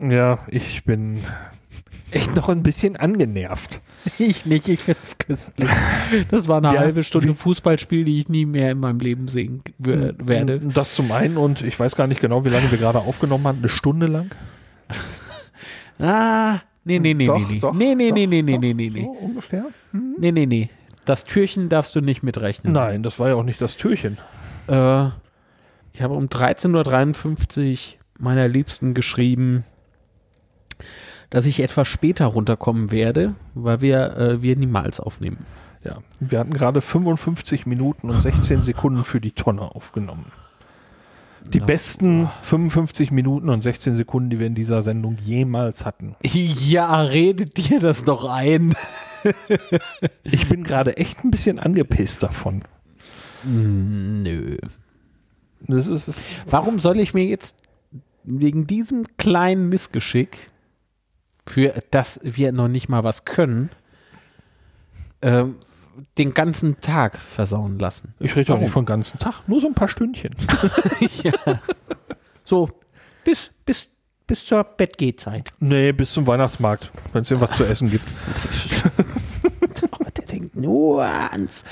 Ja, ich bin echt noch ein bisschen angenervt. Ich nicht, ich finde es köstlich. Das war eine Ja, halbe Stunde Fußballspiel, die ich nie mehr in meinem Leben sehen werde. Das zum einen und ich weiß gar nicht genau, wie lange wir gerade aufgenommen haben. Eine Stunde lang? Ah, nee, nee, nee, Doch, nee, nee. doch, nee, nee, doch, nee, nee, nee, doch, nee, nee, So nee. ungefähr? Nee, nee, nee. Das Türchen darfst du nicht mitrechnen. Nein, das war ja auch nicht das Türchen. Äh, ich habe um 13.53 Uhr meiner Liebsten geschrieben, dass ich etwas später runterkommen werde, weil wir, äh, wir niemals aufnehmen. Ja, wir hatten gerade 55 Minuten und 16 Sekunden für die Tonne aufgenommen. Die besten 55 Minuten und 16 Sekunden, die wir in dieser Sendung jemals hatten. Ja, redet dir das doch ein. Ich bin gerade echt ein bisschen angepisst davon. Nö. Das ist es. Warum soll ich mir jetzt wegen diesem kleinen Missgeschick, für das wir noch nicht mal was können, ähm, den ganzen Tag versauen lassen? Ich rede Warum? nicht von ganzen Tag, nur so ein paar Stündchen. So, bis, bis, bis zur Bettgehzeit. Nee, bis zum Weihnachtsmarkt, wenn es irgendwas zu essen gibt. Oh, der denkt nur ans.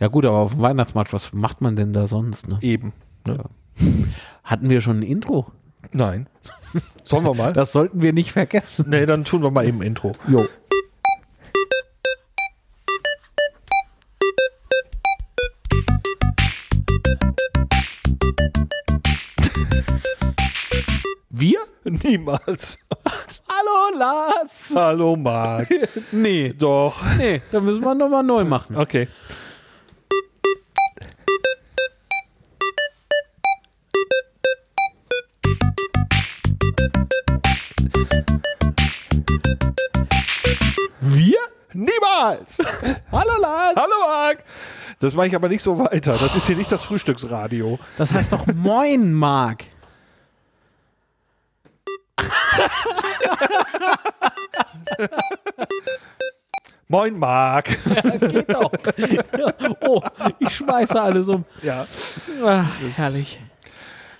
Ja, gut, aber auf dem Weihnachtsmarkt, was macht man denn da sonst? Ne? Eben. Ne? Hatten wir schon ein Intro? Nein. Sollen wir mal? Das sollten wir nicht vergessen. nee, dann tun wir mal eben Intro. Jo. Wir? Niemals. Hallo Lars! Hallo Marc. Nee, Doch. nee, da müssen wir nochmal neu machen. Okay. Wir? Niemals. Hallo Lars! Hallo Marc. Das mache ich aber nicht so weiter. Das ist hier nicht das Frühstücksradio. Das heißt doch Moin, Marc. Moin Marc. Geht doch. Oh, ich schmeiße alles um. Ja. Ah, herrlich.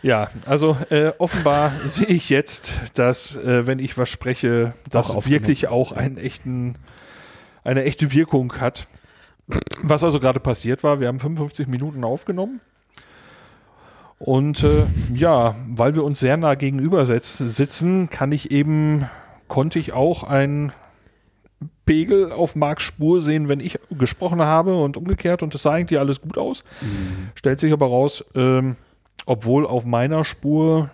Ja, also äh, offenbar sehe ich jetzt, dass wenn ich was spreche, das Auch wirklich auch einen echten, eine echte Wirkung hat. Was also gerade passiert war, wir haben 55 Minuten aufgenommen. Und äh, ja, weil wir uns sehr nah gegenüber sitzen, kann ich eben, konnte ich auch einen Pegel auf Marks Spur sehen, wenn ich gesprochen habe und umgekehrt und es sah eigentlich alles gut aus. Stellt sich aber raus, ähm, obwohl auf meiner Spur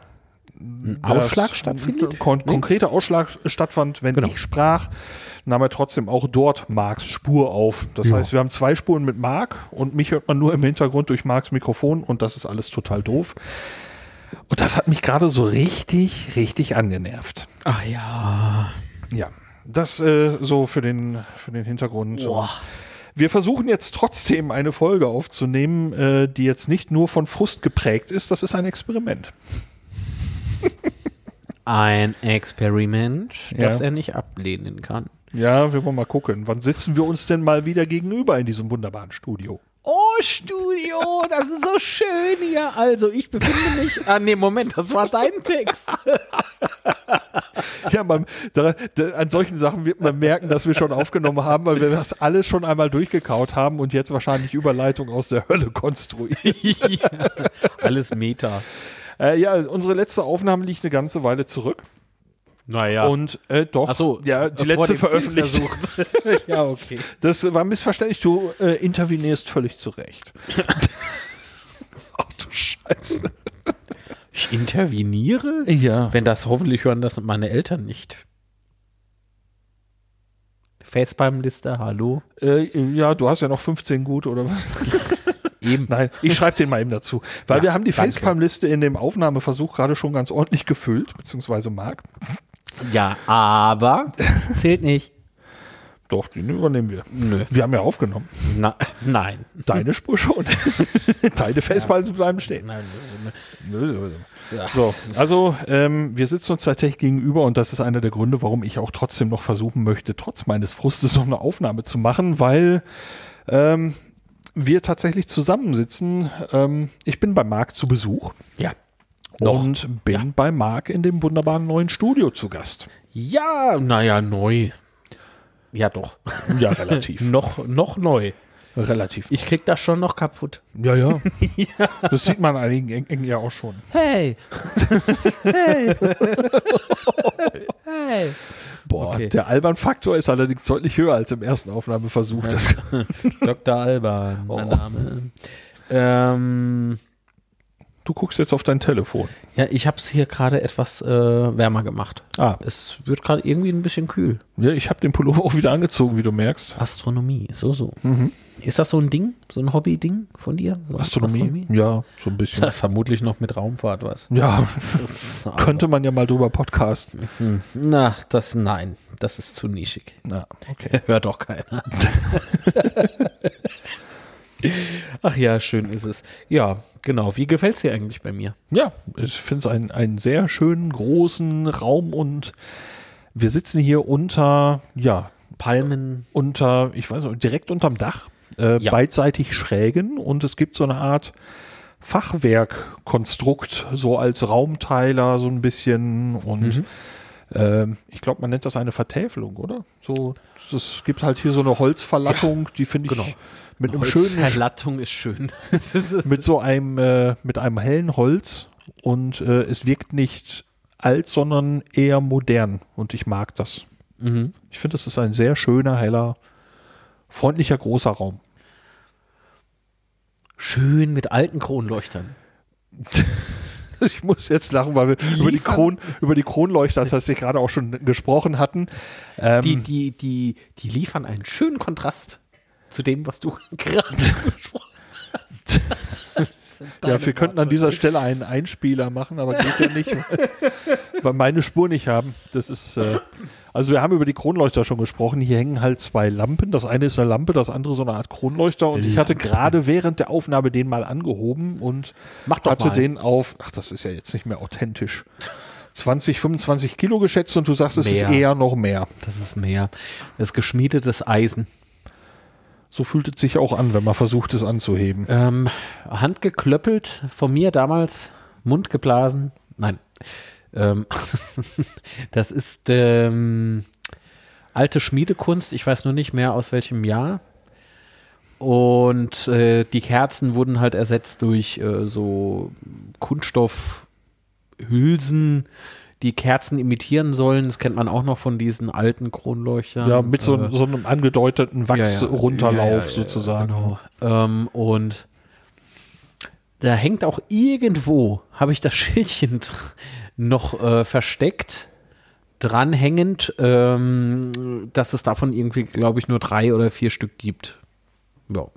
Ein Ausschlag stattfindet? Kon Nee. konkreter Ausschlag stattfand, wenn Genau. ich sprach, nahm er trotzdem auch dort Marks Spur auf. Das Ja. heißt, wir haben zwei Spuren mit Mark und mich hört man nur im Hintergrund durch Marks Mikrofon und das ist alles total doof. Und das hat mich gerade so richtig, richtig angenervt. Ach ja. Ja, das äh, so für den, für den Hintergrund. Boah. Wir versuchen jetzt trotzdem eine Folge aufzunehmen, äh, die jetzt nicht nur von Frust geprägt ist. Das ist ein Experiment. Ein Experiment, Ja. das er nicht ablehnen kann. Ja, wir wollen mal gucken. Wann sitzen wir uns denn mal wieder gegenüber in diesem wunderbaren Studio? Oh, Studio, das ist so schön hier. Also, ich befinde mich. Ah, nee, Moment, das war dein Text. Ja, man, da, da, an solchen Sachen wird man merken, dass wir schon aufgenommen haben, weil wir das alles schon einmal durchgekaut haben und jetzt wahrscheinlich Überleitung aus der Hölle konstruieren. Alles Meta. Äh, ja, unsere letzte Aufnahme liegt eine ganze Weile zurück. Naja. Und äh, doch, Ach so, ja, die letzte veröffentlicht. Ja, okay. Das war missverständlich. Du äh, intervenierst völlig zurecht. Ach du Scheiße. Ich interveniere? Ja. Wenn das hoffentlich hören das meine Eltern nicht. Facebeim-Liste, hallo. Äh, ja, du hast ja noch 15 gut oder was? Eben. Nein, ich schreibe den mal eben dazu. Weil Ja, wir haben die. Facepalm-Liste in dem Aufnahmeversuch gerade schon ganz ordentlich gefüllt, beziehungsweise Marc. Ja, aber zählt nicht. Doch, den übernehmen wir. Nö. Wir haben ja aufgenommen. Na, nein. Deine Spur schon. Deine Facepalms bleiben stehen. Nein, das ist ja, So, also ähm, wir sitzen uns tatsächlich gegenüber und das ist einer der Gründe, warum ich auch trotzdem noch versuchen möchte, trotz meines Frustes noch eine Aufnahme zu machen, weil ähm, wir tatsächlich zusammensitzen. Ähm, ich bin bei Marc zu Besuch ja. Noch. und bin bei Marc in dem wunderbaren neuen Studio zu Gast. Ja, naja, neu. Ja, doch. Ja, relativ. noch, noch neu. relativ. Ich krieg das schon noch kaputt. ja, ja. Das sieht man einigen Ecken ja auch schon. Hey! hey! hey! Boah, Okay. der Alban-Faktor ist allerdings deutlich höher als im ersten Aufnahmeversuch. Das, Dr. Alban, mein Oh. Name. Ähm, du guckst jetzt auf dein Telefon. ja, ich habe es hier gerade etwas äh, wärmer gemacht. Ah, Es wird gerade irgendwie ein bisschen kühl. ja, ich habe den Pullover auch wieder angezogen, wie du merkst. Astronomie, so, so. Ist das so ein Ding? So ein Hobby-Ding von dir? So Astronomie? Ja, so ein bisschen. Ja, vermutlich noch mit Raumfahrt was. Ja, könnte man ja mal drüber podcasten. Hm. Na, das nein, das ist zu nischig. Na, okay. Hört doch keiner. Ach ja, schön ist es. Ja, genau. Wie gefällt es dir eigentlich bei mir? Ja, ich finde es einen, einen sehr schönen, großen Raum und wir sitzen hier unter, ja, Palmen. unter, ich weiß nicht, direkt unterm Dach, äh, Ja. beidseitig schrägen und es gibt so eine Art Fachwerkkonstrukt, so als Raumteiler so ein bisschen und Mhm. ähm, ich glaube, man nennt das eine Vertäfelung, oder? So, es gibt halt hier so eine Holzverlattung, die finde ich genau. Mit einem schönen Verlattung ist schön. mit so einem äh, mit einem hellen Holz und äh, es wirkt nicht alt, sondern eher modern und ich mag das. mhm. Ich finde, das ist ein sehr schöner, heller, freundlicher, großer Raum. Schön mit alten Kronleuchtern. Ich muss jetzt lachen, weil wir über die, Kron, über die Kronleuchter, das wir gerade auch schon gesprochen hatten. Ähm, Die, die, die, die liefern einen schönen Kontrast zu dem, was du gerade gesprochen hast. ja, wir könnten an dieser Stelle einen Einspieler machen, aber geht ja nicht, weil, weil meine Spur nicht haben. Das ist, äh, also wir haben über die Kronleuchter schon gesprochen. Hier hängen halt zwei Lampen. Das eine ist eine Lampe, das andere so eine Art Kronleuchter. Und ich hatte gerade während der Aufnahme den mal angehoben und Mach doch hatte mal. den auf, ach, das ist ja jetzt nicht mehr authentisch. 20, 25 Kilo geschätzt und du sagst, es ist Mehr. eher noch mehr. Das ist mehr. Das ist geschmiedetes Eisen. So fühlt es sich auch an, wenn man versucht, es anzuheben. Ähm, handgeklöppelt, von mir damals, Mund geblasen. Nein. Ähm, das ist ähm, alte Schmiedekunst. Ich weiß nur nicht mehr aus welchem Jahr. Und äh, die Kerzen wurden halt ersetzt durch äh, so Kunststoffhülsen, die Kerzen imitieren sollen. Das kennt man auch noch von diesen alten Kronleuchtern. Ja, mit so, Äh, so einem angedeuteten Wachsrunterlauf ja, ja, ja, sozusagen. Genau. Ähm, und da hängt auch irgendwo, habe ich das Schildchen noch äh, versteckt, dranhängend, ähm, dass es davon irgendwie, glaube ich, nur drei oder vier Stück gibt. Ja.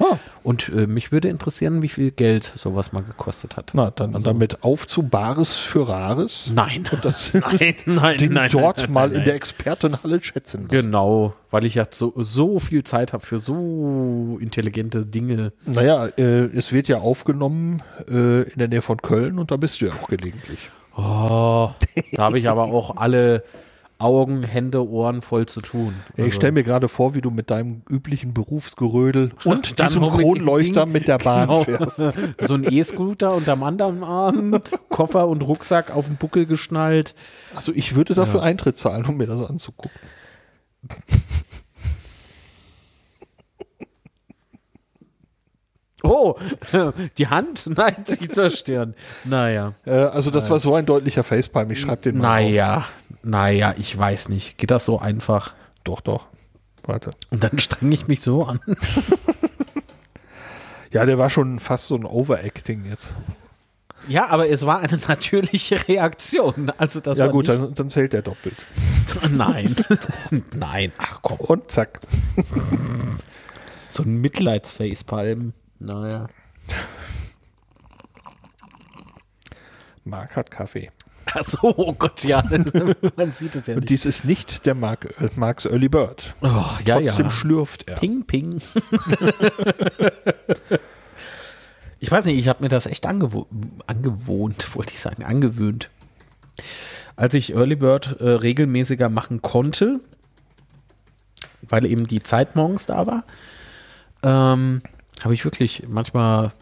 Ah, Und äh, mich würde interessieren, wie viel Geld sowas mal gekostet hat. na, dann Also- damit auf zu Bares für Rares. Nein. Das nein, nein, Ding nein, dort nein, mal nein, in der Expertenhalle schätzen lassen. Genau, weil ich ja so, so viel Zeit habe für so intelligente Dinge. Naja, äh, es wird ja aufgenommen äh, in der Nähe von Köln und da bist du ja auch gelegentlich. Oh, da habe ich aber auch alle Augen, Hände, Ohren voll zu tun. Ja, ich Also, stelle mir gerade vor, wie du mit deinem üblichen Berufsgerödel und diesem Kronleuchter mit der Bahn Genau. fährst. so ein E-Scooter unterm anderen Arm, Koffer und Rucksack auf den Buckel geschnallt. Also ich würde dafür Eintritt zahlen, um mir das anzugucken. Oh, die Hand neigt sich zur Stirn. Naja. Äh, also das war so ein deutlicher Facepalm. Ich schreibe den mal auf. Naja, naja, ich weiß nicht. Geht das so einfach? Doch, doch. Warte. Und dann strenge ich mich so an. Ja, der war schon fast so ein Overacting jetzt. Ja, aber es war eine natürliche Reaktion. Also das ja gut, dann, dann zählt der doppelt. Nein. Nein, ach komm. Und zack. So ein Mitleidsfacepalm. Naja. Marc hat Kaffee. Ach so, oh Gott, ja. Man sieht es ja Und nicht. dies ist nicht der Mark, äh, Marks Early Bird. Oh, ja, Trotzdem ja. schlürft er. Ping, ping. ich weiß nicht, ich habe mir das echt angewo angewohnt, wollte ich sagen, angewöhnt. Als ich Early Bird äh, regelmäßiger machen konnte, weil eben die Zeit morgens da war, ähm, habe ich wirklich manchmal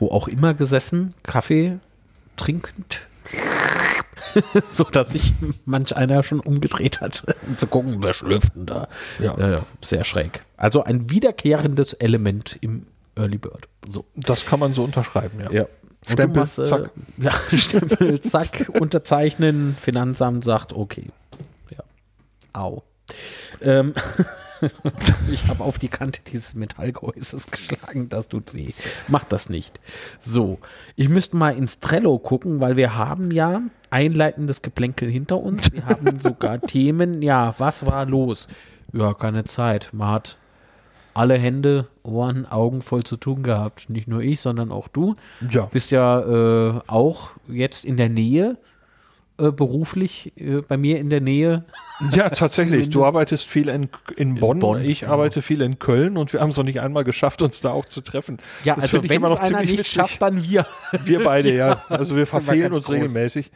wo auch immer gesessen, Kaffee trinkend. so dass sich manch einer schon umgedreht hat, um zu gucken, wer schlürft denn da. Ja. Ja, ja, sehr schräg. Also ein wiederkehrendes Element im Early Bird. So. Das kann man so unterschreiben, ja. Ja. Stempel, machst, äh, zack. Ja, Stempel, zack, unterzeichnen, Finanzamt sagt, okay. Ja. Au. Ähm, ich habe auf die Kante dieses Metallgehäuses geschlagen, das tut weh. Macht das nicht. So, ich müsste mal ins Trello gucken, weil wir haben ja einleitendes Geplänkel hinter uns. Wir haben sogar Themen. Ja, was war los? Ja, keine Zeit. Man hat alle Hände, Ohren, Augen voll zu tun gehabt. Nicht nur ich, sondern auch du. Ja. Bist ja äh, auch jetzt in der Nähe, äh, beruflich äh, bei mir in der Nähe. Ja, tatsächlich. Du arbeitest viel in, in Bonn, Bonn, ich genau. arbeite viel in Köln und wir haben es noch nicht einmal geschafft, uns da auch zu treffen. Ja, Das also ich wenn immer es noch einer ziemlich nicht witzig. schafft, dann wir. Wir beide, ja. Also wir verfehlen uns groß. regelmäßig.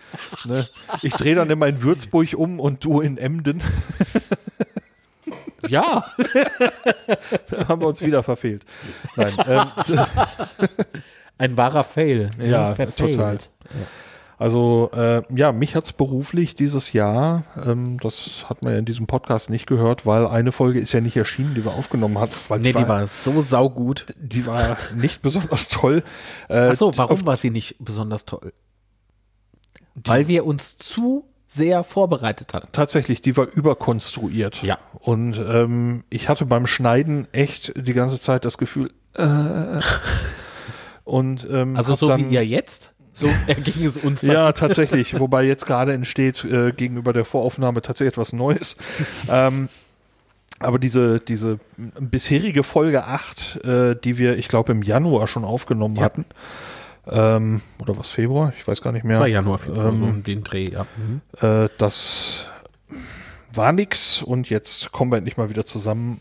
Ne? Ich drehe dann immer in Würzburg um und du in Emden. Ja. Da haben wir uns wieder verfehlt. Nein, ähm, Ein wahrer Fail. Ja, Verfailt. total. Also äh, ja, mich hat's beruflich dieses Jahr, ähm, das hat man ja in diesem Podcast nicht gehört, weil eine Folge ist ja nicht erschienen, die wir aufgenommen hatten. Weil Nee, die war so saugut. die war nicht besonders toll. Äh, Achso, auf- warum war sie nicht besonders toll? Weil wir uns zu sehr vorbereitet hatten. Tatsächlich, die war überkonstruiert. Ja. Und ähm, ich hatte beim Schneiden echt die ganze Zeit das Gefühl, äh, und ähm, Also so dann, wie ihr jetzt, so erging es uns dann. Ja, tatsächlich. Wobei jetzt gerade entsteht äh, gegenüber der Voraufnahme tatsächlich etwas Neues. ähm, aber diese, diese bisherige Folge 8, äh, die wir, ich glaube, im Januar schon aufgenommen Ja. hatten, ähm, oder was, Februar? Ich weiß gar nicht mehr. War Januar, Februar, Ähm, so um den Dreh, ja. Mhm. Äh, das war nix und jetzt kommen wir endlich mal wieder zusammen.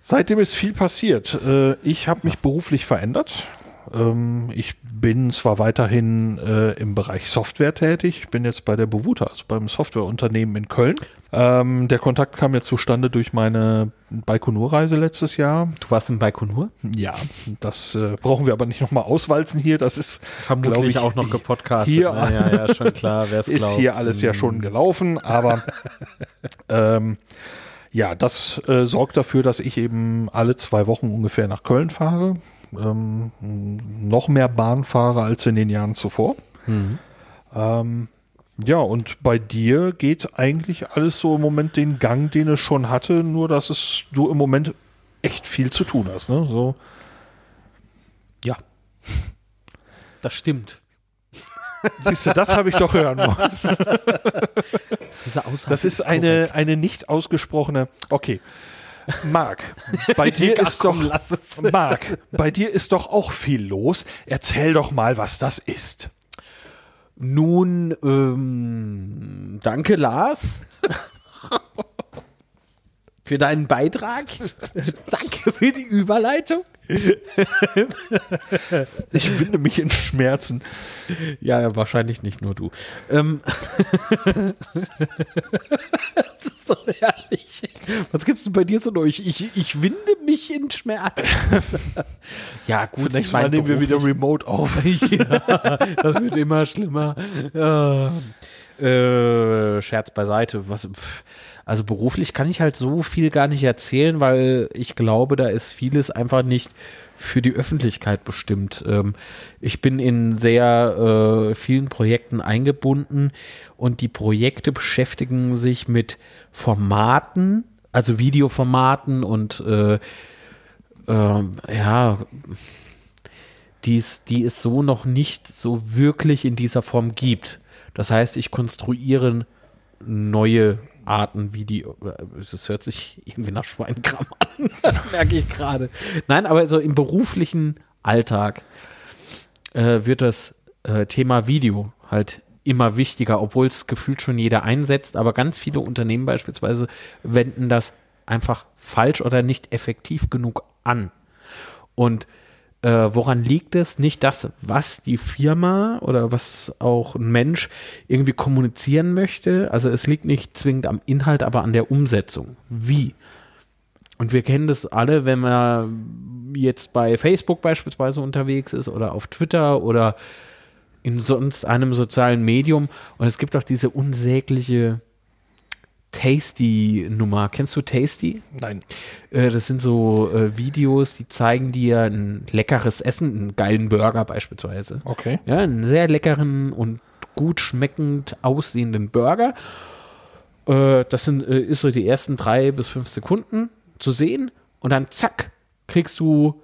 Seitdem ist viel passiert. Äh, ich habe mich beruflich verändert. Ähm, ich bin zwar weiterhin äh, im Bereich Software tätig, ich bin jetzt bei der Bewuta, also beim Softwareunternehmen in Köln. Ähm, der Kontakt kam ja zustande durch meine Baikonur-Reise letztes Jahr. Du warst in Baikonur? Ja, das äh, brauchen wir aber nicht nochmal auswalzen hier. Das ist Vermutlich glaub ich, auch noch gepodcastet. hier- ne? Ja, ja, schon klar, wer es ist glaubt. hier alles ja schon gelaufen, aber ähm, ja, das äh, sorgt dafür, dass ich eben alle zwei Wochen ungefähr nach Köln fahre. Ähm, noch mehr Bahn fahre als in den Jahren zuvor. Mhm. Ähm, ja, und bei dir geht eigentlich alles so im Moment den Gang, den es schon hatte, nur dass es du im Moment echt viel zu tun hast. Ne? So, Ja. Das stimmt. siehst du, das habe ich doch hören wollen. Diese Aussage Das ist eine, korrekt. eine nicht ausgesprochene. Okay. Marc, bei dir Ach ist doch. komm, lass es. Marc, bei dir ist doch auch viel los. Erzähl doch mal, was das ist. Nun, ähm, danke Lars für deinen Beitrag. danke für die Überleitung. Ich winde mich in Schmerzen. Ja, ja, wahrscheinlich nicht nur du. Ähm, das ist so herrlich. Was gibt's denn bei dir so neu? Ich, ich, ich winde mich in Schmerz. ja, gut. Nächstes Mal nehmen wir wieder Remote auf. ja, das wird immer schlimmer. Ja. Äh, Scherz beiseite. Was, pff, also beruflich kann ich halt so viel gar nicht erzählen, weil ich glaube, da ist vieles einfach nicht für die Öffentlichkeit bestimmt. Ähm, ich bin in sehr äh, vielen Projekten eingebunden und die Projekte beschäftigen sich mit Formaten, also Videoformaten und äh, ähm, ja, die es, die es so noch nicht so wirklich in dieser Form gibt. Das heißt, ich konstruiere neue Arten Video. Das hört sich irgendwie nach Schweinkram an, merke ich gerade. Nein, aber so im beruflichen Alltag äh, wird das äh, Thema Video halt immer wichtiger, obwohl es gefühlt schon jeder einsetzt, aber ganz viele Unternehmen beispielsweise wenden das einfach falsch oder nicht effektiv genug an. Und äh, woran liegt es? Nicht das, was die Firma oder was auch ein Mensch irgendwie kommunizieren möchte. Also es liegt nicht zwingend am Inhalt, aber an der Umsetzung. Wie? Und wir kennen das alle, wenn man jetzt bei Facebook beispielsweise unterwegs ist oder auf Twitter oder in sonst einem sozialen Medium. Und es gibt auch diese unsägliche Tasty-Nummer. Kennst du Tasty? Nein. Äh, das sind so äh, Videos, die zeigen dir ein leckeres Essen, einen geilen Burger beispielsweise. Okay. Ja, einen sehr leckeren und gut schmeckend aussehenden Burger. Äh, das sind, äh, ist so die ersten drei bis fünf Sekunden zu sehen und dann zack, kriegst du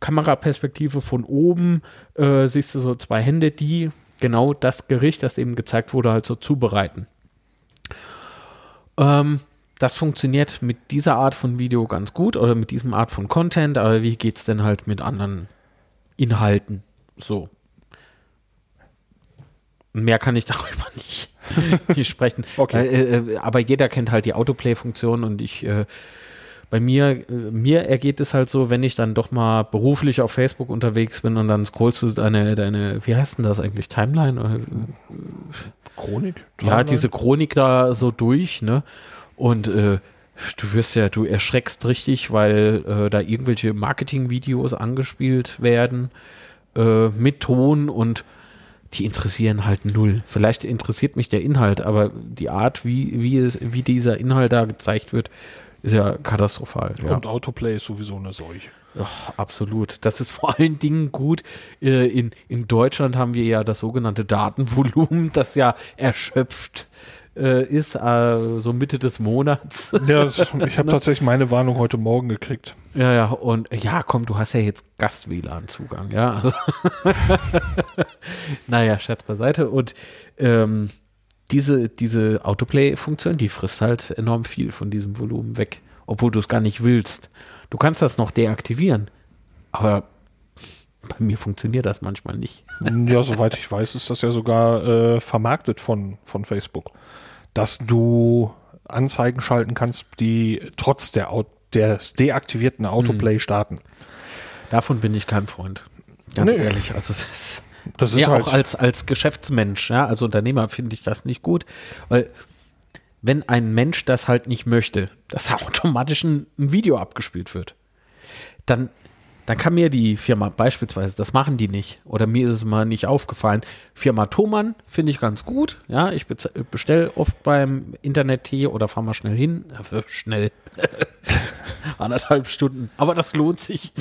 Kameraperspektive von oben, äh, siehst du so zwei Hände, die genau das Gericht, das eben gezeigt wurde, halt so zubereiten. Ähm, das funktioniert mit dieser Art von Video ganz gut oder mit diesem Art von Content, aber wie geht es denn halt mit anderen Inhalten? So. Mehr kann ich darüber nicht, nicht sprechen. Okay. Äh, äh, aber jeder kennt halt die Autoplay-Funktion und ich, äh, bei mir, äh, mir ergeht es halt so, wenn ich dann doch mal beruflich auf Facebook unterwegs bin und dann scrollst du deine, deine, wie heißt denn das eigentlich, Timeline? Oder, Chronik? ja, Timeline? diese Chronik da so durch, ne? Und äh, du wirst ja, du erschreckst richtig, weil äh, da irgendwelche Marketing-Videos angespielt werden äh, mit Ton und die interessieren halt null. Vielleicht interessiert mich der Inhalt, aber die Art, wie, wie, es, wie dieser Inhalt da gezeigt wird, ist ja katastrophal. Ja. Und Autoplay ist sowieso eine Seuche. Ach, absolut. Das ist vor allen Dingen gut. Äh, In, in Deutschland haben wir ja das sogenannte Datenvolumen, das ja erschöpft äh, ist, äh, so Mitte des Monats. Ja, ich habe tatsächlich meine Warnung heute Morgen gekriegt. Ja, ja, und ja, komm, du hast ja jetzt Gast-WLAN-Zugang, ja. Also naja, Scherz beiseite. Und ähm, diese, diese Autoplay-Funktion, die frisst halt enorm viel von diesem Volumen weg, obwohl du es gar nicht willst. Du kannst das noch deaktivieren, aber bei mir funktioniert das manchmal nicht. Ja, soweit ich weiß, ist das ja sogar äh, vermarktet von, von Facebook. Dass du Anzeigen schalten kannst, die trotz der, der deaktivierten Autoplay starten. Davon bin ich kein Freund. Ganz Nee. ehrlich. Also es ist, Das ist ja, halt, auch als, als Geschäftsmensch, ja, als Unternehmer finde ich das nicht gut. Weil wenn ein Mensch das halt nicht möchte, dass automatisch ein, ein Video abgespielt wird, dann, dann kann mir die Firma beispielsweise, das machen die nicht, oder mir ist es mal nicht aufgefallen, Firma Thomann finde ich ganz gut, ja, ich bestelle oft beim Internet-Tee oder fahre mal schnell hin, äh, schnell, anderthalb Stunden, aber das lohnt sich.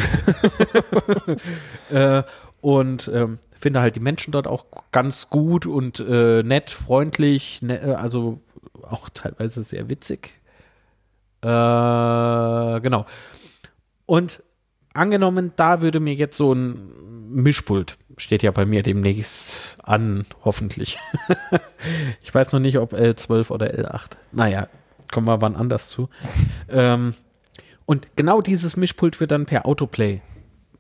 äh, und ähm, finde halt die Menschen dort auch ganz gut und äh, nett, freundlich, ne, äh, also auch teilweise sehr witzig. Äh, genau. Und angenommen, da würde mir jetzt so ein Mischpult, steht ja bei mir demnächst an, hoffentlich. ich weiß noch nicht, ob L12 oder L8. Naja, kommen wir wann anders zu. ähm, und genau dieses Mischpult wird dann per Autoplay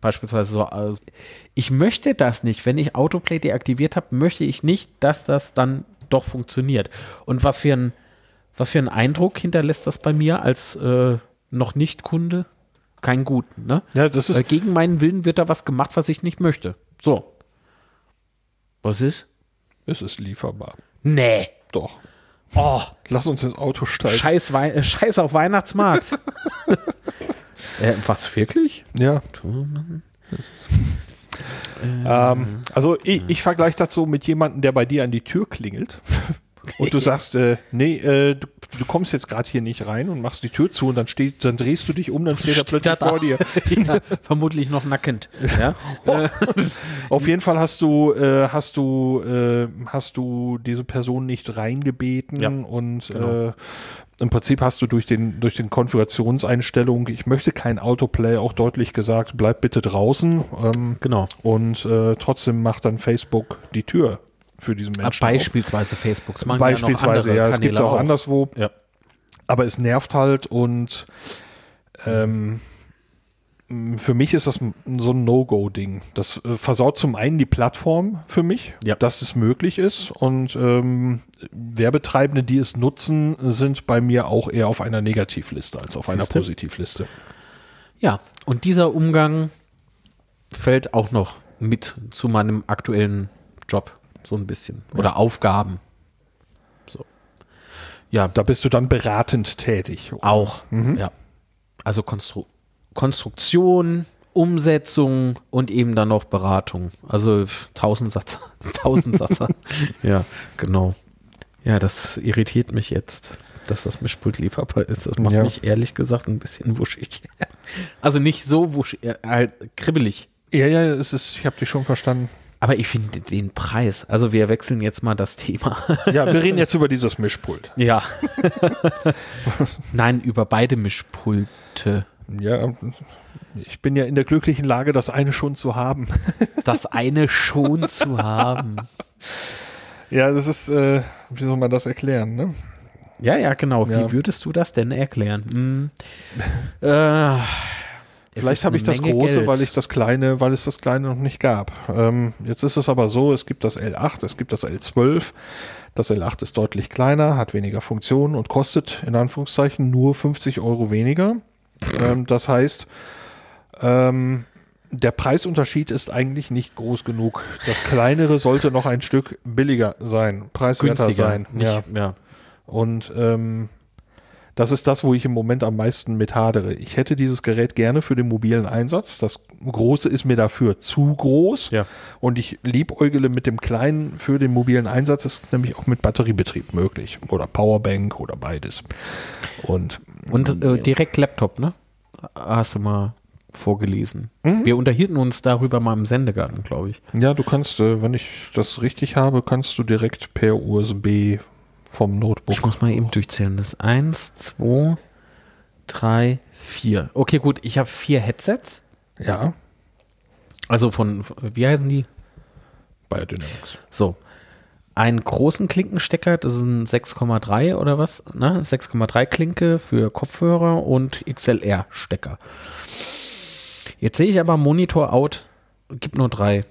beispielsweise so aus. Ich möchte das nicht. Wenn ich Autoplay deaktiviert habe, möchte ich nicht, dass das dann doch funktioniert. Und was für ein, was für einen Eindruck hinterlässt das bei mir als äh, noch nicht Kunde? Kein guten, ne? ja, das Weil ist, gegen meinen Willen wird da was gemacht, was ich nicht möchte. So. Was ist? es ist lieferbar. Nee. Doch. Oh, Lass uns ins Auto steigen. Scheiß, Wei äh, Scheiß auf Weihnachtsmarkt. äh, was, wirklich? Ja. Ähm, also ich, ich vergleiche das so mit jemandem, der bei dir an die Tür klingelt und du sagst, äh, nee, äh, du, du kommst jetzt gerade hier nicht rein und machst die Tür zu und dann steht, dann drehst du dich um, dann steht er plötzlich vor dir. ja, vermutlich noch nackend. Ja? Auf jeden Fall hast du, äh, hast du, äh, hast du diese Person nicht reingebeten Ja, und genau. Im Prinzip hast du durch den, durch den Konfigurationseinstellung, ich möchte kein Autoplay, auch deutlich gesagt, bleib bitte draußen. Ähm, Genau. und äh, trotzdem macht dann Facebook die Tür für diesen Menschen. Beispielsweise Facebooks. auf. Man Beispielsweise, ja, es gibt es auch, anderswo. Ja. Aber es nervt halt und ähm, für mich ist das so ein No-Go-Ding. Das äh, versaut zum einen die Plattform für mich, Ja. dass es möglich ist. Und ähm, Werbetreibende, die es nutzen, sind bei mir auch eher auf einer Negativliste als auf einer Siehste? Positivliste. Ja, und dieser Umgang fällt auch noch mit zu meinem aktuellen Job, so ein bisschen. Oder Aufgaben. So. Ja, Da bist du dann beratend tätig. auch. Ja. Also Konstru Konstruktion Umsetzung und eben dann noch Beratung. Also Tausendsatzer. Tausendsatzer. ja, genau. Ja, das irritiert mich jetzt, dass das Mischpult lieferbar ist. Das macht Ja. mich ehrlich gesagt ein bisschen wuschig. also nicht so wuschig, äh, halt kribbelig. Ja, ja, es ist, ich habe dich schon verstanden. Aber ich finde den Preis. Also wir wechseln jetzt mal das Thema. Ja, wir reden jetzt über dieses Mischpult. ja. Nein, über beide Mischpulte. Ja, ich bin ja in der glücklichen Lage, das eine schon zu haben. Das eine schon zu haben. Ja, das ist, äh, wie soll man das erklären, ne? Ja, ja, genau. Wie Ja. würdest du das denn erklären? Hm. Äh, Vielleicht habe ich das Menge große, Geld. weil ich das kleine, weil es das kleine noch nicht gab. Ähm, jetzt ist es aber so, es gibt das L8, es gibt das L12. Das L8 ist deutlich kleiner, hat weniger Funktionen und kostet in Anführungszeichen nur 50 Euro weniger. Ähm, das heißt, ähm, der Preisunterschied ist eigentlich nicht groß genug. Das kleinere sollte noch ein Stück billiger sein, preiswerter günstiger sein. Nicht, Ja. ja. Und ähm, das ist das, wo ich im Moment am meisten mit hadere. Ich hätte dieses Gerät gerne für den mobilen Einsatz. Das große ist mir dafür zu groß. Ja. Und ich liebäugele mit dem kleinen für den mobilen Einsatz. Das ist nämlich auch mit Batteriebetrieb möglich. Oder Powerbank oder beides. Und, Und äh, direkt Laptop, ne? Hast du mal vorgelesen. Mhm. Wir unterhielten uns darüber mal im Sendegarten, glaube ich. ja, du kannst, äh, wenn ich das richtig habe, kannst du direkt per USB vom Notebook. Ich muss mal eben durchzählen. Das ist eins, zwei, drei, vier. Okay, gut. Ich habe vier Headsets. Ja, Also von, wie heißen die? Biodynamics. So. Einen großen Klinkenstecker, das ist ein 6,3 oder was? Ne? 6,3 Klinke für Kopfhörer und XLR-Stecker. Jetzt sehe ich aber Monitor out, gibt nur drei.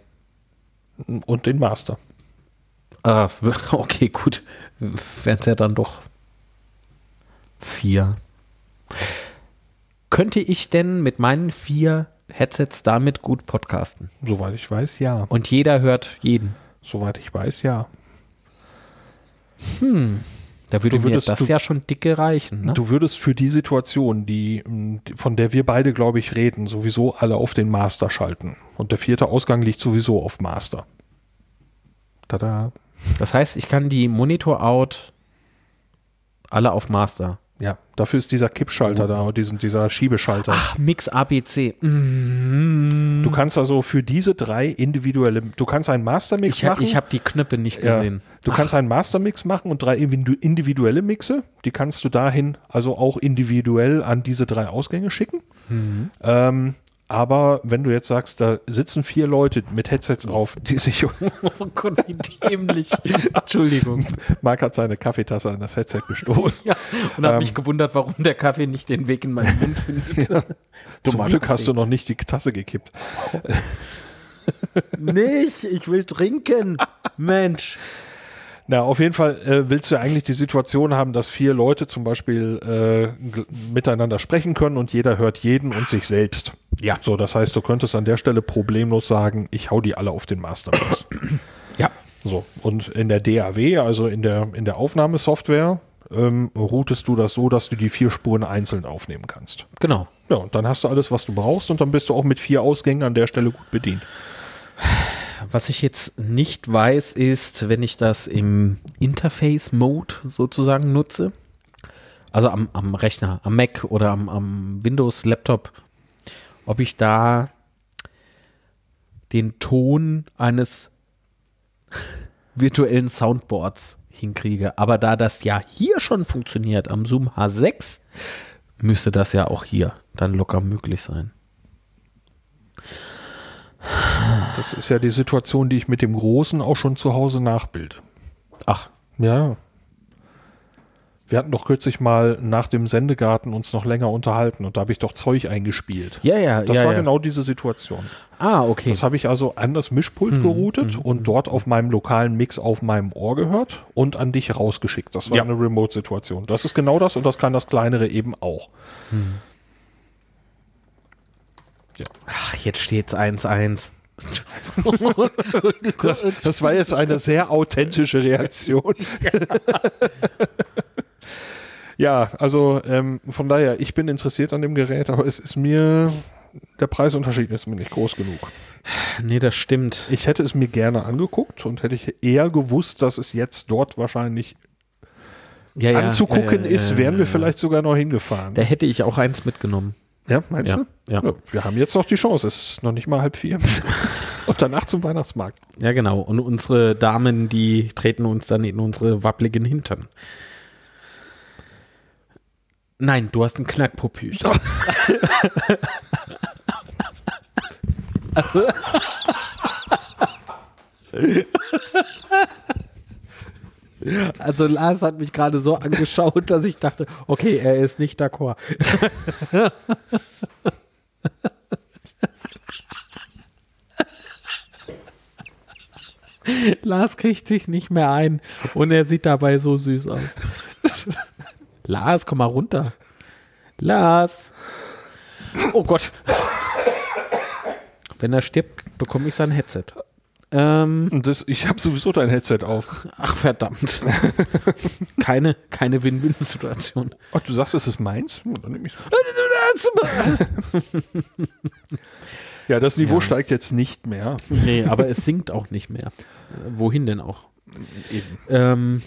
Und den Master. Ah, okay, gut. Wären es ja dann doch vier. Könnte ich denn mit meinen vier Headsets damit gut podcasten? Soweit ich weiß, ja. Und jeder hört jeden. Soweit ich weiß, ja. Da würde Du mir würdest- das du- ja schon dicke reichen. Ne? Du würdest für die Situation, die, die- von der wir beide, glaube ich, reden, sowieso alle auf den Master schalten. Und der vierte Ausgang liegt sowieso auf Master. Tada. Das heißt, ich kann die Monitor-Out alle auf Master. Ja, dafür ist dieser Kippschalter da, diesen, dieser Schiebeschalter. Ach, Mix ABC. Mm. Du kannst also für diese drei individuelle, du kannst einen Mastermix Ich habe machen. ich hab die Knöpfe nicht ja, gesehen. du kannst einen Mastermix machen und drei individu- individuelle Mixe. Die kannst du dahin also auch individuell an diese drei Ausgänge schicken. Mhm. Ähm, aber wenn du jetzt sagst, da sitzen vier Leute mit Headsets auf, die sich Oh Gott, wie dämlich. Entschuldigung. Mark hat seine Kaffeetasse an das Headset gestoßen. Ja, und habe Ähm. mich gewundert, warum der Kaffee nicht den Weg in meinen Mund findet. Zum Glück hast du noch nicht die Tasse gekippt. nicht, ich will trinken. Mensch. Na, auf jeden Fall äh, willst du eigentlich die Situation haben, dass vier Leute zum Beispiel äh, miteinander sprechen können und jeder hört jeden und sich selbst. Ja. So, das heißt, du könntest an der Stelle problemlos sagen, ich hau die alle auf den Mastermix. Ja. so, und in der DAW, also in der, in der Aufnahmesoftware, ähm, routest du das so, dass du die vier Spuren einzeln aufnehmen kannst. Genau. Ja, und dann hast du alles, was du brauchst und dann bist du auch mit vier Ausgängen an der Stelle gut bedient. Was ich jetzt nicht weiß, ist, wenn ich das im Interface-Mode sozusagen nutze, also am, am Rechner, am Mac oder am, am Windows-Laptop, ob ich da den Ton eines virtuellen Soundboards hinkriege. Aber da das ja hier schon funktioniert, am Zoom H6, müsste das ja auch hier dann locker möglich sein. Das ist ja die Situation, die ich mit dem Großen auch schon zu Hause nachbilde. Ach, Ja. Wir hatten doch kürzlich mal nach dem Sendegarten uns noch länger unterhalten und da habe ich doch Zeug eingespielt. ja, ja, Das ja. war ja. genau diese Situation. Ah, okay. Das habe ich also an das Mischpult Hm, geroutet und dort auf meinem lokalen Mix auf meinem Ohr gehört und an dich rausgeschickt. Das war Ja. eine Remote-Situation. Das ist genau das und das kann das kleinere eben auch. Ach, jetzt steht's 1-1. Das, das war jetzt eine sehr authentische Reaktion. ja, also ähm, von daher, ich bin interessiert an dem Gerät, aber es ist mir, der Preisunterschied ist mir nicht groß genug. Nee, das stimmt. Ich hätte es mir gerne angeguckt und hätte ich eher gewusst, dass es jetzt dort wahrscheinlich Ja, ja, anzugucken ja, ja, ist, ja, wären wir ja. vielleicht sogar noch hingefahren. Da hätte ich auch eins mitgenommen. ja, meinst Ja, du? ja. Wir haben jetzt noch die Chance. Es ist noch nicht mal halb vier. und danach zum Weihnachtsmarkt. Ja, genau. Und unsere Damen, die treten uns dann in unsere wappligen Hintern. Nein, du hast ein Knackpopüchen. also, also Lars hat mich gerade so angeschaut, dass ich dachte, okay, er ist nicht d'accord. Lars kriegt sich nicht mehr ein und er sieht dabei so süß aus. Lars, komm mal runter. Lars. Oh Gott. Wenn er stirbt, bekomme ich sein Headset. Ähm, das, ich habe sowieso dein Headset auf. ach verdammt. Keine, keine Win-Win-Situation. Ach, du sagst, es ist meins? Ja, Dann nehme ich Ja, das Niveau Ja. steigt jetzt nicht mehr. Nee, aber es sinkt auch nicht mehr. Wohin denn auch? Eben. Ähm,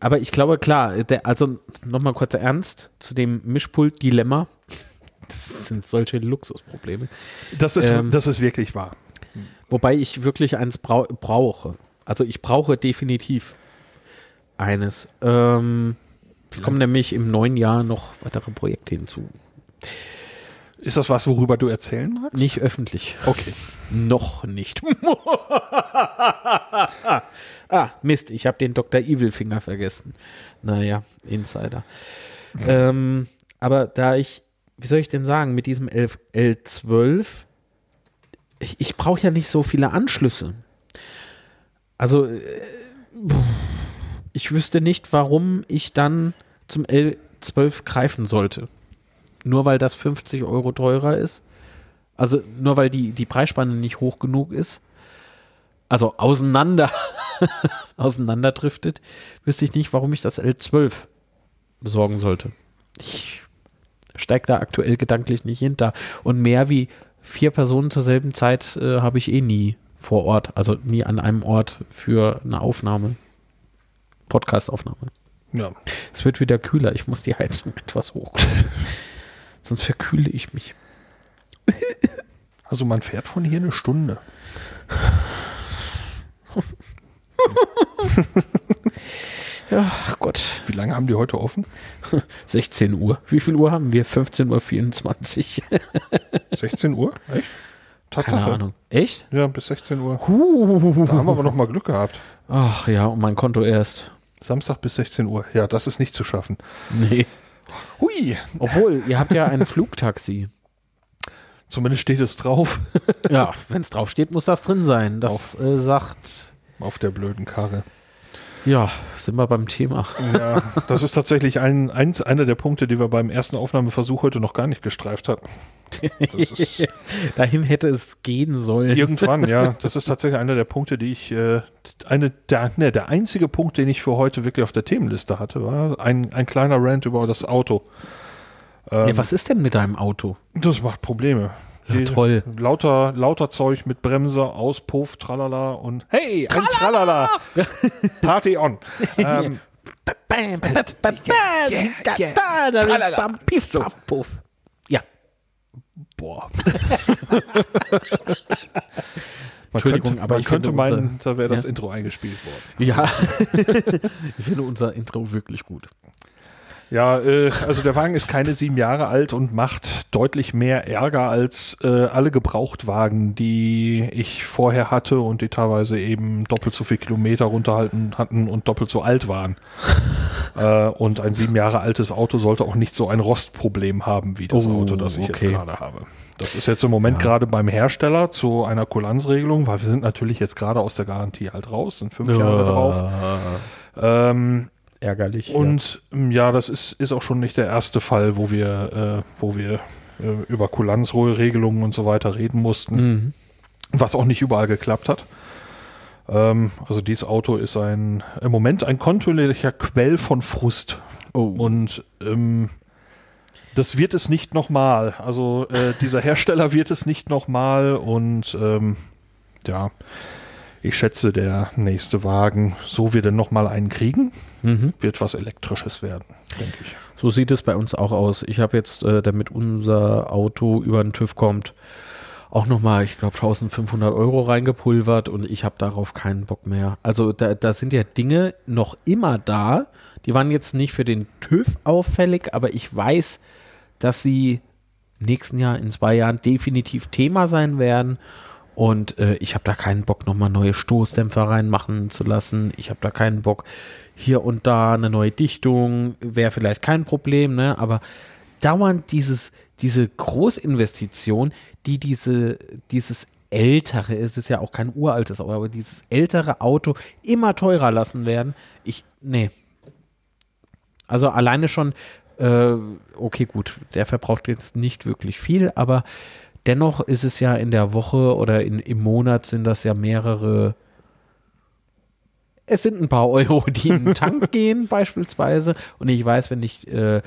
aber ich glaube, klar, der, also nochmal kurzer Ernst zu dem Mischpult-Dilemma. Das sind solche Luxusprobleme. Das ist, Ähm, das ist wirklich wahr. Wobei ich wirklich eins brau brauche. Also ich brauche definitiv eines. Ähm, es kommen nämlich im neuen Jahr noch weitere Projekte hinzu. Ist das was, worüber du erzählen magst? Nicht öffentlich. Okay. Noch nicht. ah, Mist, ich habe den Dr. Evilfinger vergessen. Naja, Insider. ähm, aber da ich, wie soll ich denn sagen, mit diesem L L12, ich, ich brauche ja nicht so viele Anschlüsse. Also, äh, ich wüsste nicht, warum ich dann zum L12 greifen sollte. Nur weil das 50 Euro teurer ist. Also nur weil die, die Preisspanne nicht hoch genug ist. Also auseinander, auseinanderdriftet, wüsste ich nicht, warum ich das L12 besorgen sollte. Ich steige da aktuell gedanklich nicht hinter. Und mehr wie vier Personen zur selben Zeit äh, habe ich eh nie vor Ort. Also nie an einem Ort für eine Aufnahme. Podcast-Aufnahme. Ja. Es wird wieder kühler. Ich muss die Heizung etwas hoch. Sonst verkühle ich mich. Also man fährt von hier eine Stunde. Ja, ach Gott. Wie lange haben die heute offen? 16 Uhr. Wie viel Uhr haben wir? 15.24 Uhr. 16 Uhr? Echt? Tatsache. Keine Ahnung. Echt? Ja, bis 16 Uhr. Huh. Da haben wir aber noch mal Glück gehabt. Ach ja, und mein Konto erst. Samstag bis 16 Uhr. Ja, das ist nicht zu schaffen. Nee. Hui. Obwohl, ihr habt ja ein Flugtaxi. Zumindest steht es drauf Ja, wenn es draufsteht, muss das drin sein. Das äh, sagt, auf der blöden Karre. Ja, sind wir beim Thema. Ja, das ist tatsächlich ein, eins, einer der Punkte, die wir beim ersten Aufnahmeversuch heute noch gar nicht gestreift hatten. Dahin hätte es gehen sollen. irgendwann, ja. Das ist tatsächlich einer der Punkte, die ich, äh, eine, der, ne, der einzige Punkt, den ich für heute wirklich auf der Themenliste hatte, war ein, ein kleiner Rant über das Auto. Ähm, Ja, was ist denn mit deinem Auto? Das macht Probleme. Ja, toll. Lauter, lauter Zeug mit Bremse, Auspuff, tralala und hey, ein Tralala! Party on! Ähm. Ja, boah. Entschuldigung, könnte, aber ich könnte meinen, unser- da wäre das Ja. Intro eingespielt worden. ja. ich finde unser Intro wirklich gut. Ja, äh, also der Wagen ist keine sieben Jahre alt und macht deutlich mehr Ärger als äh, alle Gebrauchtwagen, die ich vorher hatte und die teilweise eben doppelt so viel Kilometer runterhalten hatten und doppelt so alt waren. äh, und ein sieben Jahre altes Auto sollte auch nicht so ein Rostproblem haben wie das Oh, Auto, das ich okay. jetzt gerade habe. Das ist jetzt im Moment gerade beim Hersteller zu einer Kulanzregelung, weil wir sind natürlich jetzt gerade aus der Garantie halt raus, sind fünf Jahre drauf. Ähm, Ärgerlich. und ähm, ja, das ist, ist auch schon nicht der erste Fall, wo wir, äh, wo wir äh, über Kulanzregelungen und so weiter reden mussten, ja. Mhm. was auch nicht überall geklappt hat. Ähm, also dieses Auto ist ein im Moment ein kontinuierlicher Quell von Frust. Oh. Und ähm, das wird es nicht nochmal. Also äh, dieser Hersteller wird es nicht nochmal und ähm, ja, ich schätze, der nächste Wagen, so wir denn nochmal einen kriegen, Mhm. wird was Elektrisches werden, denke ich. So sieht es bei uns auch aus. Ich habe jetzt, äh, damit unser Auto über den TÜV kommt, auch nochmal, ich glaube, 1500 Euro reingepulvert und ich habe darauf keinen Bock mehr. Also da, da sind ja Dinge noch immer da. Die waren jetzt nicht für den TÜV auffällig, aber ich weiß, dass sie nächsten Jahr, in zwei Jahren definitiv Thema sein werden. Und äh, ich habe da keinen Bock, nochmal neue Stoßdämpfer reinmachen zu lassen. Ich habe da keinen Bock, hier und da eine neue Dichtung, wäre vielleicht kein Problem, ne? Aber dauernd dieses, diese Großinvestition, die diese, dieses ältere, es ist ja auch kein uraltes Auto, aber dieses ältere Auto immer teurer lassen werden. Ich, nee. Also alleine schon, äh, okay, gut, der verbraucht jetzt nicht wirklich viel, aber dennoch ist es ja in der Woche oder in, im Monat sind das ja mehrere. Es sind ein paar Euro, die in den Tank gehen, beispielsweise. Und ich weiß, wenn ich äh,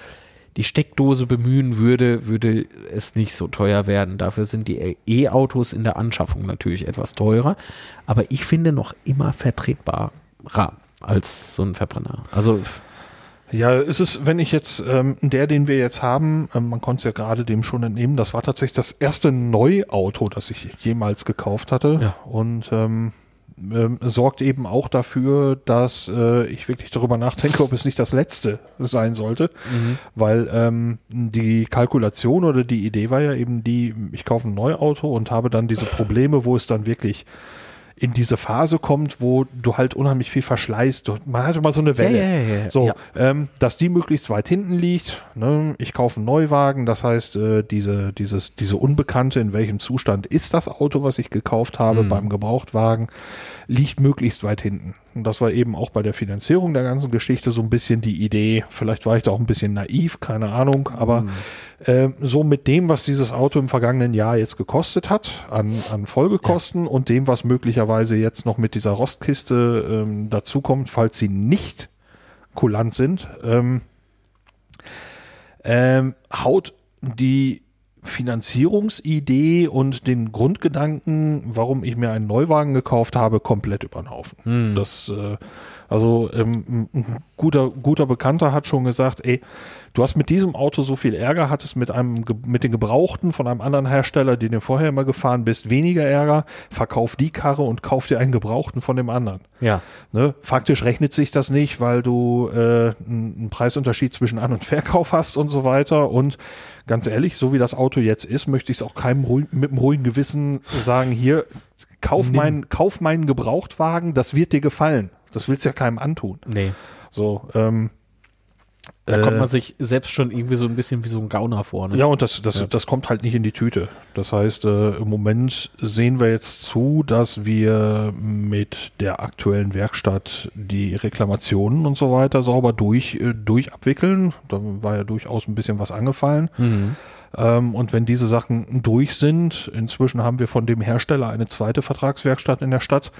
die Steckdose bemühen würde, würde es nicht so teuer werden. Dafür sind die E-Autos in der Anschaffung natürlich etwas teurer. Aber ich finde noch immer vertretbarer als so ein Verbrenner. Also Ja, ist es, wenn ich jetzt, ähm, der, den wir jetzt haben, ähm, man konnte es ja gerade dem schon entnehmen, das war tatsächlich das erste Neuauto, das ich jemals gekauft hatte. Ja. Und ähm, ähm, sorgt eben auch dafür, dass äh, ich wirklich darüber nachdenke, ob es nicht das letzte sein sollte. Weil ähm, die Kalkulation oder die Idee war ja eben die, ich kaufe ein Neuauto und habe dann diese Probleme, wo es dann wirklich in diese Phase kommt, wo du halt unheimlich viel verschleißt. Man hatte mal so eine Welle. Ja, ja, ja. So, ähm, dass die möglichst weit hinten liegt. Ne? Ich kaufe einen Neuwagen, das heißt, äh, diese, dieses, diese Unbekannte, in welchem Zustand ist das Auto, was ich gekauft habe Mhm. beim Gebrauchtwagen, liegt möglichst weit hinten. Und das war eben auch bei der Finanzierung der ganzen Geschichte so ein bisschen die Idee. Vielleicht war ich da auch ein bisschen naiv, keine Ahnung, aber Mhm. ähm, so mit dem, was dieses Auto im vergangenen Jahr jetzt gekostet hat, an, an Folgekosten und dem, was möglicherweise jetzt noch mit dieser Rostkiste ähm, dazukommt, falls sie nicht kulant sind, ähm, ähm, haut die Finanzierungsidee und den Grundgedanken, warum ich mir einen Neuwagen gekauft habe, komplett über den Haufen. Das, äh, also ähm, ein guter, guter Bekannter hat schon gesagt, ey, du hast mit diesem Auto so viel Ärger, hattest mit einem mit den Gebrauchten von einem anderen Hersteller, den du vorher immer gefahren bist, weniger Ärger, verkauf die Karre und kauf dir einen Gebrauchten von dem anderen. ja. Ne? Faktisch rechnet sich das nicht, weil du äh, einen Preisunterschied zwischen An- und Verkauf hast und so weiter. Und ganz ehrlich, so wie das Auto jetzt ist, möchte ich es auch keinem mit einem ruhigen Gewissen sagen, hier, kauf, meinen, kauf meinen Gebrauchtwagen, das wird dir gefallen. Das willst du ja keinem antun. Nee. So, ähm, Da Äh, kommt man sich selbst schon irgendwie so ein bisschen wie so ein Gauner vor. Ne? Ja, und das, das, Ja. das kommt halt nicht in die Tüte. Das heißt, äh, im Moment sehen wir jetzt zu, dass wir mit der aktuellen Werkstatt die Reklamationen und so weiter sauber durch, äh, durch abwickeln. Da war ja durchaus ein bisschen was angefallen. Mhm. Ähm, und wenn diese Sachen durch sind, inzwischen haben wir von dem Hersteller eine zweite Vertragswerkstatt in der Stadt,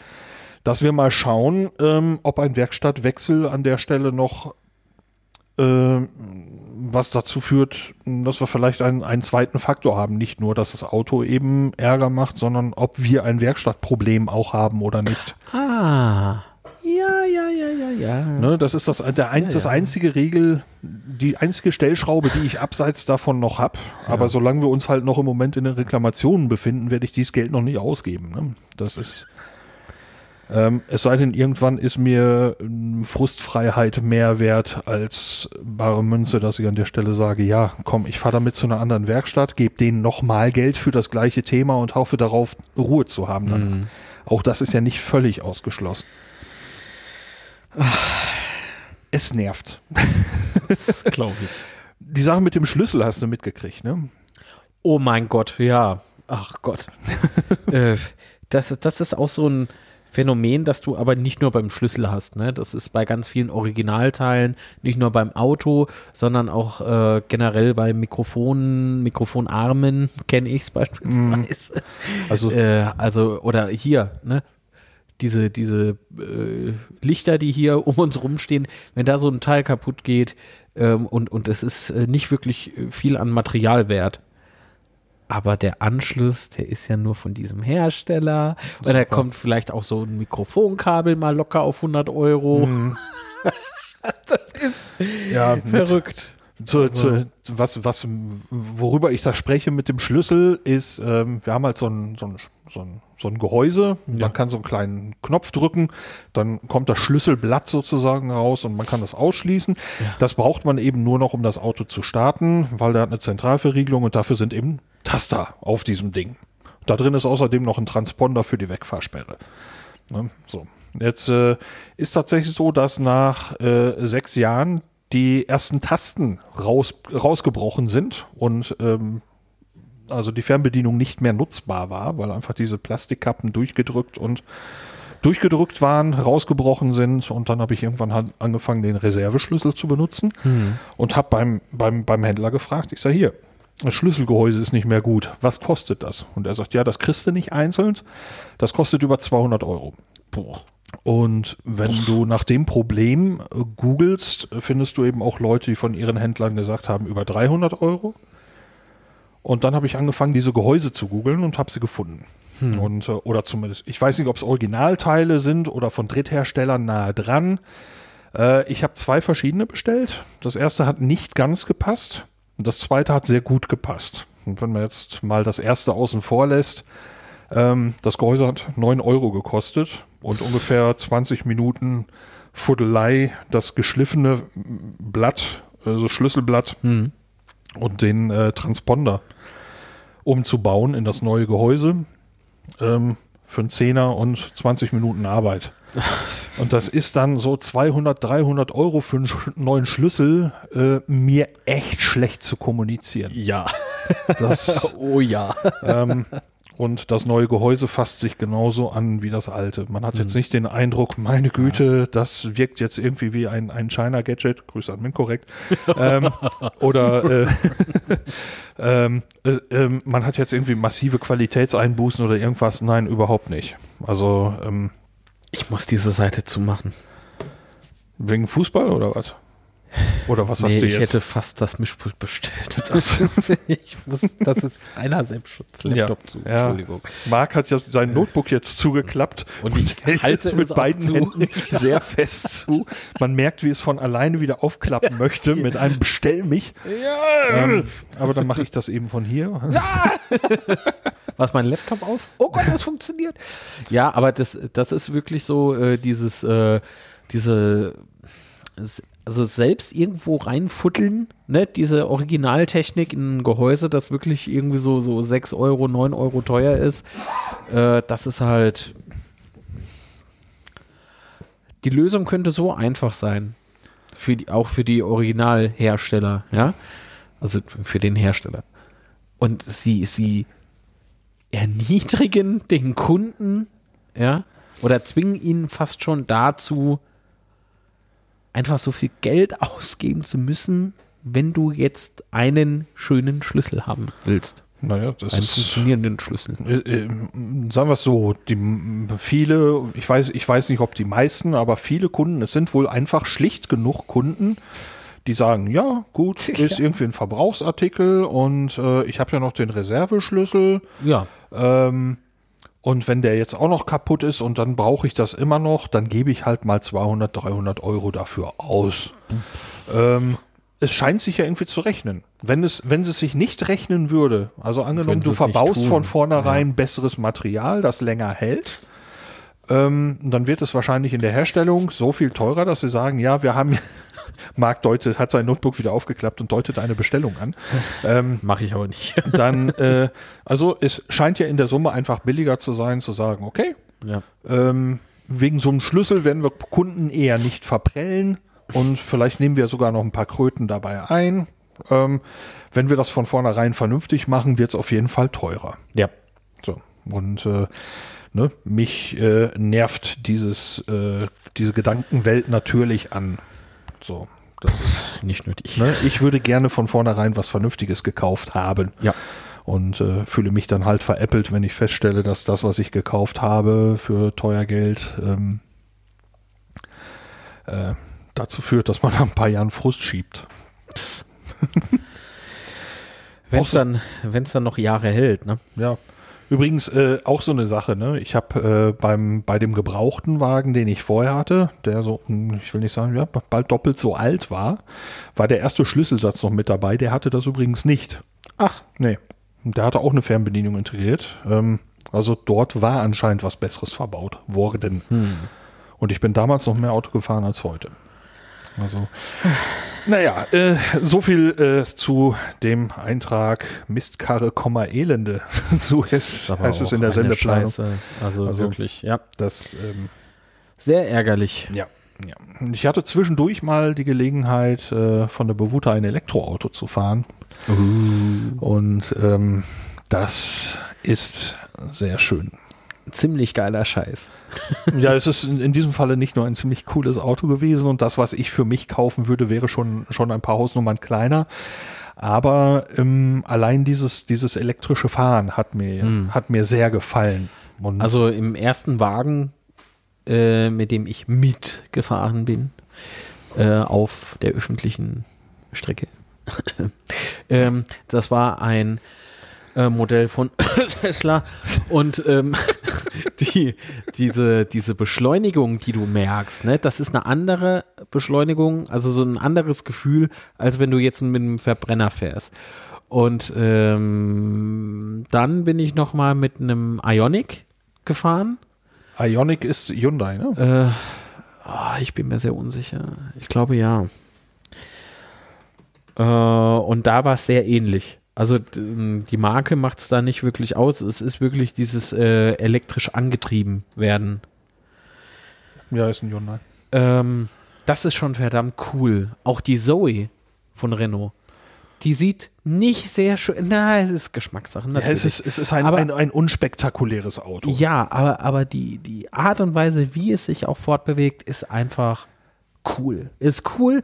dass wir mal schauen, ähm, ob ein Werkstattwechsel an der Stelle noch ähm, was dazu führt, dass wir vielleicht einen, einen zweiten Faktor haben. Nicht nur, dass das Auto eben Ärger macht, sondern ob wir ein Werkstattproblem auch haben oder nicht. Ah. Ja, ja, ja, ja, ja. Ne, das ist das, der ein, ja, das ja. einzige Regel, die einzige Stellschraube, die ich abseits davon noch habe. Aber solange wir uns halt noch im Moment in den Reklamationen befinden, werde ich dieses Geld noch nicht ausgeben. Ne? Das ist. Ähm, es sei denn, irgendwann ist mir ähm, Frustfreiheit mehr wert als bare Münze, dass ich an der Stelle sage, ja, komm, ich fahre damit zu einer anderen Werkstatt, gebe denen nochmal Geld für das gleiche Thema und hoffe darauf, Ruhe zu haben. Mhm. Auch das ist ja nicht völlig ausgeschlossen. Es nervt. Das glaube ich. Die Sache mit dem Schlüssel hast du mitgekriegt, ne? Oh mein Gott, ja. Ach Gott. äh, das, das ist auch so ein Phänomen, das du aber nicht nur beim Schlüssel hast. Ne? Das ist bei ganz vielen Originalteilen, nicht nur beim Auto, sondern auch äh, generell bei Mikrofonen, Mikrofonarmen kenne ich es beispielsweise. Also Äh, also, oder hier, ne? Diese, diese äh, Lichter, die hier um uns rumstehen, wenn da so ein Teil kaputt geht, ähm, und, und es ist äh, nicht wirklich äh, viel an Material wert. Aber der Anschluss, der ist ja nur von diesem Hersteller. Und da kommt vielleicht auch so ein Mikrofonkabel mal locker auf 100 Euro. Mhm. das ist Ja, verrückt. Zu, Also- zu, was, was, worüber ich da spreche mit dem Schlüssel ist, ähm, wir haben halt so ein, so ein, so ein, so ein Gehäuse, Ja. man kann so einen kleinen Knopf drücken, dann kommt das Schlüsselblatt sozusagen raus und man kann das ausschließen. Das braucht man eben nur noch, um das Auto zu starten, weil der hat eine Zentralverriegelung und dafür sind eben Taster auf diesem Ding. Da drin ist außerdem noch ein Transponder für die Wegfahrsperre. Ne? So. Jetzt äh, ist tatsächlich so, dass nach äh, sechs Jahren die ersten Tasten raus, rausgebrochen sind und ähm, also die Fernbedienung nicht mehr nutzbar war, weil einfach diese Plastikkappen durchgedrückt und durchgedrückt waren, rausgebrochen sind und dann habe ich irgendwann han- angefangen, den Reserveschlüssel zu benutzen und habe beim, beim, beim Händler gefragt, ich sage hier, das Schlüsselgehäuse ist nicht mehr gut, was kostet das? Und er sagt, ja, das kriegst du nicht einzeln, das kostet über 200 Euro. Boah. Und wenn du nach dem Problem äh, googelst, findest du eben auch Leute, die von ihren Händlern gesagt haben, über 300 Euro. Und dann habe ich angefangen, diese Gehäuse zu googeln und habe sie gefunden. Und, äh, oder zumindest, ich weiß nicht, ob es Originalteile sind oder von Drittherstellern nahe dran. Äh, ich habe zwei verschiedene bestellt. Das erste hat nicht ganz gepasst. Das zweite hat sehr gut gepasst. Und wenn man jetzt mal das erste außen vor lässt, ähm, das Gehäuse hat 9 Euro gekostet und ungefähr 20 Minuten Fuddelei, das geschliffene Blatt, also Schlüsselblatt Hm. und den äh, Transponder umzubauen in das neue Gehäuse ähm, für einen Zehner und 20 Minuten Arbeit. Und das ist dann so 200, 300 Euro für einen neuen Schlüssel, äh, mir echt schlecht zu kommunizieren. Ja. Das, Oh ja. ähm, und das neue Gehäuse fasst sich genauso an wie das alte. Man hat jetzt nicht den Eindruck, meine Güte, das wirkt jetzt irgendwie wie ein, ein China-Gadget. Grüße an Minkorrekt. ähm, oder äh, ähm, äh, ähm, man hat jetzt irgendwie massive Qualitätseinbußen oder irgendwas. Nein, überhaupt nicht. Also ähm, Ich muss diese Seite zumachen. wegen Fußball oder was? Oder was hast Nee, du ich jetzt? hätte fast das Mischpult bestellt. ich muss, das ist reiner Selbstschutz-Laptop Ja, zu. ja. Entschuldigung. Marc hat ja sein Notebook jetzt zugeklappt Und ich hält halte es mit beiden zu. Händen sehr fest zu. Man merkt, wie es von alleine wieder aufklappen möchte mit einem Bestell mich. Ähm, aber dann mache ich das eben von hier. Was mein Laptop auf? Oh Gott, das funktioniert. Ja, aber das, das ist wirklich so äh, dieses, äh, diese, also selbst irgendwo reinfutteln, ne, diese Originaltechnik in ein Gehäuse, das wirklich irgendwie so, so 6 Euro, 9 Euro teuer ist, äh, das ist halt. Die Lösung könnte so einfach sein. Für die, auch für die Originalhersteller, ja. Also für den Hersteller. Und sie, sie erniedrigen den Kunden, ja, oder zwingen ihn fast schon dazu, einfach so viel Geld ausgeben zu müssen, wenn du jetzt einen schönen Schlüssel haben willst. Naja, das Einen ist. funktionierenden Schlüssel. Äh, äh, sagen wir es so, die viele, ich weiß, ich weiß nicht, ob die meisten, aber viele Kunden, es sind wohl einfach schlicht genug Kunden, die sagen, ja, gut, ist irgendwie ein Verbrauchsartikel und äh, ich habe ja noch den Reserveschlüssel. Ja. Ähm, und wenn der jetzt auch noch kaputt ist und dann brauche ich das immer noch, dann gebe ich halt mal 200, 300 Euro dafür aus. Ähm, es scheint sich ja irgendwie zu rechnen. Wenn es, wenn es sich nicht rechnen würde, also angenommen, du verbaust von vornherein besseres Material, das länger hält, ähm, dann wird es wahrscheinlich in der Herstellung so viel teurer, dass sie sagen, ja, wir haben, Marc deutet, hat sein Notebook wieder aufgeklappt und deutet eine Bestellung an. Ähm, Mache ich aber nicht. dann, äh, also es scheint ja in der Summe einfach billiger zu sein, zu sagen, okay, ja. ähm, wegen so einem Schlüssel werden wir Kunden eher nicht verprellen und vielleicht nehmen wir sogar noch ein paar Kröten dabei ein. Ähm, wenn wir das von vornherein vernünftig machen, wird es auf jeden Fall teurer. Ja. So. Und äh, ne, mich äh, nervt dieses, äh, diese Gedankenwelt natürlich an. So. Das ist, Nicht nötig. ne, ich würde gerne von vornherein was Vernünftiges gekauft haben Ja. und äh, fühle mich dann halt veräppelt, wenn ich feststelle, dass das, was ich gekauft habe für teuer Geld, ähm, äh, dazu führt, dass man nach ein paar Jahren Frust schiebt. Wenn es dann, wenn's dann noch Jahre hält, ne? Ja. Übrigens äh, auch so eine Sache, ne? Ich habe äh, beim bei dem gebrauchten Wagen, den ich vorher hatte, der so, hm, ich will nicht sagen, ja, bald doppelt so alt war, war der erste Schlüsselsatz noch mit dabei. Der hatte das übrigens nicht. Ach, Nee. Der hatte auch eine Fernbedienung integriert. Ähm, also dort war anscheinend was Besseres verbaut worden. Und ich bin damals noch mehr Auto gefahren als heute. Also, naja, äh, so viel äh, zu dem Eintrag Mistkarre, Komma, Elende. so ist, heißt es in der Sendeplanung. Also, Also- wirklich, ja. Das, ähm, Sehr ärgerlich. ja. Ja. Ich hatte zwischendurch mal die Gelegenheit, äh, von der Bewuta ein Elektroauto zu fahren. Und ähm, das ist sehr schön. Ziemlich geiler Scheiß. Ja, es ist in, in diesem Falle nicht nur ein ziemlich cooles Auto gewesen und das, was ich für mich kaufen würde, wäre schon, schon ein paar Hausnummern kleiner. Aber ähm, allein dieses, dieses elektrische Fahren hat mir, hat mir sehr gefallen. Und Also im ersten Wagen, äh, mit dem ich mitgefahren bin, äh, auf der öffentlichen Strecke. ähm, das war ein äh, Modell von Tesla und ähm, die, diese, diese Beschleunigung, die du merkst, ne, das ist eine andere Beschleunigung, also so ein anderes Gefühl, als wenn du jetzt mit einem Verbrenner fährst. Und ähm, dann bin ich noch mal mit einem Ionic gefahren. Ionic ist Hyundai, ne? Äh, ah, ich bin mir sehr unsicher. Ich glaube ja. Äh, und da war es sehr ähnlich. Also d- m, die Marke macht es da nicht wirklich aus. Es ist wirklich dieses äh, elektrisch angetrieben werden. Ja, ist ein Hyundai. Ähm, das ist schon verdammt cool. Auch die Zoe von Renault. Die sieht nicht sehr schön. Na, es ist Geschmackssache. Ja, es ist, es ist ein, Aber- ein, ein unspektakuläres Auto. Ja, aber, aber die, die Art und Weise, wie es sich auch fortbewegt, ist einfach cool. Ist cool.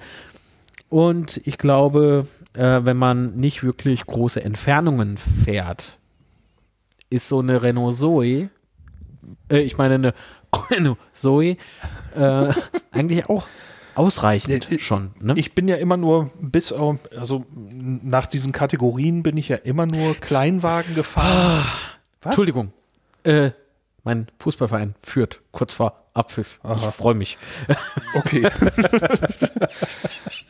Und ich glaube, äh, wenn man nicht wirklich große Entfernungen fährt, ist so eine Renault Zoe, äh, ich meine eine Renault Zoe, äh, eigentlich auch ausreichend Nee, schon. Ne? Ich bin ja immer nur bis auf, also nach diesen Kategorien bin ich ja immer nur Kleinwagen gefahren. Was? Entschuldigung. Äh, mein Fußballverein führt kurz vor Abpfiff. Ich Aha. freue mich. Okay.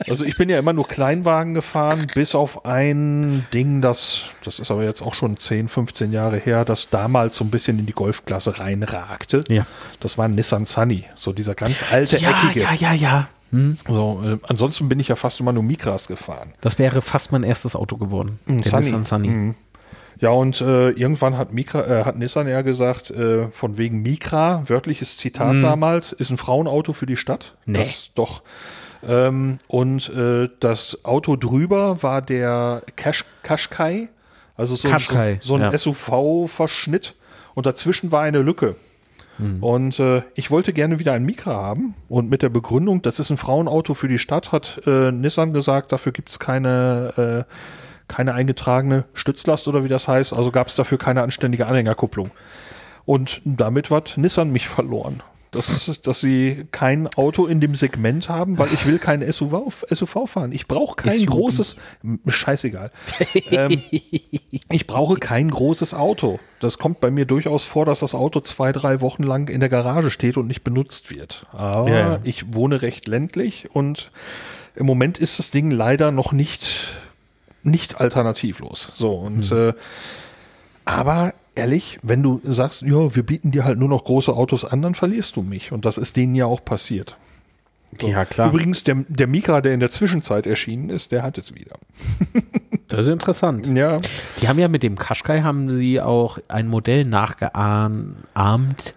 also ich bin ja immer nur Kleinwagen gefahren, bis auf ein Ding, das, das ist aber jetzt auch schon 10, 15 Jahre her, das damals so ein bisschen in die Golfklasse reinragte. Ja. Das war ein Nissan Sunny, so dieser ganz alte, eckige. ja, ja, ja. Hm. So, äh, ansonsten bin ich ja fast immer nur Micras gefahren. Das wäre fast mein erstes Auto geworden. Der Nissan Sunny. Mhm. Ja, und äh, irgendwann hat, Micra, äh, hat Nissan ja gesagt, äh, von wegen Micra, wörtliches Zitat damals, ist ein Frauenauto für die Stadt. Nee. Das doch. Ähm, und äh, das Auto drüber war der Cash, Qashqai, also so, Qashqai, ein, so, ein ja. SUV-Verschnitt. Und dazwischen war eine Lücke. Mhm. Und äh, ich wollte gerne wieder ein Micra haben. Und mit der Begründung, das ist ein Frauenauto für die Stadt, hat äh, Nissan gesagt, dafür gibt es keine, äh, keine eingetragene Stützlast oder wie das heißt. Also gab es dafür keine anständige Anhängerkupplung. Und damit hat Nissan mich verloren. Das, dass sie kein Auto in dem Segment haben, weil ich will kein SUV, SUV fahren. Ich brauche kein SUV. großes, scheißegal. ähm, ich brauche kein großes Auto. Das kommt bei mir durchaus vor, dass das Auto zwei, drei Wochen lang in der Garage steht und nicht benutzt wird. Aber Ja, ja. ich wohne recht ländlich und im Moment ist das Ding leider noch nicht, nicht alternativlos. So, und Hm. äh, aber ehrlich, wenn du sagst, ja, wir bieten dir halt nur noch große Autos an, dann verlierst du mich. Und das ist denen ja auch passiert. So. Ja, klar. Übrigens, der, der Mika, der in der Zwischenzeit erschienen ist, der hat es wieder. Das ist interessant. Ja. Die haben ja mit dem Qashqai haben sie auch ein Modell nachgeahmt. Ahmt.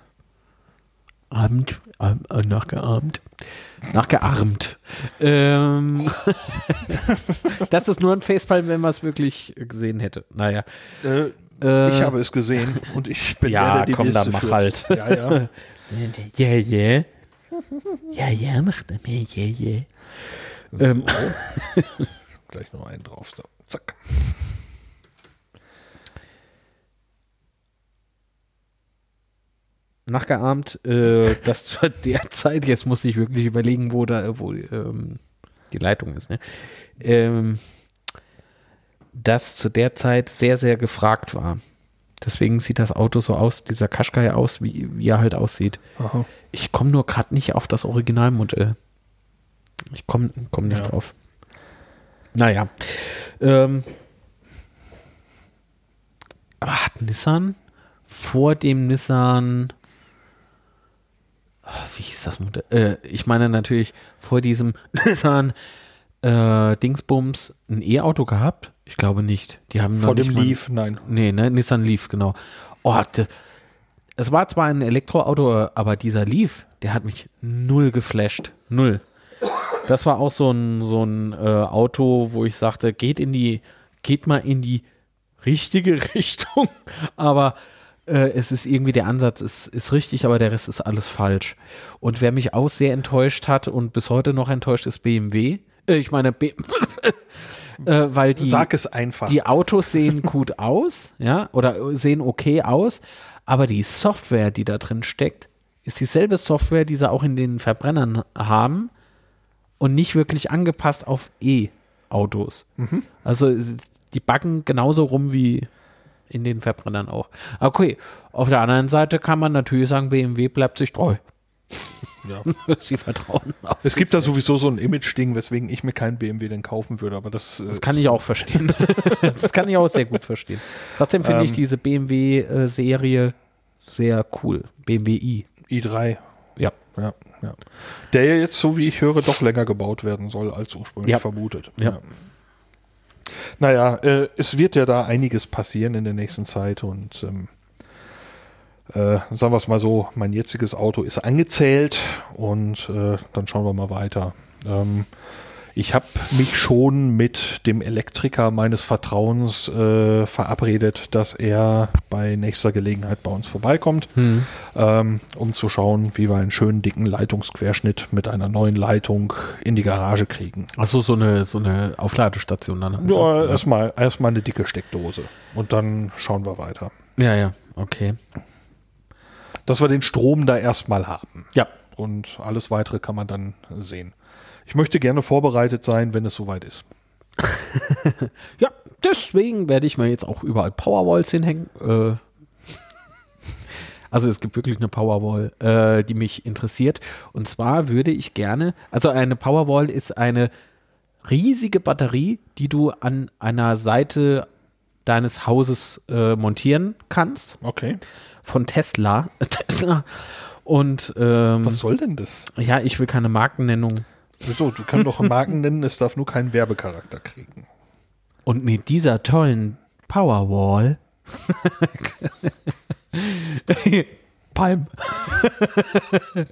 Ahmt. Ahmt äh, nachgeahmt. Nachgeahmt. Ähm, das ist nur ein Facepalm, wenn man es wirklich gesehen hätte. Naja. Äh, Äh, ich habe es gesehen und ich bin Ja, der, der die komm, dann mach führt. halt. Ja, ja. Ja, ja. Ja, ja, mach das mal. Ja, ja. Ähm. Gleich noch einen drauf. So. Zack. Nachgeahmt, äh, das zu der Zeit, jetzt muss ich wirklich überlegen, wo da, wo ähm, die Leitung ist, ne? Ähm, das zu der Zeit sehr, sehr gefragt war. Deswegen sieht das Auto so aus, dieser Qashqai aus, wie, wie er halt aussieht. Aha. Ich komme nur gerade nicht auf das Originalmodell. Ich komme komm nicht Ja. drauf. Naja. Ähm, aber hat Nissan vor dem Nissan. Ah, Wie hieß das Modell? Äh, ich meine natürlich vor diesem Nissan äh, Dingsbums ein E-Auto gehabt? Ich glaube nicht. Die haben Vor dem mal- Leaf, nein. Nee, ne? Nissan Leaf, genau. Oh, es war zwar ein Elektroauto, aber dieser Leaf, der hat mich null geflasht. Null. Das war auch so ein, so ein äh, Auto, wo ich sagte, geht in die, geht mal in die richtige Richtung, aber äh, es ist irgendwie, der Ansatz ist, ist richtig, aber der Rest ist alles falsch. Und wer mich auch sehr enttäuscht hat und bis heute noch enttäuscht ist BMW. Äh, ich meine, B äh, weil die, Sag es einfach. die Autos sehen gut aus, ja, oder sehen okay aus, aber die Software, die da drin steckt, ist dieselbe Software, die sie auch in den Verbrennern haben und nicht wirklich angepasst auf E-Autos. Also es- die backen genauso rum wie in den Verbrennern auch. Okay, auf der anderen Seite kann man natürlich sagen, BMW bleibt sich treu. Ja. Sie vertrauen auf Es gibt da sowieso so ein Image-Ding, weswegen ich mir keinen BMW denn kaufen würde, aber das, äh, Das kann ich auch verstehen. das kann ich auch sehr gut verstehen. Trotzdem finde ich Ähm. diese BMW-Serie sehr cool. BMW i. i3. Ja. Ja, ja. Der ja jetzt, so wie ich höre, doch länger gebaut werden soll als ursprünglich Ja. vermutet. Ja. Naja, äh, es wird ja da einiges passieren in der nächsten Zeit und ähm, äh, sagen wir es mal so, mein jetziges Auto ist angezählt und äh, dann schauen wir mal weiter. Ähm, ich habe mich schon mit dem Elektriker meines Vertrauens äh, verabredet, dass er bei nächster Gelegenheit bei uns vorbeikommt, ähm, um zu schauen, wie wir einen schönen dicken Leitungsquerschnitt mit einer neuen Leitung in die Garage kriegen. Achso, so eine, so eine Aufladestation dann. halt, Ja, ne? erstmal erstmal eine dicke Steckdose und dann schauen wir weiter. ja, ja, okay. Dass wir den Strom da erstmal haben. Ja, Und alles weitere kann man dann sehen. Ich möchte gerne vorbereitet sein, wenn es soweit ist. ja, deswegen werde ich mir jetzt auch überall Powerwalls hinhängen. Äh, also es gibt wirklich eine Powerwall, äh, die mich interessiert. Und zwar würde ich gerne, also eine Powerwall ist eine riesige Batterie, die du an einer Seite deines Hauses äh, montieren kannst. Okay. Von Tesla. Tesla. Und ähm, Was soll denn das? ja, ich will keine Markennennung. Wieso? Du kannst doch Marken nennen, es darf nur keinen Werbecharakter kriegen. Und mit dieser tollen Powerwall. Palm.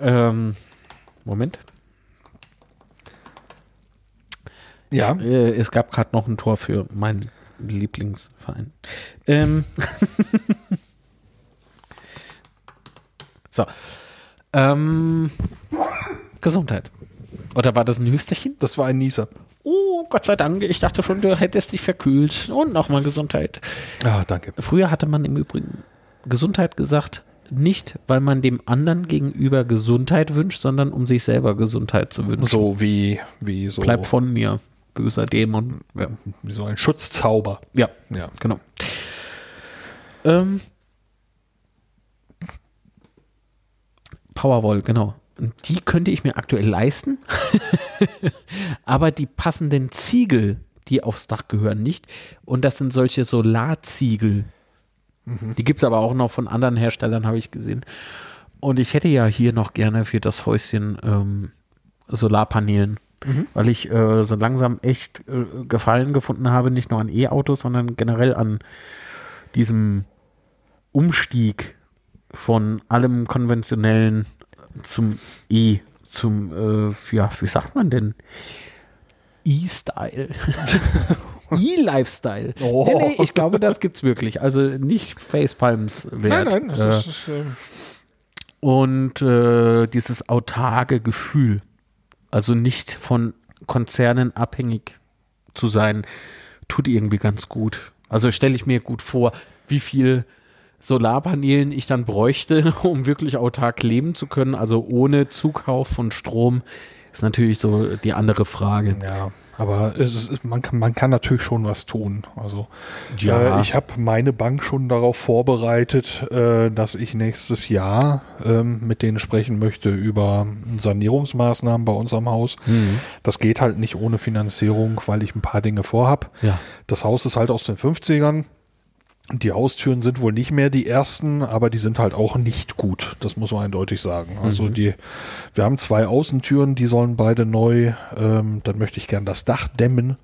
ähm, Moment. Ja. Äh, es gab gerade noch ein Tor für meinen Lieblingsverein. Ähm. So. Ähm. Gesundheit. Oder war das ein Hüsterchen? Das war ein Nieser. Oh, Gott sei Dank. Ich dachte schon, du hättest dich verkühlt. Und nochmal Gesundheit. Ah, danke. Früher hatte man im Übrigen Gesundheit gesagt, nicht weil man dem anderen gegenüber Gesundheit wünscht, sondern um sich selber Gesundheit zu wünschen. So wie, wie so, Bleib von mir, böser Dämon. Ja, wie so ein Schutzzauber. ja Ja. genau. Ähm, Powerwall, genau. Und die könnte ich mir aktuell leisten. Aber die passenden Ziegel, die aufs Dach gehören, nicht. Und das sind solche Solarziegel. Die gibt es aber auch noch von anderen Herstellern, habe ich gesehen. Und ich hätte ja hier noch gerne für das Häuschen ähm, Solarpanelen. Weil ich äh, so langsam echt äh, Gefallen gefunden habe, nicht nur an E-Autos, sondern generell an diesem Umstieg von allem konventionellen zum E, zum, äh, ja, wie sagt man denn? E-Style. E-Lifestyle. Oh. Nee, nee, ich glaube, das gibt's wirklich. Also nicht Facepalms wert. Nein, nein, Äh, das ist, äh, und äh, dieses autarke Gefühl, also nicht von Konzernen abhängig zu sein, tut irgendwie ganz gut. Also stelle ich mir gut vor, wie viel Solarpanelen ich dann bräuchte, um wirklich autark leben zu können, also ohne Zukauf von Strom Ist natürlich so die andere Frage. Ja, aber ist, man, kann, man kann natürlich schon was tun. Also Ja. äh, ich habe meine Bank schon darauf vorbereitet, äh, dass ich nächstes Jahr ähm, mit denen sprechen möchte über Sanierungsmaßnahmen bei uns am Haus. Mhm. Das geht halt nicht ohne Finanzierung, weil ich ein paar Dinge vorhab. Ja. Das Haus ist halt aus den 50ern. Die Haustüren sind wohl nicht mehr die ersten, aber die sind halt auch nicht gut. Das muss man eindeutig sagen. Also die, wir haben zwei Außentüren, die sollen beide neu. Ähm, dann möchte ich gern das Dach dämmen.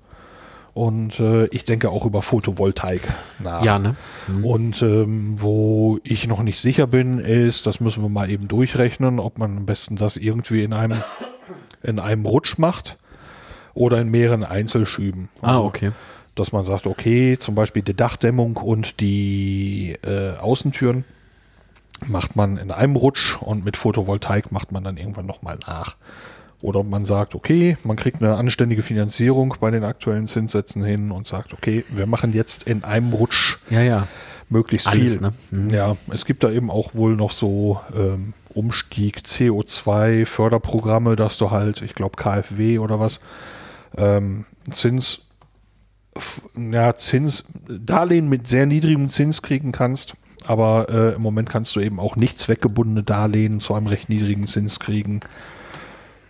Und äh, ich denke auch über Photovoltaik nach. Ja, ne? Und ähm, wo ich noch nicht sicher bin, ist, das müssen wir mal eben durchrechnen, ob man am besten das irgendwie in einem, in einem Rutsch macht oder in mehreren Einzelschüben. Ah, Also, okay. Dass man sagt, okay, zum Beispiel die Dachdämmung und die äh, Außentüren macht man in einem Rutsch und mit Photovoltaik macht man dann irgendwann nochmal nach. Oder man sagt, okay, man kriegt eine anständige Finanzierung bei den aktuellen Zinssätzen hin und sagt, okay, wir machen jetzt in einem Rutsch Ja, ja. möglichst Alles, viel. ne? Mhm. Ja, es gibt da eben auch wohl noch so ähm, Umstieg CO2 Förderprogramme, dass du halt, ich glaube KfW oder was, ähm, Zins, ja, Zins, Darlehen mit sehr niedrigem Zins kriegen kannst. Aber äh, im Moment kannst du eben auch nicht zweckgebundene Darlehen zu einem recht niedrigen Zins kriegen.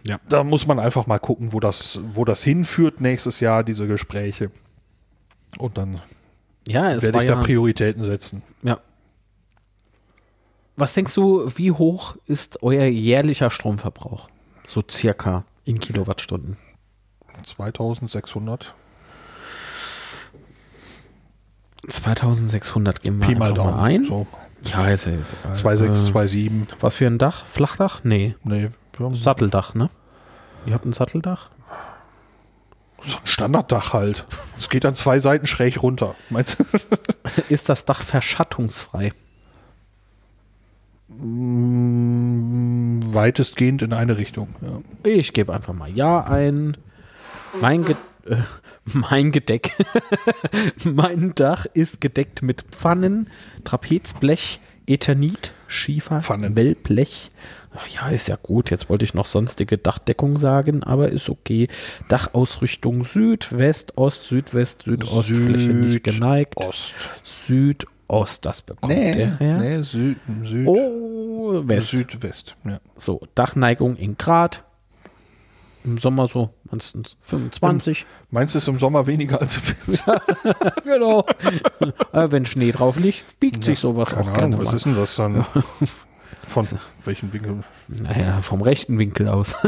Ja. Da muss man einfach mal gucken, wo das, wo das hinführt nächstes Jahr, diese Gespräche. Und dann Ja, werde ich ja, da Prioritäten setzen. ja. Was denkst du, wie hoch ist euer jährlicher Stromverbrauch? So circa in Kilowattstunden. 2600. 2600 gehen wir Pi mal mal ein. So. Ja, ist ja ist egal. 2,6, Äh, 2,7. was für ein Dach? Flachdach? Nee, Nee, so Satteldach, ne? Ihr habt ein Satteldach? ein Standarddach halt. Es geht an zwei Seiten schräg runter. Meinst du? Ist das Dach verschattungsfrei? Mm, Weitestgehend in eine Richtung. Ja. Ich gebe einfach mal Ja ein. Mein, Ge äh, mein Gedeck. mein Dach ist gedeckt mit Pfannen, Trapezblech, Eternit, Schiefer, Pfannen. Wellblech. Ach Ja, ist ja gut. Jetzt wollte ich noch sonstige Dachdeckung sagen, aber ist okay. Dachausrichtung Süd, West, Ost, Südwest, Südost, Fläche nicht geneigt. Ost. Südost, das bekommt Nee, der Herr. nee Süd, Süd, Oh, West. Südwest. Ja. So, Dachneigung in Grad. Im Sommer so meistens 25. Meinst du es im Sommer weniger als im Winter? genau. äh, wenn Schnee drauf liegt, biegt sich sowas Keine auch Ahnung, gerne was mal. ist denn das dann? Von welchem Winkel? Naja, vom rechten Winkel aus.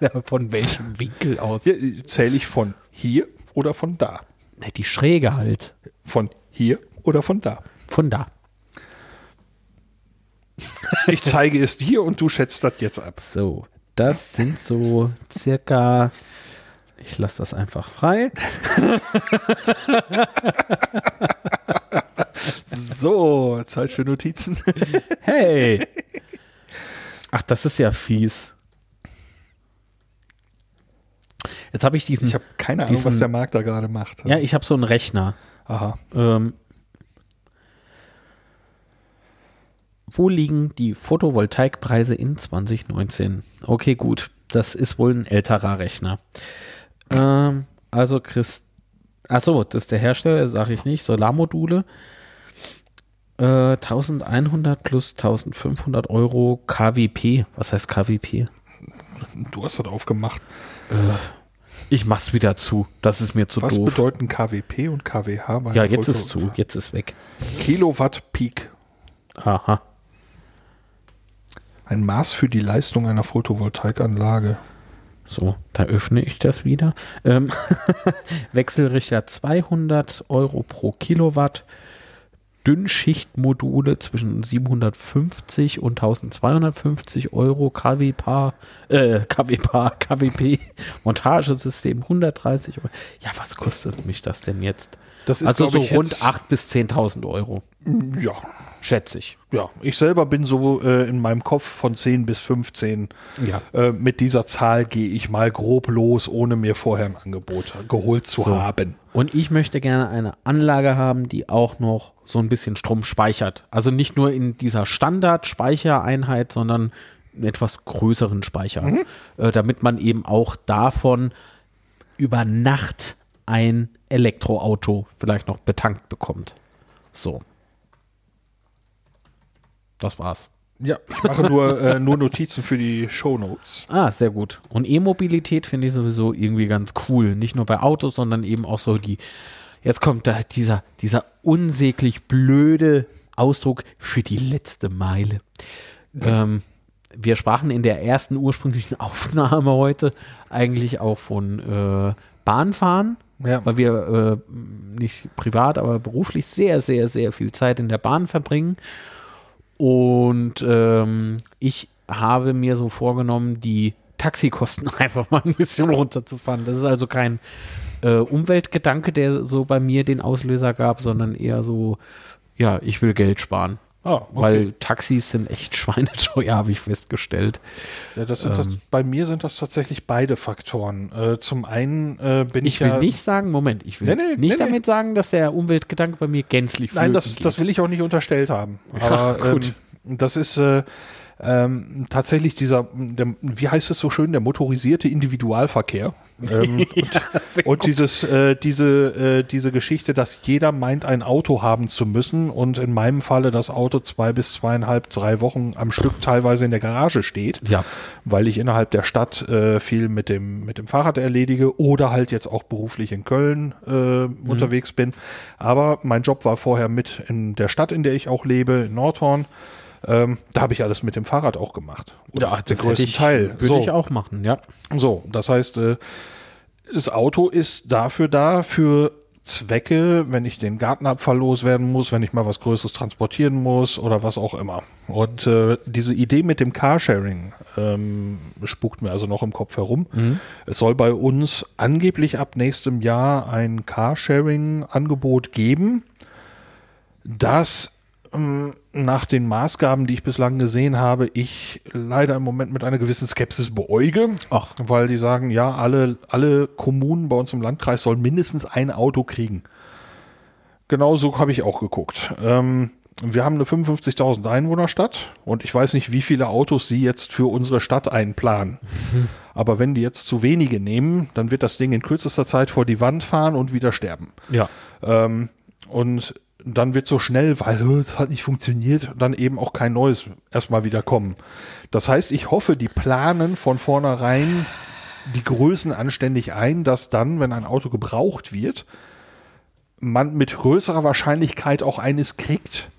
Ja, von welchem Winkel aus? Ja, Zähle ich von hier oder von da? Na, Die Schräge halt. Von hier oder von da? Von da. Ich zeige es dir und du schätzt das jetzt ab. So, das sind so circa. Ich lasse das einfach frei. So, Zeit für Notizen. Hey! Ach, das ist ja fies. Jetzt habe ich diesen. Ich habe keine Ahnung, Diesen- was der Markt da gerade macht. ja, ich habe so einen Rechner. Aha. Ähm, wo liegen die Photovoltaikpreise in 2019? Okay, gut. Das ist wohl ein älterer Rechner. Ähm, also Chris. Achso, das ist der Hersteller, sage ich nicht. Solarmodule. Äh, 1100 plus 1500 Euro KWP. Was heißt KWP? Du hast das aufgemacht. Ich mach's wieder zu. Das ist mir zu Was doof. bedeuten KWP und KWH? Ja, jetzt ist zu. Jetzt ist weg. Kilowatt Peak. Aha. Ein Maß für die Leistung einer Photovoltaikanlage. So, da öffne ich das wieder. Ähm, Wechselrichter 200 Euro pro Kilowatt. Dünnschichtmodule zwischen 750 und 1250 Euro. KWP, äh, KWP, KWP, Montagesystem 130 Euro. Ja, was kostet mich das denn jetzt? Das ist, also so ich, rund jetzt- 8.000 bis 10.000 Euro, Ja, schätze ich. ja. Ich selber bin so äh, in meinem Kopf von 10 bis 15. Ja. Äh, mit dieser Zahl gehe ich mal grob los, ohne mir vorher ein Angebot geholt zu So. haben. Und ich möchte gerne eine Anlage haben, die auch noch so ein bisschen Strom speichert. Also nicht nur in dieser Standard-Speichereinheit, sondern einen etwas größeren Speicher, äh, damit man eben auch davon über Nacht ein Elektroauto vielleicht noch betankt bekommt. So. Das war's. Ja, ich mache nur, äh, nur Notizen für die Shownotes. Ah, sehr gut. Und E-Mobilität finde ich sowieso irgendwie ganz cool. Nicht nur bei Autos, sondern eben auch so die. Jetzt kommt da dieser, dieser unsäglich blöde Ausdruck für die letzte Meile. Ähm, wir sprachen in der ersten ursprünglichen Aufnahme heute eigentlich auch von äh, Bahnfahren, Ja. weil wir äh, nicht privat, aber beruflich sehr, sehr, sehr viel Zeit in der Bahn verbringen. Und ähm, ich habe mir so vorgenommen, die Taxikosten einfach mal ein bisschen runterzufahren. Das ist also kein äh, Umweltgedanke, der so bei mir den Auslöser gab, sondern eher so, ja, ich will Geld sparen. Ah, okay. Weil Taxis sind echt schweineteuer, habe ich festgestellt. ja, das sind das, ähm, bei mir sind das tatsächlich beide Faktoren. Äh, zum einen äh, bin ich, Ich will ja, nicht sagen, Moment, ich will Nee, nee, nicht nee, damit sagen, dass der Umweltgedanke bei mir gänzlich Nein, das, flöten das geht. will ich auch nicht unterstellt haben. Aber gut. Ähm, das ist äh, ähm, tatsächlich dieser, der, wie heißt es so schön, der motorisierte Individualverkehr. Ähm, und, und dieses, äh, diese, äh, diese Geschichte, dass jeder meint, ein Auto haben zu müssen und in meinem Falle das Auto zwei bis zweieinhalb, drei Wochen am Stück teilweise in der Garage steht Ja, weil ich innerhalb der Stadt äh, viel mit dem, mit dem Fahrrad erledige oder halt jetzt auch beruflich in Köln äh, unterwegs bin. Aber mein Job war vorher mit in der Stadt, in der ich auch lebe, in Nordhorn. Ähm, da habe ich alles mit dem Fahrrad auch gemacht. Oder der hätte größte ich, Teil. Würde So. ich auch machen, ja. So, das heißt, äh, das Auto ist dafür da, für Zwecke, wenn ich den Gartenabfall loswerden muss, wenn ich mal was Größeres transportieren muss oder was auch immer. Und äh, diese Idee mit dem Carsharing ähm, spukt mir also noch im Kopf herum. Es soll bei uns angeblich ab nächstem Jahr ein Carsharing-Angebot geben, das nach den Maßgaben, die ich bislang gesehen habe, ich leider im Moment mit einer gewissen Skepsis beäuge, Ach. weil die sagen, ja, alle, alle Kommunen bei uns im Landkreis sollen mindestens ein Auto kriegen. Genauso habe ich auch geguckt. Ähm, wir haben eine 55.000 Einwohnerstadt und ich weiß nicht, wie viele Autos sie jetzt für unsere Stadt einplanen. Aber wenn die jetzt zu wenige nehmen, dann wird das Ding in kürzester Zeit vor die Wand fahren und wieder sterben. Ja. Ähm, und dann wird so schnell, weil äh, es hat nicht funktioniert, dann eben auch kein neues erstmal wieder kommen. Das heißt, ich hoffe, die planen von vornherein die Größen anständig ein, dass dann, wenn ein Auto gebraucht wird, man mit größerer Wahrscheinlichkeit auch eines kriegt.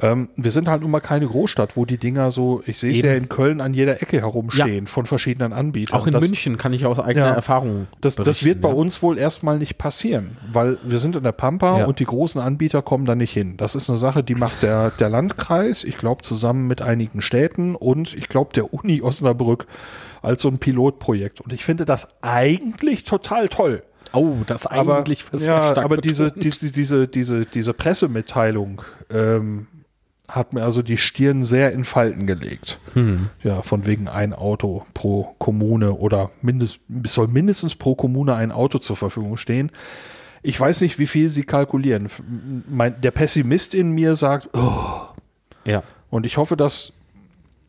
Ähm, wir sind halt nun mal keine Großstadt, wo die Dinger so, ich sehe es ja in Köln an jeder Ecke herumstehen von verschiedenen Anbietern. Auch in Das- München kann ich aus eigener Ja. Erfahrung. das, das wird bei ja. uns wohl erstmal nicht passieren, weil wir sind in der Pampa Ja. und die großen Anbieter kommen da nicht hin. Das ist eine Sache, die macht der, der Landkreis, ich glaube zusammen mit einigen Städten und ich glaube der Uni Osnabrück als so ein Pilotprojekt. Und ich finde das eigentlich total toll. Oh, das Aber, eigentlich sehr ja, aber diese, diese, diese, diese, diese Pressemitteilung ähm, hat mir also die Stirn sehr in Falten gelegt. Hm. Ja, von wegen ein Auto pro Kommune oder mindest, es soll mindestens pro Kommune ein Auto zur Verfügung stehen. Ich weiß nicht, wie viel sie kalkulieren. Mein, der Pessimist in mir sagt, oh, Ja. und ich hoffe, dass,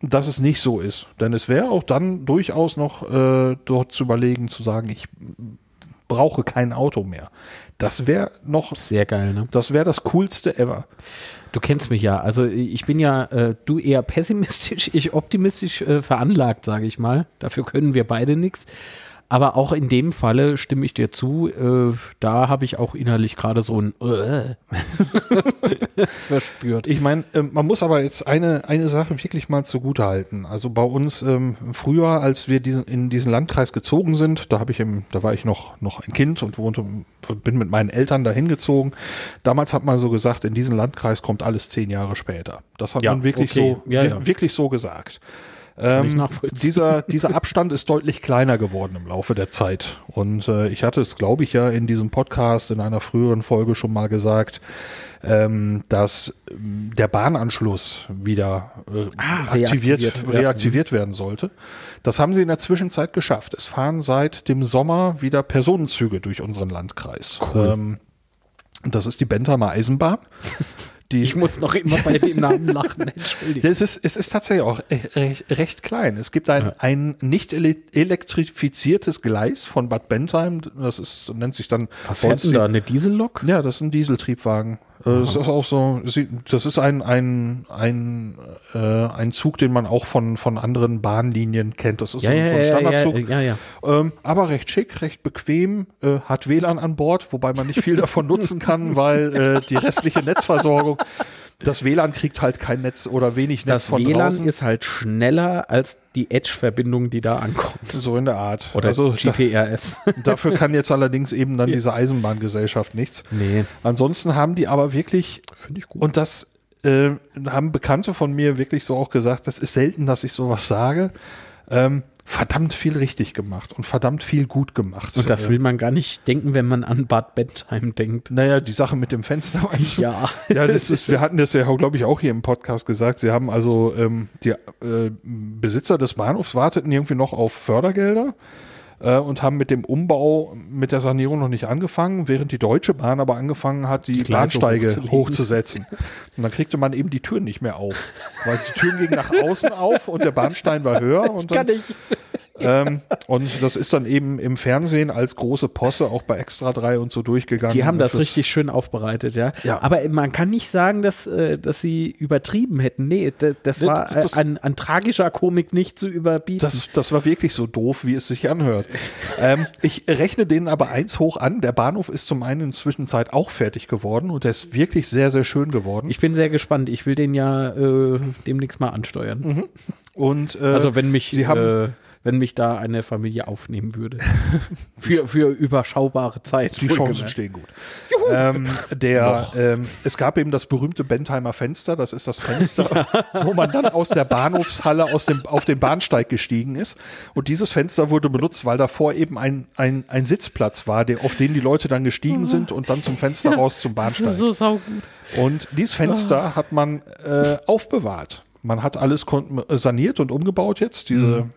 dass es nicht so ist. Denn es wäre auch dann durchaus noch äh, dort zu überlegen, zu sagen, ich brauche kein Auto mehr. Das wäre noch, Sehr geil, ne? das wäre das coolste ever. Du kennst mich ja. Also ich bin ja, äh, du eher pessimistisch, ich optimistisch äh, veranlagt, sage ich mal. Dafür können wir beide nichts. Aber auch in dem Falle stimme ich dir zu. Äh, da habe ich auch innerlich gerade so ein äh, verspürt. Ich meine, ähm, man muss aber jetzt eine, eine Sache wirklich mal zugute halten. Also bei uns ähm, früher, als wir diesen, in diesen Landkreis gezogen sind, da habe ich im, da war ich noch, noch ein Kind und wohnte, bin mit meinen Eltern dahin gezogen. Damals hat man so gesagt, in diesen Landkreis kommt alles zehn Jahre später. Das hat Ja, man wirklich okay. so, Ja, ja. wirklich so gesagt. Ähm, dieser, dieser Abstand ist deutlich kleiner geworden im Laufe der Zeit. Und äh, ich hatte es, glaube ich, ja in diesem Podcast in einer früheren Folge schon mal gesagt, ähm, dass ähm, der Bahnanschluss wieder äh, Ah, aktiviert, reaktiviert, ja. reaktiviert werden sollte. Das haben sie in der Zwischenzeit geschafft. Es fahren seit dem Sommer wieder Personenzüge durch unseren Landkreis. Ähm, das ist die Bentheimer Eisenbahn. Die, Ich muss noch immer bei dem Namen lachen, entschuldige. es ist, es ist tatsächlich auch recht, recht klein. Es gibt ein, Ja. ein nicht ele elektrifiziertes Gleis von Bad Bentheim. Das ist, nennt sich dann Was fährt denn da? Eine Diesellok? Ja, das ist ein Dieseltriebwagen. Äh, Das ist auch so, das ist ein, ein, ein, äh, ein Zug, den man auch von, von anderen Bahnlinien kennt. Das ist Ja, so, ja, so ein Standardzug. ja. Ähm, aber recht schick, recht bequem, äh, hat WLAN an Bord, wobei man nicht viel davon nutzen kann, weil äh, die restliche Netzversorgung, das WLAN kriegt halt kein Netz oder wenig Netz Das von WLAN draußen. ist halt schneller als die Edge-Verbindung, die da ankommt. so in der Art. Oder also da, GPRS. dafür kann jetzt allerdings eben dann diese Eisenbahngesellschaft nichts. nee. Ansonsten haben die aber wirklich, Finde ich gut. und das äh, haben Bekannte von mir wirklich so auch gesagt, das ist selten, dass ich sowas sage, ähm, verdammt viel richtig gemacht und verdammt viel gut gemacht. Und das will man gar nicht denken, wenn man an Bad Bentheim denkt. Naja, die Sache mit dem Fenster. du? Ja. Ja, das ist, wir hatten das ja, glaube ich, auch hier im Podcast gesagt. Sie haben also, ähm, die äh, Besitzer des Bahnhofs warteten irgendwie noch auf Fördergelder äh, und haben mit dem Umbau, mit der Sanierung noch nicht angefangen, während die Deutsche Bahn aber angefangen hat, die, Die Bahnsteige hochzusetzen. Und dann kriegte man eben die Türen nicht mehr auf. Weil die Türen gingen nach außen auf und der Bahnstein war höher. Und dann, ich. Ähm, und das ist dann eben im Fernsehen als große Posse auch bei Extra 3 und so durchgegangen. Die haben das Fürs- richtig schön aufbereitet, ja. Ja. Aber man kann nicht sagen, dass, äh, dass sie übertrieben hätten. Nee, das, das Nee, war das- an, an tragischer Komik nicht zu überbieten. Das, das war wirklich so doof, wie es sich anhört. ähm, ich rechne denen aber eins hoch an. Der Bahnhof ist zum einen in der Zwischenzeit auch fertig geworden und der ist wirklich sehr, sehr schön geworden. ich bin sehr gespannt. Ich will den ja äh, demnächst mal ansteuern. und äh, Also wenn mich, Sie haben, äh, wenn mich da eine Familie aufnehmen würde. für, für überschaubare Zeit. die Chancen wohlgemerkt. stehen gut. Ähm, der, ähm, es gab eben das berühmte Bentheimer Fenster. Das ist das Fenster, wo man dann aus der Bahnhofshalle aus dem, auf den Bahnsteig gestiegen ist. Und dieses Fenster wurde benutzt, weil davor eben ein, ein, ein Sitzplatz war, der, auf den die Leute dann gestiegen sind und dann zum Fenster raus zum Das Bahnsteig. ist so saugut. Und dieses Fenster hat man äh, aufbewahrt. Man hat alles äh, saniert und umgebaut jetzt. Diese, ähm,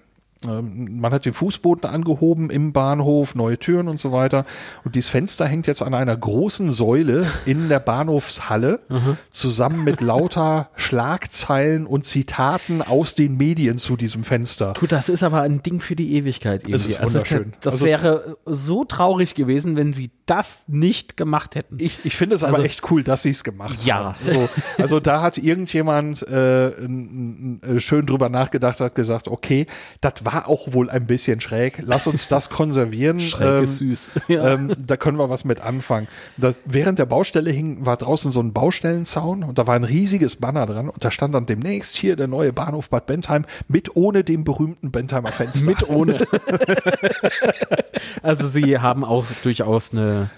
man hat den Fußboden angehoben im Bahnhof, neue Türen und so weiter. Und dieses Fenster hängt jetzt an einer großen Säule in der Bahnhofshalle zusammen mit lauter Schlagzeilen und Zitaten aus den Medien zu diesem Fenster. Du, das ist aber ein Ding für die Ewigkeit irgendwie. Es ist Also wunderschön. das das Also- wäre so traurig gewesen, wenn sie das nicht gemacht hätten. Ich, ich finde es aber Also- echt cool, dass sie es gemacht Ja. haben. So, also da hat irgendjemand äh, schön drüber nachgedacht, hat gesagt, okay, das war auch wohl ein bisschen schräg. Lass uns das konservieren. Schräg ist süß. Ja. Ähm, da können wir was mit anfangen. Das, während der Baustelle hing, war draußen so ein Baustellenzaun und da war ein riesiges Banner dran und da stand dann demnächst hier der neue Bahnhof Bad Bentheim mit ohne dem berühmten Bentheimer Fenster. Mit ohne. also sie haben auch durchaus eine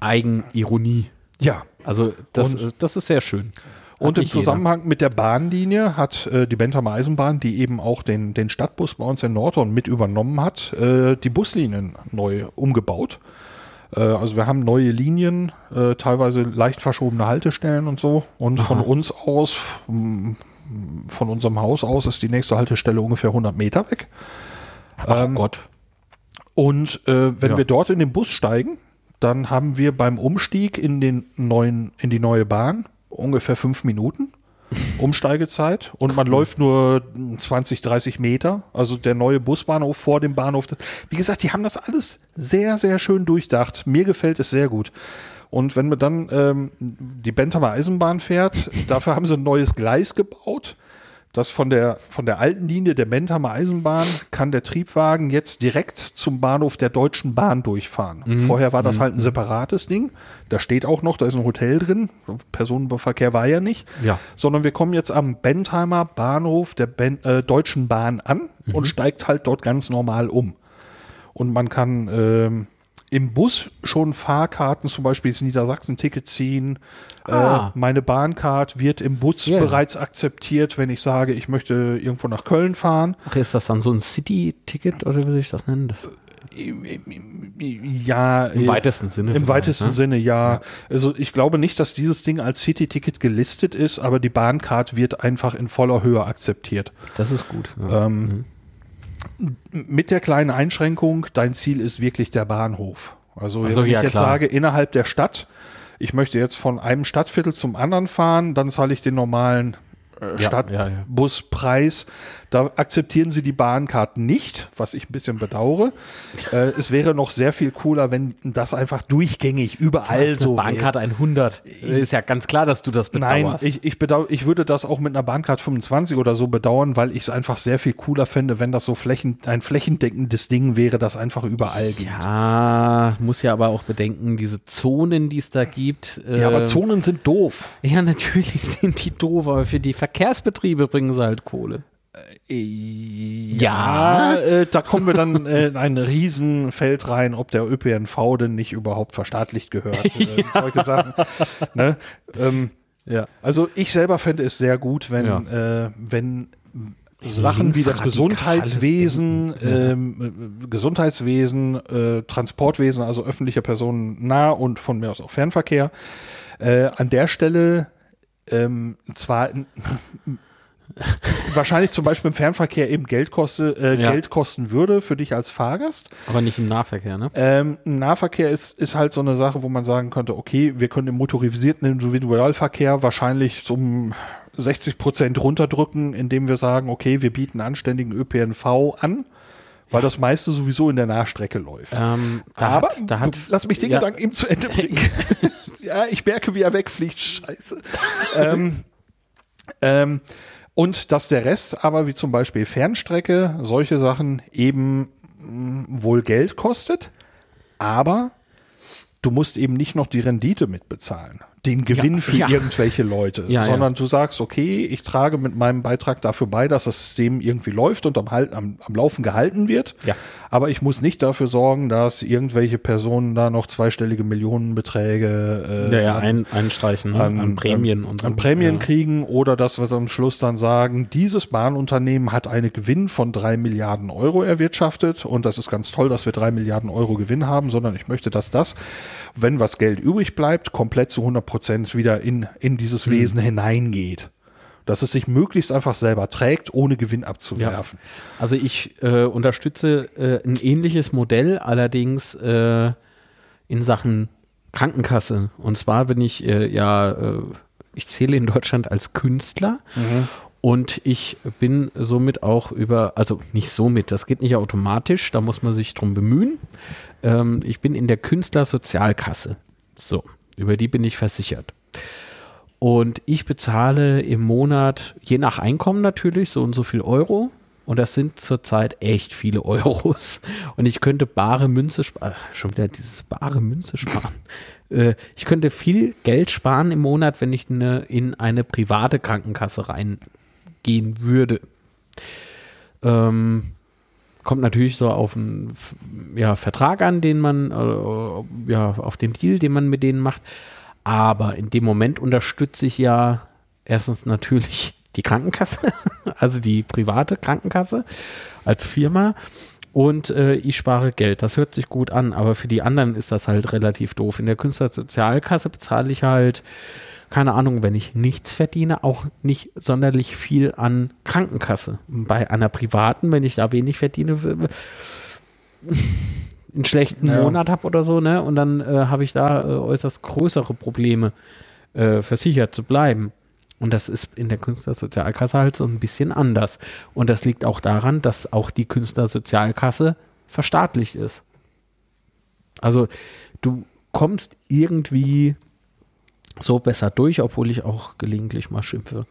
Eigenironie. ja. Also das, Und- das ist sehr schön. Und im nicht jeder. Zusammenhang mit der Bahnlinie hat äh, die Bentheimer Eisenbahn, die eben auch den, den Stadtbus bei uns in Nordhorn mit übernommen hat, äh, die Buslinien neu umgebaut. Äh, also wir haben neue Linien, äh, teilweise leicht verschobene Haltestellen und so. Und von uns aus, von unserem Haus aus, ist die nächste Haltestelle ungefähr 100 Meter weg. Ach Gott. Und äh, wenn Ja. wir dort in den Bus steigen, dann haben wir beim Umstieg in den neuen, in die neue Bahn ungefähr fünf Minuten Umsteigezeit und man läuft nur 20, 30 Meter. Also der neue Busbahnhof vor dem Bahnhof. Wie gesagt, die haben das alles sehr, sehr schön durchdacht. Mir gefällt es sehr gut. Und wenn man dann ähm, die Bentheimer Eisenbahn fährt, dafür haben sie ein neues Gleis gebaut. Das von der, von der alten Linie der Bentheimer Eisenbahn kann der Triebwagen jetzt direkt zum Bahnhof der Deutschen Bahn durchfahren. Vorher war das halt ein separates Ding. Da steht auch noch, da ist ein Hotel drin. Personenverkehr war ja nicht. Ja. Sondern wir kommen jetzt am Bentheimer Bahnhof der ben, äh, Deutschen Bahn an und steigt halt dort ganz normal um. Und man kann ähm, im Bus schon Fahrkarten, zum Beispiel das Niedersachsen-Ticket ziehen. Ah. Äh, meine Bahncard wird im Bus Ja. bereits akzeptiert, wenn ich sage, ich möchte irgendwo nach Köln fahren. Ach, ist das dann so ein City-Ticket oder wie soll ich das nennen? Ja, Im weitesten Sinne. Im weitesten ne? Sinne, ja. Also ich glaube nicht, dass dieses Ding als City-Ticket gelistet ist, aber die Bahncard wird einfach in voller Höhe akzeptiert. Das ist gut. Ja. Ähm, Mit der kleinen Einschränkung, dein Ziel ist wirklich der Bahnhof. Also Ach so, wenn ja, ich jetzt klar. sage, innerhalb der Stadt ich möchte jetzt von einem Stadtviertel zum anderen fahren, dann zahle ich den normalen äh, Ja, Stadtbuspreis. Da akzeptieren sie die Bahnkarten nicht, was ich ein bisschen bedauere. äh, es wäre noch sehr viel cooler, wenn das einfach durchgängig überall so wäre. Bahncard 100. Ist ja ganz klar, dass du das Nein, bedauerst. ich, ich, bedau ich würde das auch mit einer Bahncard 25 oder so bedauern, weil ich es einfach sehr viel cooler fände, wenn das so flächen, ein flächendeckendes Ding wäre, das einfach überall gibt. ja, muss ja aber auch bedenken, diese Zonen, die es da gibt. Ja, aber äh, Zonen sind doof. Ja, natürlich sind die doof, aber für die Verkehrsbetriebe bringen sie halt Kohle. Ja, äh, da kommen wir dann äh, in ein Riesenfeld rein, ob der ÖPNV denn nicht überhaupt verstaatlicht gehört. Äh, Solche Sachen. Ne? Ähm, Ja. also ich selber fände es sehr gut, wenn, äh, wenn Sachen wie das Gesundheitswesen. Ja. ähm, äh, Gesundheitswesen, äh, Transportwesen, also öffentliche Personen nah und von mir aus auch Fernverkehr, äh, an der Stelle ähm, zwar wahrscheinlich zum Beispiel im Fernverkehr eben Geld, koste, äh, Ja. Geld kosten würde für dich als Fahrgast. Aber nicht im Nahverkehr, ne? Ähm, Nahverkehr ist, ist halt so eine Sache, wo man sagen könnte, okay, wir können im motorisierten Individualverkehr wahrscheinlich zum 60 Prozent runterdrücken, indem wir sagen, okay, wir bieten anständigen ÖPNV an, weil das meiste sowieso in der Nahstrecke läuft. Ähm, da Aber hat, da hat, lass mich den ja. Gedanken eben zu Ende bringen. ja, ich merke, wie er wegfliegt. Scheiße. ähm, ähm, und dass der Rest aber, wie zum Beispiel Fernstrecke, solche Sachen eben mh, wohl Geld kostet, aber du musst eben nicht noch die Rendite mitbezahlen. Den Gewinn Ja, für ja. irgendwelche Leute, Ja, sondern du sagst, okay, ich trage mit meinem Beitrag dafür bei, dass das System irgendwie läuft und am, am, am Laufen gehalten wird. Ja. Aber ich muss nicht dafür sorgen, dass irgendwelche Personen da noch zweistellige Millionenbeträge äh, an- ein, einstreichen ne? an, Prämien und so. an Prämien kriegen oder dass wir am Schluss dann sagen, dieses Bahnunternehmen hat einen Gewinn von drei Milliarden Euro erwirtschaftet und das ist ganz toll, dass wir drei Milliarden Euro Gewinn haben, sondern ich möchte, dass das, wenn was Geld übrig bleibt, komplett zu 100 Prozent wieder in, in dieses Hm. Wesen hineingeht. Dass es sich möglichst einfach selber trägt, ohne Gewinn abzuwerfen. Also ich äh, unterstütze äh, ein ähnliches Modell, allerdings äh, in Sachen Krankenkasse. Und zwar bin ich äh, ja, äh, ich zähle in Deutschland als Künstler und ich bin somit auch über, also nicht somit, das geht nicht automatisch, da muss man sich drum bemühen. Ähm, ich bin in der Künstlersozialkasse. So, über die bin ich versichert. Und ich bezahle im Monat, je nach Einkommen natürlich, so und so viel Euro. Und das sind zurzeit echt viele Euros. Und ich könnte bare Münze sparen. Schon wieder dieses bare Münze sparen. äh, ich könnte viel Geld sparen im Monat, wenn ich eine, in eine private Krankenkasse reingehen würde. Ähm, kommt natürlich so auf einen ja, Vertrag an, den man, äh, ja, auf den Deal, den man mit denen macht. Aber in dem Moment unterstütze ich ja erstens natürlich die Krankenkasse, also die private Krankenkasse als Firma. Und äh, ich spare Geld. Das hört sich gut an, aber für die anderen ist das halt relativ doof. In der Künstlersozialkasse bezahle ich halt, keine Ahnung, wenn ich nichts verdiene, auch nicht sonderlich viel an Krankenkasse. Bei einer privaten, wenn ich da wenig verdiene, einen schlechten Ja. Monat habe oder so, ne? Und dann äh, habe ich da äh, äußerst größere Probleme, äh, versichert zu bleiben. Und das ist in der Künstlersozialkasse halt so ein bisschen anders. Und das liegt auch daran, dass auch die Künstlersozialkasse verstaatlicht ist. Also du kommst irgendwie so besser durch, obwohl ich auch gelegentlich mal schimpfe.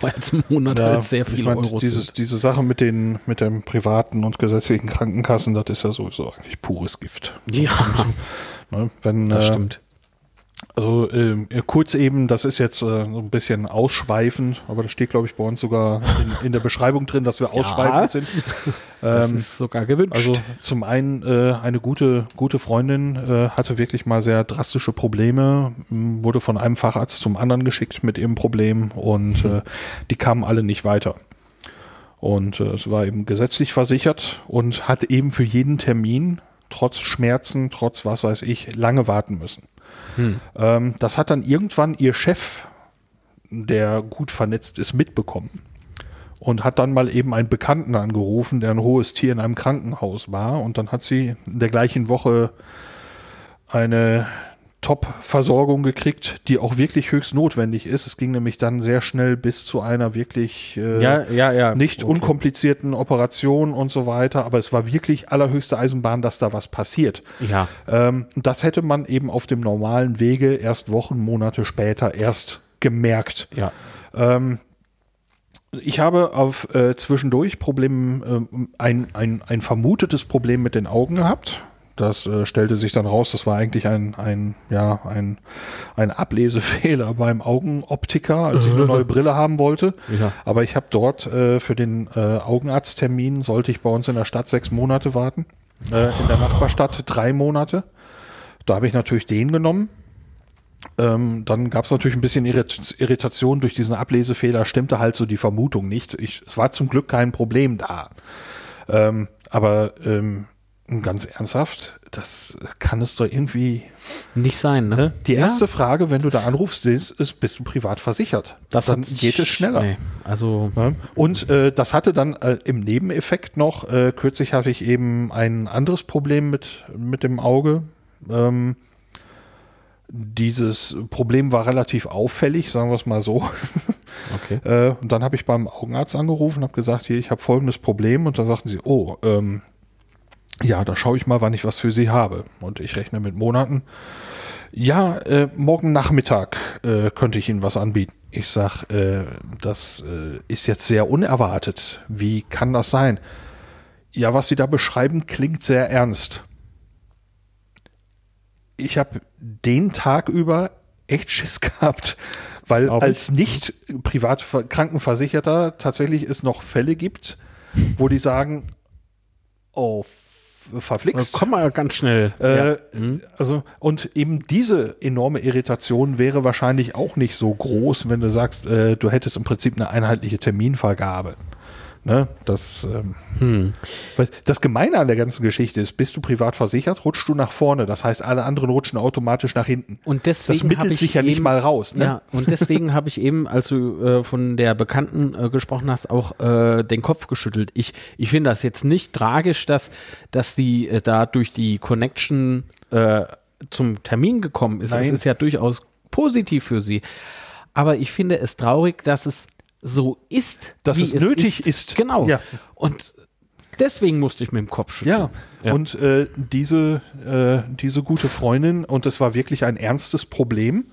Weil es im Monat halt sehr ich viele mein, Euros dieses, sind. Diese Sache mit den, mit den privaten und gesetzlichen Krankenkassen, das ist ja sowieso eigentlich pures Gift. Ja, Ne? Wenn, das äh, stimmt. Also ähm, kurz eben, das ist jetzt äh, so ein bisschen ausschweifend, aber das steht, glaube ich, bei uns sogar in, in der Beschreibung drin, dass wir ausschweifend sind. Das Ähm, ist sogar gewünscht. also zum einen äh, eine gute gute Freundin äh, hatte wirklich mal sehr drastische Probleme, wurde von einem Facharzt zum anderen geschickt mit ihrem Problem und äh, die kamen alle nicht weiter. Und äh, es war eben gesetzlich versichert und hat eben für jeden Termin trotz Schmerzen, trotz was weiß ich, lange warten müssen. Hm. Ähm, das hat dann irgendwann ihr Chef, der gut vernetzt ist, mitbekommen. Und hat dann mal eben einen Bekannten angerufen, der ein hohes Tier in einem Krankenhaus war. Und dann hat sie in der gleichen Woche eine Top-Versorgung gekriegt, die auch wirklich höchst notwendig ist. Es ging nämlich dann sehr schnell bis zu einer wirklich äh, Ja, ja, ja. nicht Okay. unkomplizierten Operation und so weiter. Aber es war wirklich allerhöchste Eisenbahn, dass da was passiert. Ja. Ähm, das hätte man eben auf dem normalen Wege erst Wochen, Monate später erst gemerkt. Ja. Ähm, ich habe auf äh, zwischendurch Problem, ähm, ein, ein, ein vermutetes Problem mit den Augen gehabt. Das äh, stellte sich dann raus, das war eigentlich ein, ein, ja, ein, ein Ablesefehler beim Augenoptiker, als ich eine neue Brille haben wollte. Ja. Aber ich habe dort äh, für den äh, Augenarzttermin, sollte ich bei uns in der Stadt sechs Monate warten. Äh, in der Nachbarstadt drei Monate. Da habe ich natürlich den genommen. Ähm, dann gab es natürlich ein bisschen Irrit Irritation durch diesen Ablesefehler, stimmte halt so die Vermutung nicht. Ich, es war zum Glück kein Problem da. Ähm, aber ähm, ganz ernsthaft, das kann es doch irgendwie. Nicht sein, ne? Die Ja. erste Frage, wenn du da anrufst, ist, ist bist du privat versichert? Das dann geht es schneller. Nee, also, Ja. Und äh, das hatte dann äh, im Nebeneffekt noch, äh, kürzlich hatte ich eben ein anderes Problem mit, mit dem Auge. Ähm, dieses Problem war relativ auffällig, sagen wir es mal so. okay. Äh, und dann habe ich beim Augenarzt angerufen und habe gesagt, hier, ich habe folgendes Problem. Und dann sagten sie, oh, ähm, ja, da schaue ich mal, wann ich was für Sie habe. Und ich rechne mit Monaten. Ja, äh, morgen Nachmittag äh, könnte ich Ihnen was anbieten. Ich sag, äh, das äh, ist jetzt sehr unerwartet. Wie kann das sein? Ja, was Sie da beschreiben, klingt sehr ernst. Ich habe den Tag über echt Schiss gehabt, weil Glaub ich. als nicht privat ver- Krankenversicherter tatsächlich es noch Fälle gibt, wo die sagen, oh, verflixt. Komm mal ganz schnell. Äh, ja. Mhm. Also, und eben diese enorme Irritation wäre wahrscheinlich auch nicht so groß, wenn du sagst, äh, du hättest im Prinzip eine einheitliche Terminvergabe. Ne? Das, ähm, Hm. das Gemeine an der ganzen Geschichte ist, bist du privat versichert, rutschst du nach vorne. Das heißt, alle anderen rutschen automatisch nach hinten. Und deswegen das mittelt sich ja nicht eben- mal raus. Ne? Ja, und deswegen habe ich eben, als du äh, von der Bekannten äh, gesprochen hast, auch äh, den Kopf geschüttelt. Ich, ich finde das jetzt nicht tragisch, dass, dass die äh, da durch die Connection äh, zum Termin gekommen ist. Es Nein. ist ja durchaus positiv für sie. Aber ich finde es traurig, dass es so ist, Dass wie es nötig ist. Genau. Ja. Und deswegen musste ich mit dem Kopf schütteln. Ja, und äh, diese, äh, diese gute Freundin, und es war wirklich ein ernstes Problem,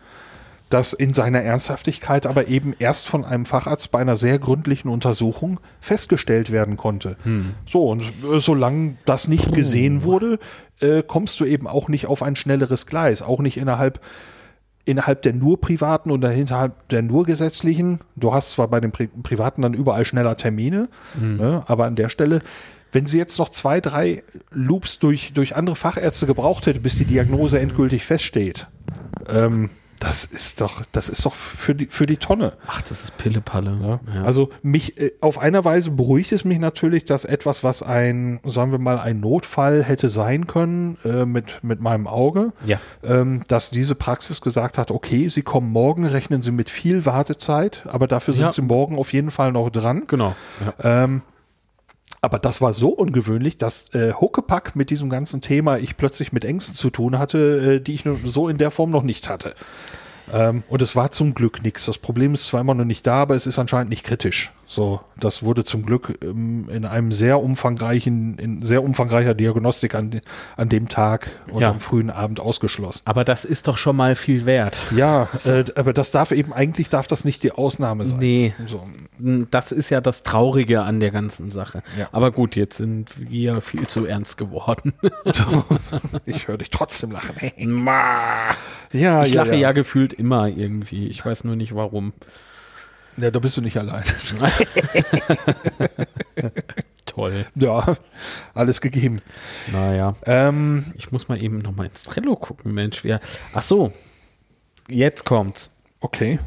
das in seiner Ernsthaftigkeit aber eben erst von einem Facharzt bei einer sehr gründlichen Untersuchung festgestellt werden konnte. So, und äh, solange das nicht gesehen wurde, äh, kommst du eben auch nicht auf ein schnelleres Gleis, auch nicht innerhalb innerhalb der nur privaten oder innerhalb der nur gesetzlichen. Du hast zwar bei den Pri privaten dann überall schneller Termine, ne, aber an der Stelle, wenn sie jetzt noch zwei, drei Loops durch, durch andere Fachärzte gebraucht hätte, bis die Diagnose endgültig feststeht, ähm, das ist doch, das ist doch für die, für die Tonne. Ach, das ist Pillepalle. Ja. Ja. Also mich äh, auf einer Weise beruhigt es mich natürlich, dass etwas, was ein, sagen wir mal, ein Notfall hätte sein können äh, mit, mit meinem Auge, Ja. ähm, dass diese Praxis gesagt hat, okay, Sie kommen morgen, rechnen Sie mit viel Wartezeit, aber dafür sind. Sie morgen auf jeden Fall noch dran. Genau. Ähm, aber das war so ungewöhnlich, dass äh, Huckepack mit diesem ganzen Thema ich plötzlich mit Ängsten zu tun hatte, äh, die ich so in der Form noch nicht hatte. Ähm, und es war zum Glück nichts. Das Problem ist zwar immer noch nicht da, aber es ist anscheinend nicht kritisch. So, das wurde zum Glück ähm, in einem sehr umfangreichen, in sehr umfangreicher Diagnostik an, an dem Tag und Ja. am frühen Abend ausgeschlossen. Aber das ist doch schon mal viel wert. Ja, äh, aber das darf eben eigentlich darf das nicht die Ausnahme sein. Nee. So. Das ist ja das Traurige an der ganzen Sache. Ja. Aber gut, jetzt sind wir viel zu ernst geworden. Ich höre dich trotzdem lachen. Ma. ja, ich lache ja. gefühlt immer irgendwie. Ich weiß nur nicht warum. Ja, da bist du nicht allein. Toll. ja, alles gegeben. Naja. Ähm, Ich muss mal eben noch mal ins Trello gucken, Mensch. Wer. Ach so. Jetzt kommt's. okay.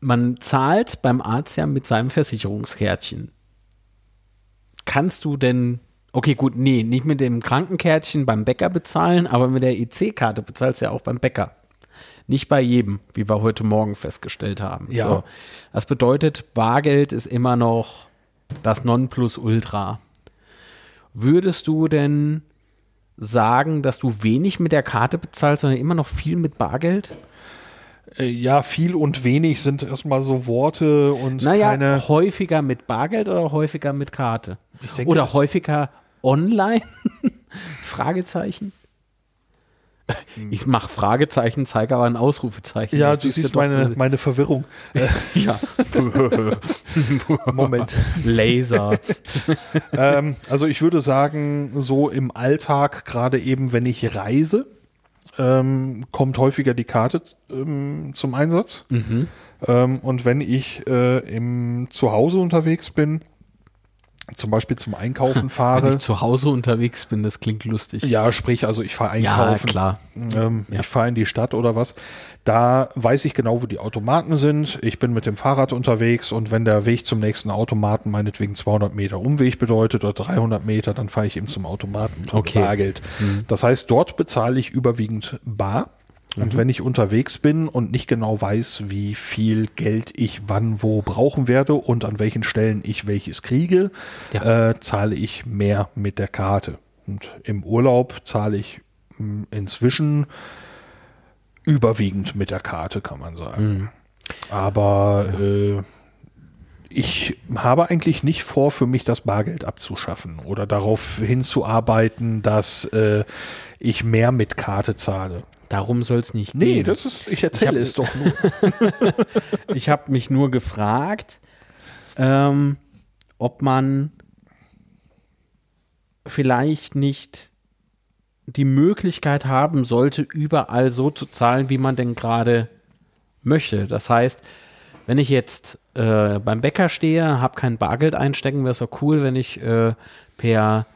Man zahlt beim Arzt ja mit seinem Versicherungskärtchen. Kannst du denn, okay, gut, nee, nicht mit dem Krankenkärtchen beim Bäcker bezahlen, aber mit der EC-Karte bezahlst du ja auch beim Bäcker. Nicht bei jedem, wie wir heute Morgen festgestellt haben. Ja. So. Das bedeutet, Bargeld ist immer noch das Nonplusultra. Würdest du denn sagen, dass du wenig mit der Karte bezahlst, sondern immer noch viel mit Bargeld? Äh, ja, viel und wenig sind erstmal so Worte und Naja, keine. häufiger mit Bargeld oder häufiger mit Karte? Denke, oder häufiger online? Fragezeichen. Ich mache Fragezeichen, zeige aber ein Ausrufezeichen. Ja, Das du siehst meine, meine Verwirrung. ja. Moment. Laser. ähm, also ich würde sagen, so im Alltag, gerade eben, wenn ich reise, ähm, kommt häufiger die Karte ähm, zum Einsatz. Mhm. Ähm, und wenn ich äh, im Zuhause unterwegs bin, zum Beispiel zum Einkaufen Wenn fahre, ich zu Hause unterwegs bin, das klingt lustig. ja, sprich, also ich fahre Ja, einkaufen. klar. Ähm, Ja. Ich fahre in die Stadt oder was. Da weiß ich genau, wo die Automaten sind. Ich bin mit dem Fahrrad unterwegs und wenn der Weg zum nächsten Automaten meinetwegen 200 Meter Umweg bedeutet oder 300 Meter, dann fahre ich eben zum Automaten und Okay. Mhm. Bargeld. Das heißt, dort bezahle ich überwiegend bar. Und Mhm. wenn ich unterwegs bin und nicht genau weiß, wie viel Geld ich wann wo brauchen werde und an welchen Stellen ich welches kriege, Ja. äh, zahle ich mehr mit der Karte. Und im Urlaub zahle ich mh, inzwischen überwiegend mit der Karte, kann man sagen. Aber äh, ich habe eigentlich nicht vor, für mich das Bargeld abzuschaffen oder darauf hinzuarbeiten, dass äh, ich mehr mit Karte zahle. Darum soll es nicht Nee, gehen. das ist, ich erzähle Ich es doch nur. Ich habe mich nur gefragt, ähm, ob man vielleicht nicht die Möglichkeit haben sollte, überall so zu zahlen, wie man denn gerade möchte. Das heißt, wenn ich jetzt äh, beim Bäcker stehe, habe kein Bargeld einstecken, wäre es doch cool, wenn ich äh, per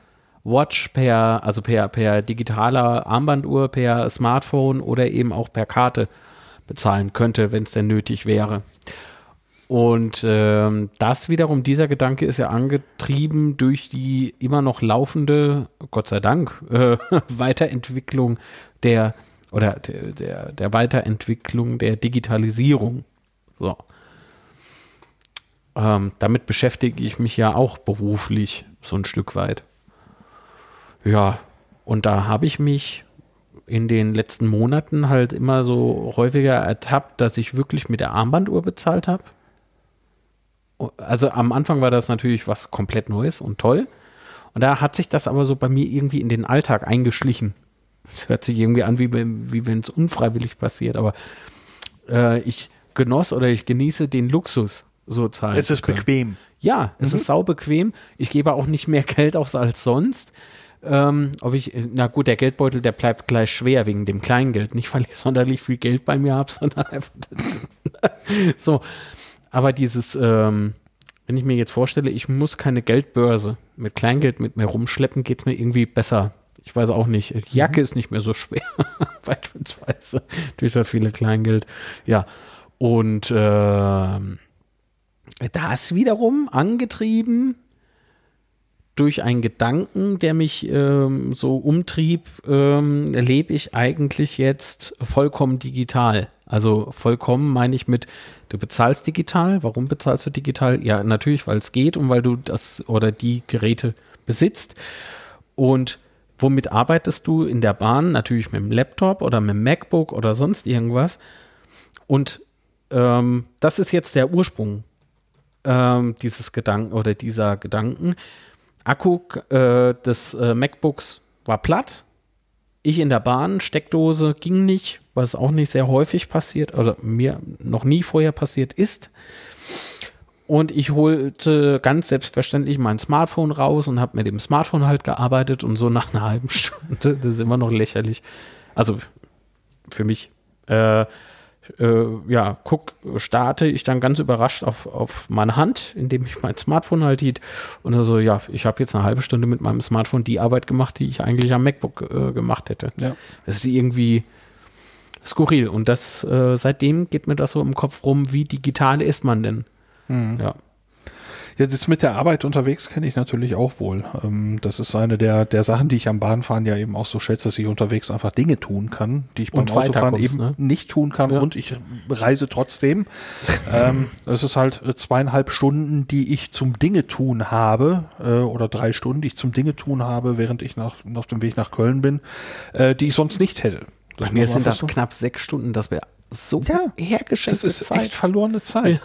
Watch, per, also per, per digitaler Armbanduhr, per Smartphone oder eben auch per Karte bezahlen könnte, wenn es denn nötig wäre. Und ähm, das wiederum, dieser Gedanke ist ja angetrieben durch die immer noch laufende, Gott sei Dank, äh, Weiterentwicklung der oder der, der, der Weiterentwicklung der Digitalisierung. So. Ähm, damit beschäftige ich mich ja auch beruflich so ein Stück weit. Ja, und da habe ich mich in den letzten Monaten halt immer so häufiger ertappt, dass ich wirklich mit der Armbanduhr bezahlt habe. Also am Anfang war das natürlich was komplett Neues und toll. Und da hat sich das aber so bei mir irgendwie in den Alltag eingeschlichen. Es hört sich irgendwie an, wie, wenn- wie wenn es unfreiwillig passiert, aber äh, ich genoss oder ich genieße den Luxus, so zahlen Es ist bequem. Ja, es ist sau bequem. Ich gebe auch nicht mehr Geld aus als sonst. Ähm, ob ich, na gut, der Geldbeutel, der bleibt gleich schwer wegen dem Kleingeld. Nicht, weil ich sonderlich viel Geld bei mir habe, sondern einfach so. Aber dieses, ähm, wenn ich mir jetzt vorstelle, ich muss keine Geldbörse mit Kleingeld mit mir rumschleppen, geht mir irgendwie besser. Ich weiß auch nicht. Die Jacke ist nicht mehr so schwer, beispielsweise, durch das viele Kleingeld. Ja. Und ähm, das wiederum angetrieben durch einen Gedanken, der mich ähm, so umtrieb, ähm, lebe ich eigentlich jetzt vollkommen digital. Also vollkommen meine ich mit, du bezahlst digital. Warum bezahlst du digital? Ja, natürlich, weil es geht und weil du das oder die Geräte besitzt. Und womit arbeitest du in der Bahn? Natürlich mit dem Laptop oder mit dem MacBook oder sonst irgendwas. Und ähm, das ist jetzt der Ursprung ähm, dieses Gedanken oder dieser Gedanken. Akku äh, des äh, MacBooks war platt. Ich in der Bahn, Steckdose ging nicht, was auch nicht sehr häufig passiert, oder mir noch nie vorher passiert ist. Und ich holte ganz selbstverständlich mein Smartphone raus und habe mit dem Smartphone halt gearbeitet und so nach einer halben Stunde, das ist immer noch lächerlich. Also für mich. Äh, äh, ja, guck, starte ich dann ganz überrascht auf, auf meine Hand, indem ich mein Smartphone halt hielt. Und also, ja, ich habe jetzt eine halbe Stunde mit meinem Smartphone die Arbeit gemacht, die ich eigentlich am MacBook äh, gemacht hätte. Ja. Das ist irgendwie skurril. Und das, äh, seitdem geht mir das so im Kopf rum, wie digital ist man denn? Ja. Ja, das mit der Arbeit unterwegs kenne ich natürlich auch wohl. Ähm, das ist eine der, der Sachen, die ich am Bahnfahren ja eben auch so schätze, dass ich unterwegs einfach Dinge tun kann, die ich beim Und Autofahren eben ne? nicht tun kann Ja. und ich reise trotzdem. ähm, es ist halt äh, zweieinhalb Stunden, die ich zum Dinge tun habe, äh, oder drei Stunden, die ich zum Dinge tun habe, während ich nach, auf dem Weg nach Köln bin, äh, die ich sonst nicht hätte. Das Bei mir sind das knapp sechs Stunden, das wäre so Ja, hergeschenkte das ist Zeit. echt verlorene Zeit.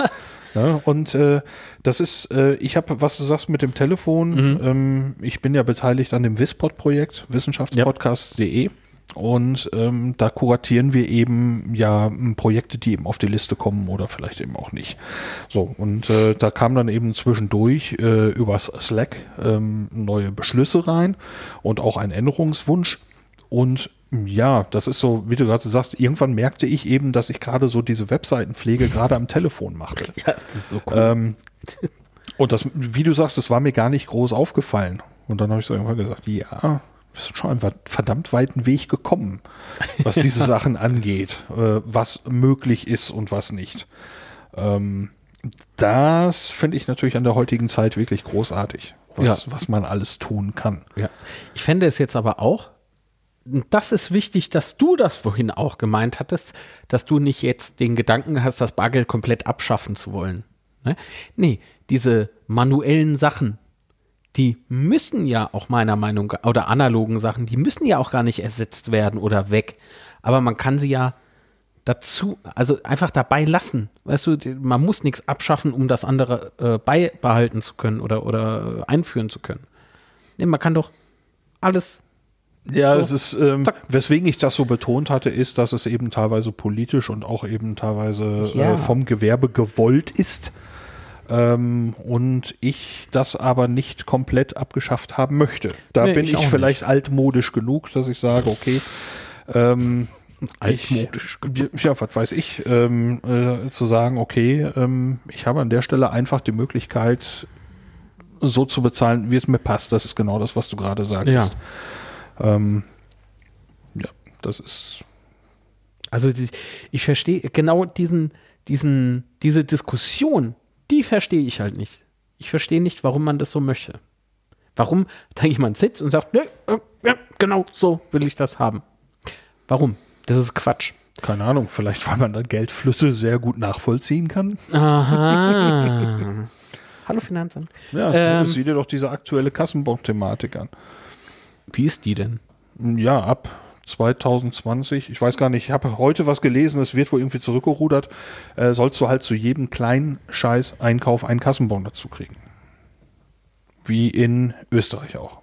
Ja. und äh, das ist, äh, ich habe, was du sagst mit dem Telefon, Mhm. ähm, ich bin ja beteiligt an dem WISPOD-Projekt, wissenschaftspodcast.de. Und ähm, da kuratieren wir eben ja Projekte, die eben auf die Liste kommen oder vielleicht eben auch nicht. So, und äh, da kam dann eben zwischendurch äh, übers Slack ähm, neue Beschlüsse rein und auch ein Änderungswunsch. Und ja, das ist so, wie du gerade sagst, irgendwann merkte ich eben, dass ich gerade so diese Webseitenpflege gerade am Telefon machte. ja, das ist so cool. Ähm, und das, wie du sagst, das war mir gar nicht groß aufgefallen. Und dann habe ich so irgendwann gesagt, ja, wir sind schon einen verdammt weiten Weg gekommen, was diese Sachen angeht, äh, was möglich ist und was nicht. Ähm, das finde ich natürlich an der heutigen Zeit wirklich großartig, was, Ja. was man alles tun kann. Ja. Ich fände es jetzt aber auch, das ist wichtig, dass du das vorhin auch gemeint hattest, dass du nicht jetzt den Gedanken hast, das Bargeld komplett abschaffen zu wollen. Ne? Nee, diese manuellen Sachen, die müssen ja auch meiner Meinung oder analogen Sachen, die müssen ja auch gar nicht ersetzt werden oder weg. Aber man kann sie ja dazu, also einfach dabei lassen. Weißt du, man muss nichts abschaffen, um das andere äh, beibehalten zu können oder, oder äh, einführen zu können. Nee, man kann doch alles. Ja, So. es ist, ähm, weswegen ich das so betont hatte, ist, dass es eben teilweise politisch und auch eben teilweise Ja. äh, vom Gewerbe gewollt ist. Ähm, und ich das aber nicht komplett abgeschafft haben möchte. Da Nee, bin ich ich, vielleicht altmodisch genug, dass ich sage, okay, ähm, Altmodisch Ich, ja, was weiß ich, ähm, äh, zu sagen, okay, ähm, ich habe an der Stelle einfach die Möglichkeit, so zu bezahlen, wie es mir passt. Das ist genau das, was du gerade sagtest. Ähm, ja, das ist. Also die, ich verstehe genau diesen, diesen, diese Diskussion, die verstehe ich halt nicht. Ich verstehe nicht, warum man das so möchte. Warum da jemand sitzt und sagt, nee, äh, ja, genau so will ich das haben. Warum? Das ist Quatsch. Keine Ahnung, vielleicht weil man dann Geldflüsse sehr gut nachvollziehen kann. Aha. Hallo Finanzamt. Ja, Ähm. sieh dir doch diese aktuelle Kassenbon-Thematik an. Wie ist die denn? Ja, ab 2020, ich weiß gar nicht, ich habe heute was gelesen, es wird wohl irgendwie zurückgerudert, äh, sollst du halt zu jedem kleinen Scheiß-Einkauf einen Kassenbon dazu kriegen. Wie in Österreich auch.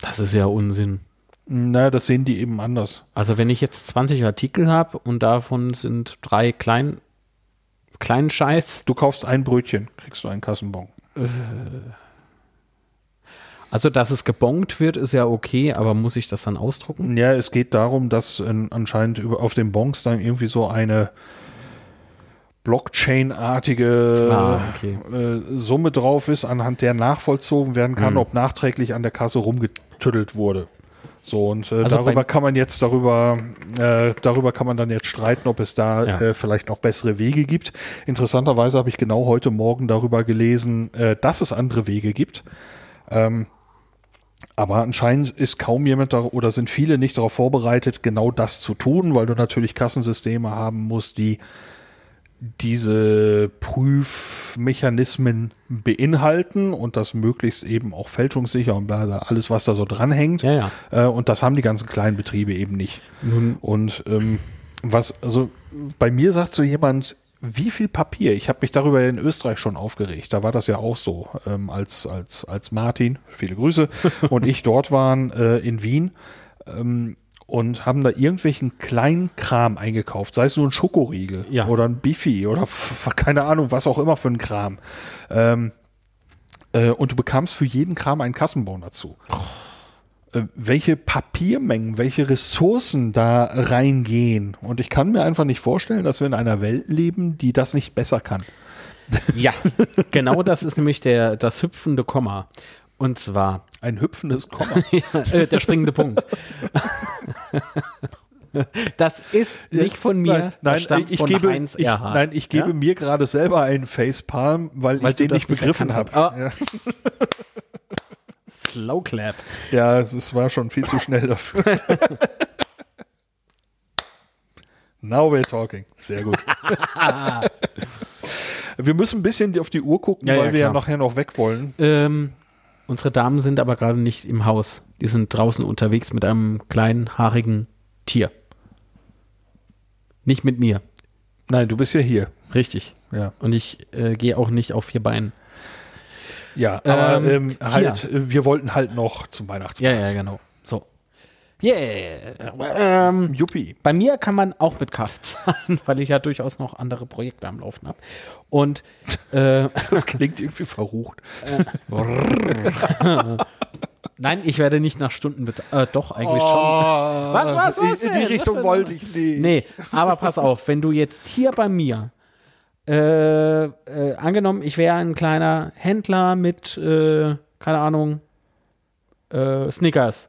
Das ist ja Unsinn. Naja, das sehen die eben anders. Also wenn ich jetzt 20 Artikel habe und davon sind drei klein, kleinen Scheiß, Du kaufst ein Brötchen, kriegst du einen Kassenbon. Also dass es gebongt wird, ist ja okay, aber muss ich das dann ausdrucken? Ja, es geht darum, dass äh, anscheinend über, auf den Bons dann irgendwie so eine Blockchain-artige Ah, okay. äh, Summe drauf ist, anhand der nachvollzogen werden kann, Hm. ob nachträglich an der Kasse rumgetüddelt wurde. So, und äh, Also darüber kann man jetzt darüber, äh, darüber kann man dann jetzt streiten, ob es da Ja. äh, vielleicht noch bessere Wege gibt. Interessanterweise habe ich genau heute Morgen darüber gelesen, äh, dass es andere Wege gibt. Ähm, aber anscheinend ist kaum jemand da oder sind viele nicht darauf vorbereitet, genau das zu tun, weil du natürlich Kassensysteme haben musst, die diese Prüfmechanismen beinhalten und das möglichst eben auch fälschungssicher und bla bla, alles, was da so dranhängt. Ja, ja. Äh, und das haben die ganzen kleinen Betriebe eben nicht. Nun, Und ähm, was, also bei mir sagt so jemand, wie viel Papier? Ich habe mich darüber in Österreich schon aufgeregt. Da war das ja auch so, ähm, als, als, als Martin, viele Grüße, und ich dort waren äh, in Wien ähm, und haben da irgendwelchen kleinen Kram eingekauft, sei es nur ein Schokoriegel Ja. oder ein Bifi oder keine Ahnung, was auch immer für ein Kram. Ähm, äh, und du bekamst für jeden Kram einen Kassenbon dazu äh, welche Papiermengen, welche Ressourcen da reingehen. Und ich kann mir einfach nicht vorstellen, dass wir in einer Welt leben, die das nicht besser kann. ja, genau das ist nämlich der, das hüpfende Komma. Und zwar Ein hüpfendes Komma. äh, der springende Punkt. Das ist nicht von mir. Nein, nein stammt ich von gebe, Heinz ich, nein, ich gebe Ja? mir gerade selber einen Facepalm, weil, Weil ich den nicht begriffen habe. hast. Slow Clap. Ja, ja es es war schon viel zu schnell dafür. Now we're talking. Sehr gut. wir müssen ein bisschen auf die Uhr gucken, Ja, ja, weil wir ja nachher noch weg wollen. Ähm, unsere Damen sind aber gerade nicht im Haus. Die sind draußen unterwegs mit einem kleinen, haarigen Tier. Nicht mit mir. Nein, du bist ja hier. Richtig. Ja, Und ich äh, gehe auch nicht auf vier Beinen. Ja aber Ähm, ähm, halt, äh, wir wollten halt noch zum Ja, Weihnachtsmarkt. ja, genau. So. Yeah. Ähm, Juppie. bei mir kann man auch mit Karte zahlen, weil ich ja durchaus noch andere Projekte am Laufen habe. Und äh, Das klingt irgendwie verrucht. nein, ich werde nicht nach Stunden bezahlt. Äh, doch, eigentlich schon. was, was, was In, in die? Richtung wollte ich nicht. Nee, aber pass auf, wenn du jetzt hier bei mir, äh, äh, angenommen, ich wäre ein kleiner Händler mit, äh, keine Ahnung, äh, Snickers,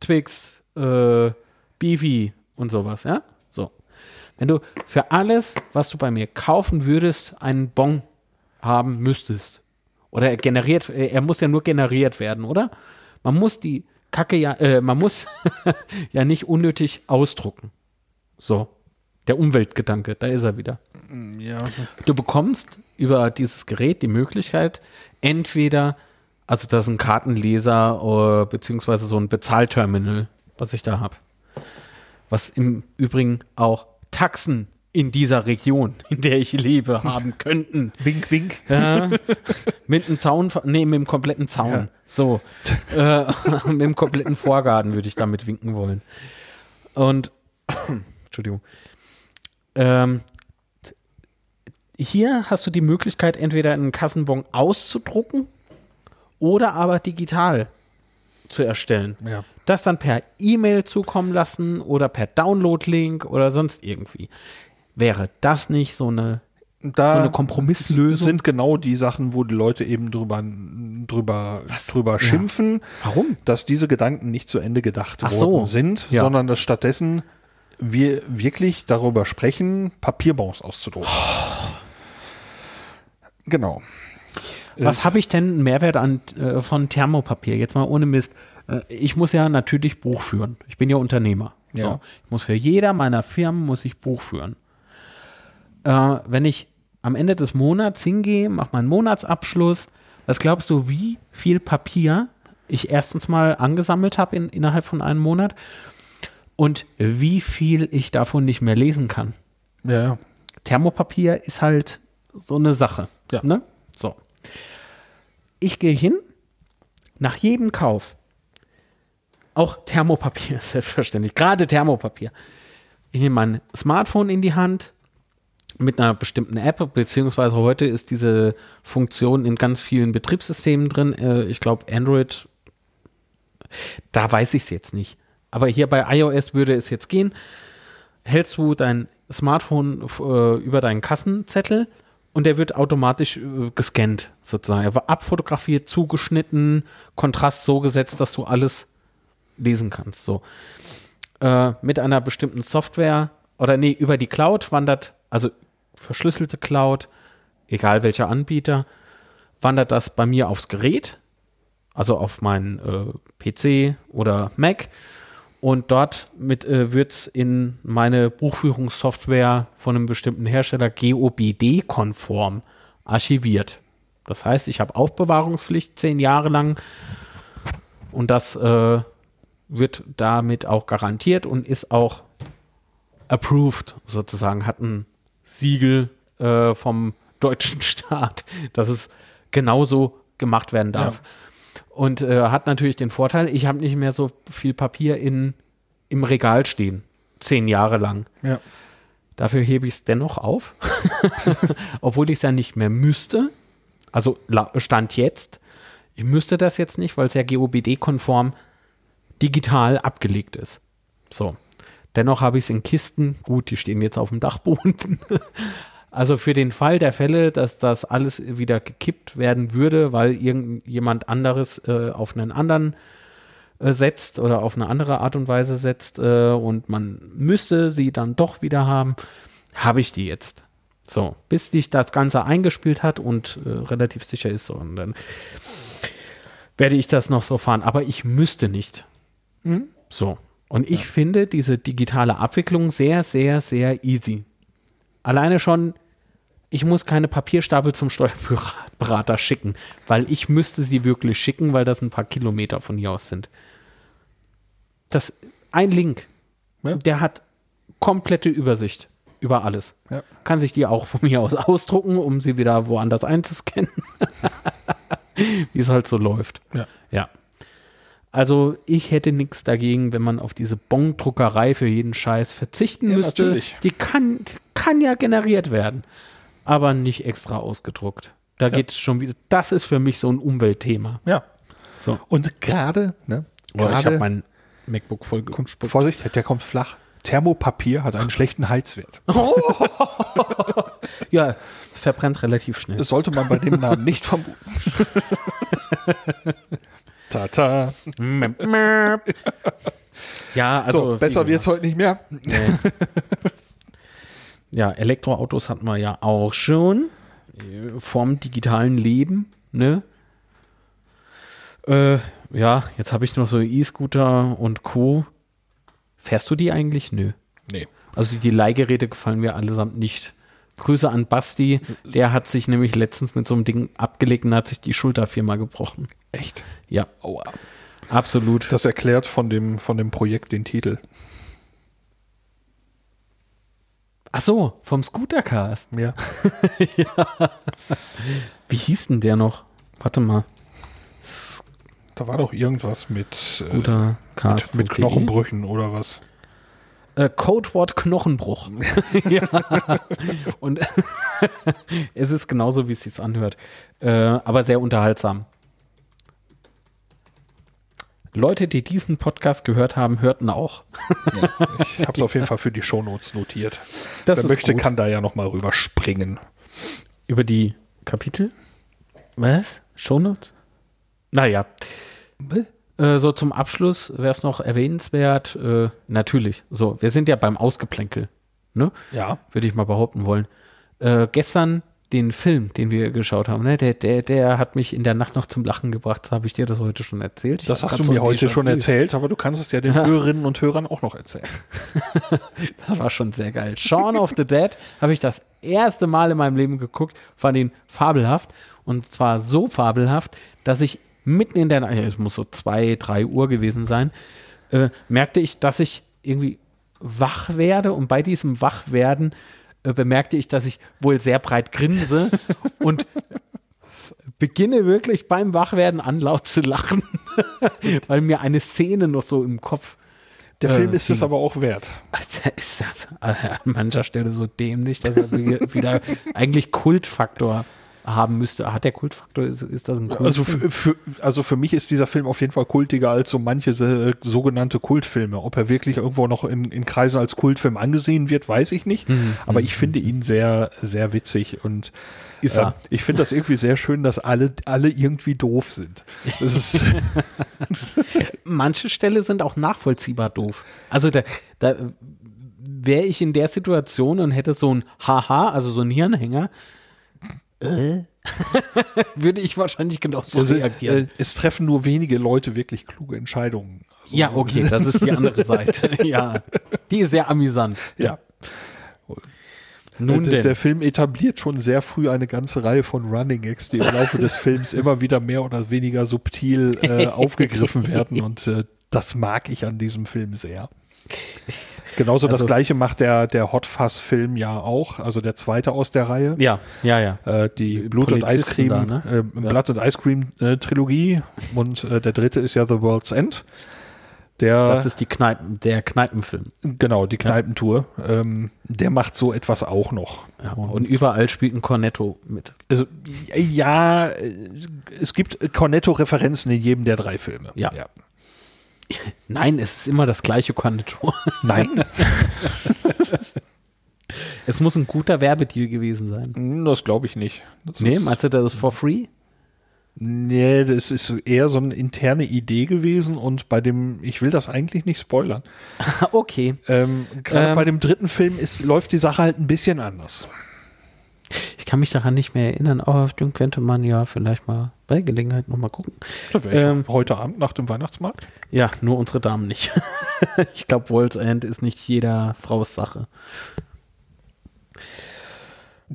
Twix, äh, Beefy und sowas, ja? So. Wenn du für alles, was du bei mir kaufen würdest, einen Bon haben müsstest, oder er generiert, er muss ja nur generiert werden, oder? Man muss die Kacke ja, man muss ja nicht unnötig ausdrucken. So. Der Umweltgedanke, da ist er wieder. Ja. Du bekommst über dieses Gerät die Möglichkeit, entweder, also das ist ein Kartenleser äh, beziehungsweise so ein Bezahlterminal, was ich da habe. Was im Übrigen auch Taxen in dieser Region, in der ich lebe, haben könnten. Wink, wink. Ja, mit einem Zaun, nee, mit dem kompletten Zaun. Ja. So. Äh, mit dem kompletten Vorgarten würde ich damit winken wollen. Und, Entschuldigung. Ähm, hier hast du die Möglichkeit, entweder einen Kassenbon auszudrucken oder aber digital zu erstellen. Ja. Das dann per E-Mail zukommen lassen oder per Download-Link oder sonst irgendwie. Wäre das nicht so eine Da so eine Kompromisslösung? sind genau die Sachen, wo die Leute eben drüber, drüber, drüber schimpfen, Warum? dass diese Gedanken nicht zu Ende gedacht Ach worden so. sind, Ja. sondern dass stattdessen wir wirklich darüber sprechen, Papierbons auszudrucken. Genau. Was habe ich denn Mehrwert an, äh, von Thermopapier? Jetzt mal ohne Mist. Äh, ich muss ja natürlich Buch führen. Ich bin ja Unternehmer. Ja. So. Ich muss für jeder meiner Firmen muss ich Buch führen. Äh, wenn ich am Ende des Monats hingehe, mache meinen Monatsabschluss, was glaubst du, wie viel Papier ich erstens mal angesammelt habe in, innerhalb von einem Monat und wie viel ich davon nicht mehr lesen kann? Ja. Thermopapier ist halt so eine Sache. Ja. Ne? So. Ich gehe hin, nach jedem Kauf, auch Thermopapier, selbstverständlich, gerade Thermopapier. Ich nehme mein Smartphone in die Hand mit einer bestimmten App, beziehungsweise heute ist diese Funktion in ganz vielen Betriebssystemen drin. Äh, Ich glaube, Android, da weiß ich es jetzt nicht. Aber hier bei iOS würde es jetzt gehen hältst du dein Smartphone äh, über deinen Kassenzettel und der wird automatisch äh, gescannt, sozusagen. Er war abfotografiert, zugeschnitten, Kontrast so gesetzt, dass du alles lesen kannst. So. Äh, mit einer bestimmten Software oder nee, über die Cloud wandert, also verschlüsselte Cloud, egal welcher Anbieter, wandert das bei mir aufs Gerät, also auf meinen äh, PC oder Mac. Und dort äh, wird es in meine Buchführungssoftware von einem bestimmten Hersteller GOBD-konform archiviert. Das heißt, ich habe Aufbewahrungspflicht zehn Jahre lang und das äh, wird damit auch garantiert und ist auch approved sozusagen, hat ein Siegel äh, vom deutschen Staat, dass es genauso gemacht werden darf. Und äh, hat natürlich den Vorteil, ich habe nicht mehr so viel Papier in, im Regal stehen, zehn Jahre lang. Ja. Dafür hebe ich es dennoch auf, obwohl ich es ja nicht mehr müsste. Also Stand jetzt. Ich müsste das jetzt nicht, weil es ja GOBD-konform digital abgelegt ist. So. Dennoch habe ich es in Kisten. Gut, die stehen jetzt auf dem Dachboden. Also für den Fall der Fälle, dass das alles wieder gekippt werden würde, weil irgendjemand anderes äh, auf einen anderen äh, setzt oder auf eine andere Art und Weise setzt äh, und man müsste sie dann doch wieder haben, habe ich die jetzt. So, bis sich das Ganze eingespielt hat und äh, relativ sicher ist so. Und dann werde ich das noch so fahren. Aber ich müsste nicht. So. Und ich finde diese digitale Abwicklung sehr, sehr, sehr easy. Alleine schon, ich muss keine Papierstapel zum Steuerberater schicken, weil ich müsste sie wirklich schicken, weil das ein paar Kilometer von hier aus sind. Das ein Link, Ja. der hat komplette Übersicht über alles. Ja. Kann sich die auch von mir aus ausdrucken, um sie wieder woanders einzuscannen. Wie es halt so läuft. Ja. Ja. Also ich hätte nichts dagegen, wenn man auf diese Bondruckerei für jeden Scheiß verzichten Ja, müsste. natürlich. Die kann, kann ja generiert werden, aber nicht extra ausgedruckt. Da geht es schon wieder. Das ist für mich so ein Umweltthema. Ja. So. Und gerade, ne? Oh, ich habe mein MacBook voll gespuckt. Vorsicht, der kommt flach. Thermopapier hat einen schlechten Heizwert. Ja, verbrennt relativ schnell. Das sollte man bei dem Namen nicht vermuten. Tata. Ja, also So, besser wird's gesagt, heute nicht mehr. nee. Ja, Elektroautos hatten wir ja auch schon vom digitalen Leben, ne? Äh, ja, jetzt habe ich noch so E-Scooter und Co. Fährst du die eigentlich? Nö. Nee. Also die, die Leihgeräte gefallen mir allesamt nicht. Grüße an Basti, der hat sich nämlich letztens mit so einem Ding abgelegt und hat sich die Schulter viermal gebrochen. Echt? Ja, Aua. absolut. Das erklärt von dem, von dem Projekt den Titel. Ach so, vom Scootercast. Ja. Wie hieß denn der noch? Warte mal. Da war doch irgendwas mit, äh, Scootercast. mit, mit Knochenbrüchen oder was. Äh, Codewort Knochenbruch. ja. Und es ist genauso, wie es sich anhört. Äh, aber sehr unterhaltsam. Leute, die diesen Podcast gehört haben, hörten auch. Ich habe es auf jeden Fall für die Shownotes notiert. Das Wer möchte, gut. kann da ja noch mal rüberspringen. Über die Kapitel? Was? Shownotes? Naja. Äh, so zum Abschluss wäre es noch erwähnenswert. Äh, natürlich. So, wir sind ja beim Ausgeplänkel. Ne? Ja. Würde ich mal behaupten wollen. Äh, gestern den Film, den wir geschaut haben, ne? der, der, der hat mich in der Nacht noch zum Lachen gebracht. Habe ich dir das heute schon erzählt? Ich Das hast du mir so heute schon erzählt, aber du kannst es ja den Hörerinnen und Hörern auch noch erzählen. Das war schon sehr geil. Shaun of the Dead habe ich das erste Mal in meinem Leben geguckt, fand ihn fabelhaft. Und zwar so fabelhaft, dass ich mitten in der Nacht, es muss so zwei, drei Uhr gewesen sein, äh, merkte ich, dass ich irgendwie wach werde. Und bei diesem Wachwerden äh, bemerkte ich, dass ich wohl sehr breit grinse und beginne wirklich beim Wachwerden an laut zu lachen, weil mir eine Szene noch so im Kopf Der Äh, Film ist es aber auch wert. Alter, ist das äh, an mancher Stelle so dämlich, dass er wie- wieder eigentlich Kultfaktor haben müsste. Hat der Kultfaktor? Ist, ist das ein Kultfilm? Also für, für, also für mich ist dieser Film auf jeden Fall kultiger als so manche äh, sogenannte Kultfilme. Ob er wirklich irgendwo noch in, in Kreisen als Kultfilm angesehen wird, weiß ich nicht. Aber ich finde ihn sehr, sehr witzig und Ist äh, er. ich finde das irgendwie sehr schön, dass alle, alle irgendwie doof sind. Manche Stelle sind auch nachvollziehbar doof. Also da, da wäre ich in der Situation und hätte so ein Haha, also so ein Hirnhänger, äh, würde ich wahrscheinlich genauso also, reagieren. äh, es treffen nur wenige Leute wirklich kluge Entscheidungen. Also, ja, okay, das ist die andere Seite. ja, die ist sehr amüsant. Ja. Nun der, denn. der Film etabliert schon sehr früh eine ganze Reihe von Running Gags, die im Laufe des Films immer wieder mehr oder weniger subtil äh, aufgegriffen werden und äh, das mag ich an diesem Film sehr. Genauso Also- das gleiche macht der, der Hot Fuzz Film ja auch, also der zweite aus der Reihe. ja, ja, ja. Äh, die Blut und Cream, da, ne? äh, Blood and Ice Cream äh, Trilogie und äh, der dritte ist ja The World's End. Der, Das ist die Kneipen, der Kneipenfilm. genau, die Kneipentour. Ähm, der macht so etwas auch noch. Ja, und überall spielt ein Cornetto mit. Also, ja, äh, es gibt Cornetto-Referenzen in jedem der drei Filme. Ja. Nein, es ist immer das gleiche Cornetto. Nein, Es muss ein guter Werbedeal gewesen sein. das glaube ich nicht. Das Nee, meinst du, das ist for free? Nee, das ist eher so eine interne Idee gewesen und bei dem, ich will das eigentlich nicht spoilern. okay. Ähm, Gerade Ähm. bei dem dritten Film ist, läuft die Sache halt ein bisschen anders. Ich kann mich daran nicht mehr erinnern, aber den könnte man ja vielleicht mal bei Gelegenheit nochmal gucken. Ähm. heute Abend nach dem Weihnachtsmarkt. Ja, nur unsere Damen nicht. ich glaube, World's End ist nicht jeder Frau's Sache.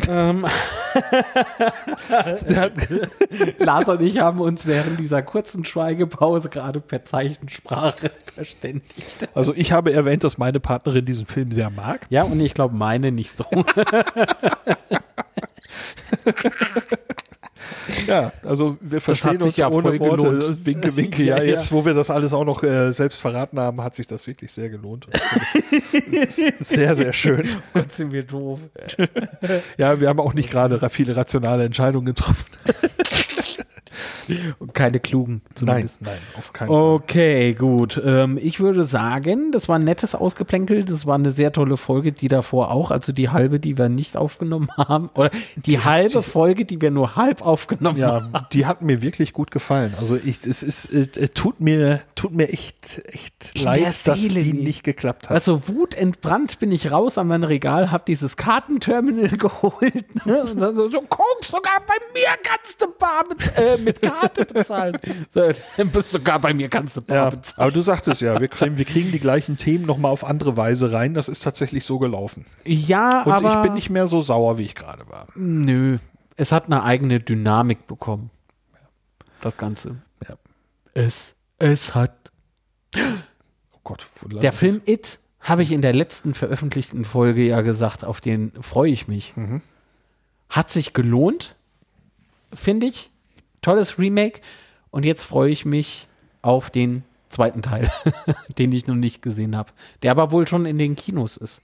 Ähm, Lars und ich haben uns während dieser kurzen Schweigepause gerade per Zeichensprache verständigt. Also ich habe erwähnt, dass meine Partnerin diesen Film sehr mag. Ja, und ich glaube, meine nicht so. Ja, also wir verstehen uns ja ohne Worte. gelohnt. Winke, winke. Ja, Ja, jetzt, wo wir das alles auch noch äh, selbst verraten haben, hat sich das wirklich sehr gelohnt. Sehr, sehr schön. Gott, sind wir doof. Ja, wir haben auch nicht gerade ra- viele rationale Entscheidungen getroffen. Und keine klugen, zumindest. nein, auf keinen Fall. Okay, gut. Ähm, ich würde sagen, das war ein nettes Ausgeplänkel. Das war eine sehr tolle Folge, die davor auch, also die halbe, die wir nicht aufgenommen haben, oder die, halbe Folge, die wir nur halb aufgenommen haben. Ja, die hat mir wirklich gut gefallen. Also ich, es ist, äh, äh, tut mir, tut mir echt, echt In leid, dass die nicht geklappt hat. Also wutentbrannt bin ich raus an mein Regal, hab dieses Kartenterminal geholt ne? und dann so, so guck, sogar bei mir kannst du bar bez- äh, mit Karte bezahlen. So, bist sogar bei mir kannst du bar ja, bezahlen. aber du sagtest ja, wir kriegen, wir kriegen die gleichen Themen nochmal auf andere Weise rein. Das ist tatsächlich so gelaufen. Ja, Und aber ich bin nicht mehr so sauer, wie ich gerade war. Nö, es hat eine eigene Dynamik bekommen. Das Ganze. Ja. Es, es hat. Oh Gott. Der Film It habe ich in der letzten veröffentlichten Folge ja gesagt, auf den freue ich mich. Hat sich gelohnt, finde ich. Tolles Remake. Und jetzt freue ich mich auf den zweiten Teil, den ich noch nicht gesehen habe. Der aber wohl schon in den Kinos ist.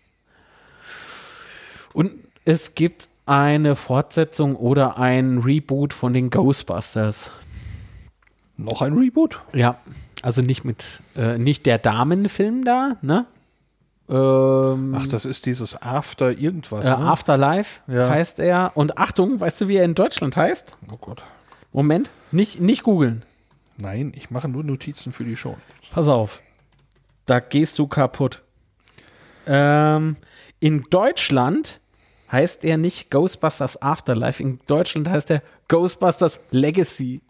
Und es gibt eine Fortsetzung oder ein Reboot von den Ghostbusters. Noch ein Reboot? Ja, also nicht mit, äh, nicht der Damenfilm da, ne? Ähm, Ach, das ist dieses After irgendwas. äh, ne? Afterlife Ja. heißt er. Und Achtung, weißt du, wie er in Deutschland heißt? Oh Gott. Moment, nicht, nicht googeln. Nein, ich mache nur Notizen für die Show. Pass auf. Da gehst du kaputt. Ähm, in Deutschland heißt er nicht Ghostbusters Afterlife. In Deutschland heißt er Ghostbusters Legacy.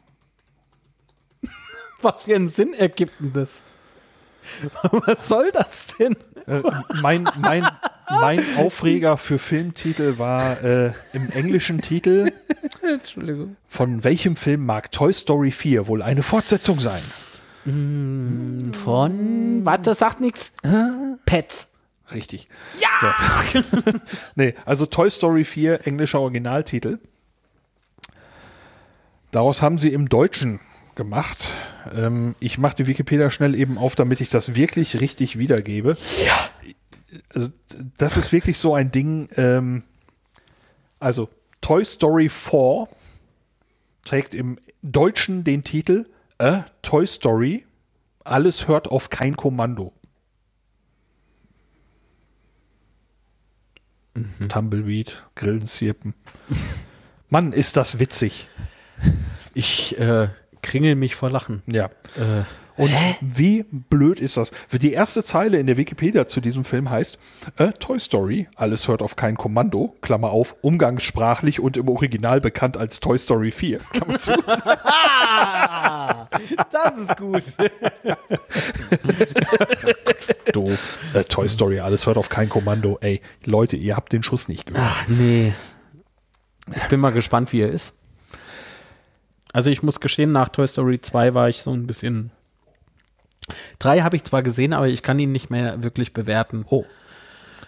Was für einen Sinn ergibt denn das? Was soll das denn? Äh, mein, mein, mein Aufreger für Filmtitel war äh, im englischen Titel Entschuldigung. von welchem Film mag Toy Story 4 wohl eine Fortsetzung sein? Von, warte, sagt nichts. Pets. Richtig. Ja! So. nee, also Toy Story 4, englischer Originaltitel. Daraus haben sie im Deutschen gemacht. Ähm, ich mache die Wikipedia schnell eben auf, damit ich das wirklich richtig wiedergebe. Ja. Also, das ist wirklich so ein Ding. Ähm, also, Toy Story 4 trägt im Deutschen den Titel A Toy Story. Alles hört auf kein Kommando. Tumbleweed, Grillenzirpen. Mann, ist das witzig. Ich äh, kringel mich vor Lachen. Ja. Äh, Und wie blöd ist das? Die erste Zeile in der Wikipedia zu diesem Film heißt äh, Toy Story, alles hört auf kein Kommando, Klammer auf, umgangssprachlich und im Original bekannt als Toy Story 4, Klammer zu. das ist gut. Doof. Äh, Toy Story, alles hört auf kein Kommando. Ey, Leute, ihr habt den Schuss nicht gehört. Ach nee. Ich bin mal gespannt, wie er ist. Also ich muss gestehen, nach Toy Story 2 war ich so ein bisschen. 3 habe ich zwar gesehen, aber ich kann ihn nicht mehr wirklich bewerten. Oh.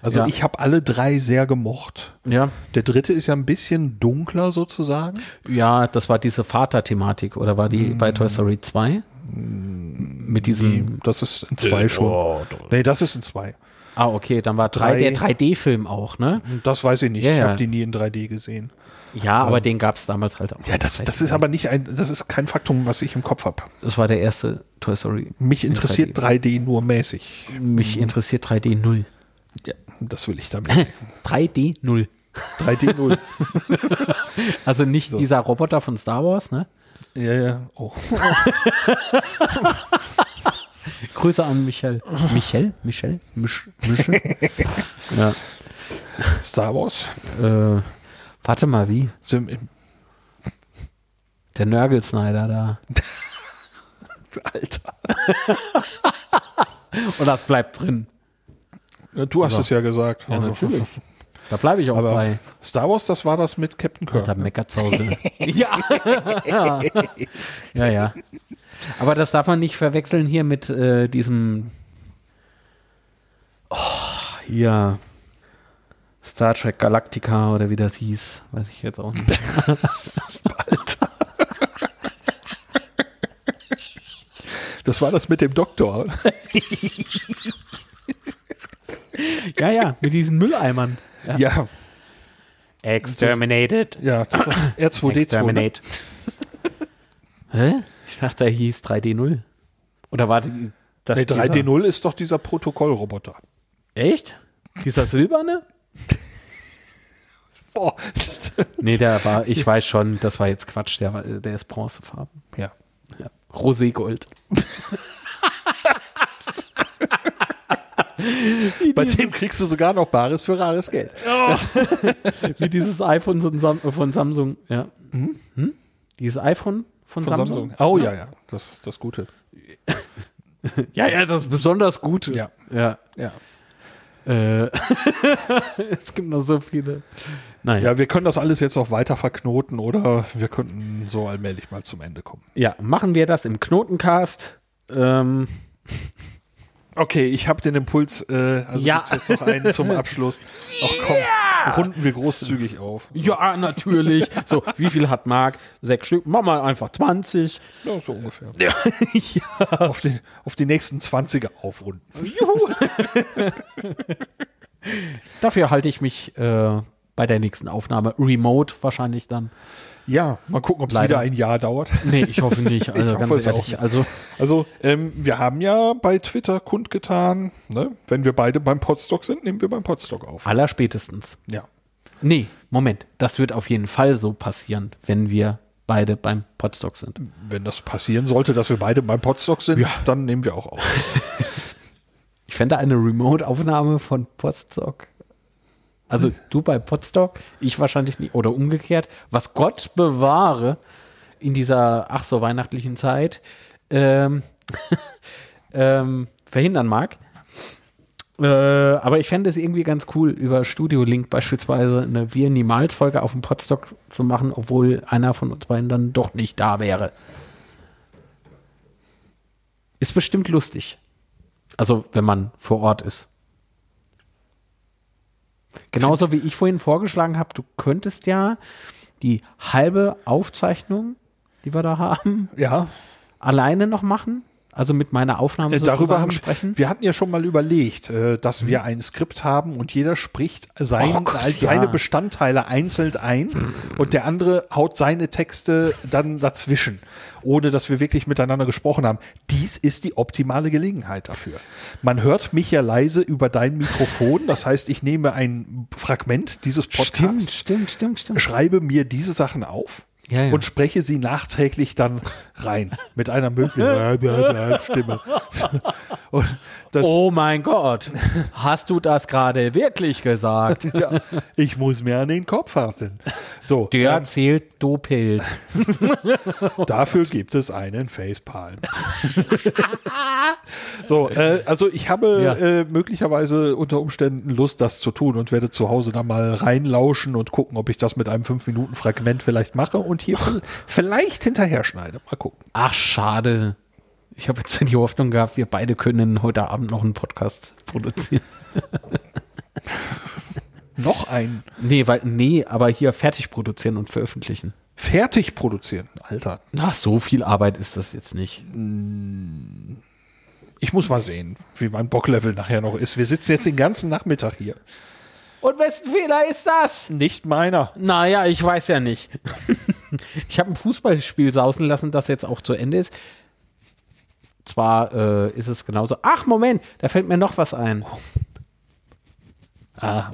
Also Ja. ich habe alle drei sehr gemocht. Ja. Der dritte ist ja ein bisschen dunkler sozusagen. Ja, das war diese Vater-Thematik, oder war die bei Toy Story 2? Mit diesem. Das ist in zwei schon. Nee, das ist in zwei. Ah, okay, dann war 3 der Drei. 3D-Film auch, ne? Das weiß ich nicht. Ja, ich habe die nie in 3D gesehen. Ja, aber den gab es damals halt auch. Ja, das, das ist aber nicht ein, das ist kein Faktum, was ich im Kopf habe. Das war der erste Toy Story. Mich interessiert 3D nur mäßig. Mich interessiert 3D 0. Ja, das will ich damit. 3D 0. 3D 0. Also nicht dieser Roboter von Star Wars, ne? Ja, ja. Oh. Grüße an Michel. Michel? Michel? Misch, Michel? ja. Star Wars. Äh, warte mal, wie? Der Nörgelsneider da. Alter. Und das bleibt drin. Du hast So. es ja gesagt. Ja, natürlich. Da bleibe ich auch Aber bei. Star Wars, das war das mit Captain Kirk. Alter Meckerzause. ja. ja, ja. Aber das darf man nicht verwechseln hier mit äh, diesem oh, hier Star Trek Galactica oder wie das hieß. Weiß ich jetzt auch nicht. Das war das mit dem Doktor. ja, ja, mit diesen Mülleimern. Ja. Ja, Exterminated. ja. Das war R2D2. Ne? Exterminate. Hä? Ich dachte, er hieß 3D0. Oder war das Nee, dieser- 3D0 ist doch dieser Protokollroboter. Echt? Dieser silberne? Boah. Nee, der war, ich weiß schon, das war jetzt Quatsch, der, war, der ist bronzefarben. Ja. Ja. Roségold. Bei dem kriegst du sogar noch Bares für rares Geld. Wie dieses iPhone von, Sam von Samsung. Ja. Hm? Dieses iPhone von, Von Samsung? Samsung. Oh ja, ja. Das das Gute. Ja, ja, das ist besonders gut. Ja. Ja. Ja. Äh, es gibt noch so viele. Naja. Ja, wir können das alles jetzt noch weiter verknoten oder wir könnten so allmählich mal zum Ende kommen. Ja, machen wir das im Knotencast. Ähm, Okay, ich habe den Impuls, äh, also Ja. jetzt noch einen zum Abschluss. Ach komm, runden wir großzügig auf. ja, natürlich. So, wie viel hat Marc? Sechs Stück. Mach mal einfach 20. Ja, so ungefähr. Auf, den, auf die nächsten 20er aufrunden. Dafür halte ich mich äh, bei der nächsten Aufnahme remote wahrscheinlich dann. Ja, mal gucken, ob es wieder ein Jahr dauert. Nee, ich hoffe nicht. Also Ich hoffe es auch ehrlich. nicht. Also, Also, ähm, wir haben ja bei Twitter kundgetan, ne, wenn wir beide beim Podstock sind, nehmen wir beim Podstock auf. allerspätestens. Ja. Nee, Moment. Das wird auf jeden Fall so passieren, wenn wir beide beim Podstock sind. Wenn das passieren sollte, dass wir beide beim Podstock sind, Ja. dann nehmen wir auch auf. Ich fände eine Remote-Aufnahme von Podstock. Also du bei Podstock, ich wahrscheinlich nicht. Oder umgekehrt. Was Gott bewahre in dieser ach so weihnachtlichen Zeit ähm, ähm, verhindern mag. Äh, aber ich fände es irgendwie ganz cool, über Studio Link beispielsweise eine Wir niemals Folge auf dem Podstock zu machen, obwohl einer von uns beiden dann doch nicht da wäre. Ist bestimmt lustig. Also, wenn man vor Ort ist. Genauso wie ich vorhin vorgeschlagen habe, du könntest ja die halbe Aufzeichnung, die wir da haben, Ja, alleine noch machen. Also mit meiner Aufnahme Äh, darüber haben sprechen. wir hatten ja schon mal überlegt, äh, dass wir ein Skript haben und jeder spricht sein, Oh Gott, als ja. seine Bestandteile einzeln ein und der andere haut seine Texte dann dazwischen, ohne dass wir wirklich miteinander gesprochen haben. Dies ist die optimale Gelegenheit dafür. Man hört mich ja leise über dein Mikrofon, das heißt, ich nehme ein Fragment dieses Podcasts, Stimmt, stimmt, stimmt, stimmt. schreibe mir diese Sachen auf. Ja, ja. Und spreche sie nachträglich dann rein mit einer möglichen Stimme. Und das, Oh mein Gott, hast du das gerade wirklich gesagt? ja, ich muss mir an den Kopf fassen. So, Der ähm, zählt doppelt. dafür gibt es einen Facepalm. so, äh, also ich habe Ja. äh, möglicherweise unter Umständen Lust, das zu tun und werde zu Hause dann mal reinlauschen und gucken, ob ich das mit einem 5-Minuten-Fragment vielleicht mache und hier vielleicht hinterher schneide. Mal gucken. Ach, schade. Ich habe jetzt die Hoffnung gehabt, wir beide können heute Abend noch einen Podcast produzieren. Noch ein Nee, weil, nee, aber hier fertig produzieren und veröffentlichen. fertig produzieren, Alter. Na, so viel Arbeit ist das jetzt nicht. Ich muss mal sehen, wie mein Bocklevel nachher noch ist. Wir sitzen jetzt den ganzen Nachmittag hier. Und wessen Fehler ist das? Nicht meiner. Naja, ich weiß ja nicht. ich habe ein Fußballspiel sausen lassen, das jetzt auch zu Ende ist. Zwar äh, ist es genauso. Ach, Moment, da fällt mir noch was ein. Ah,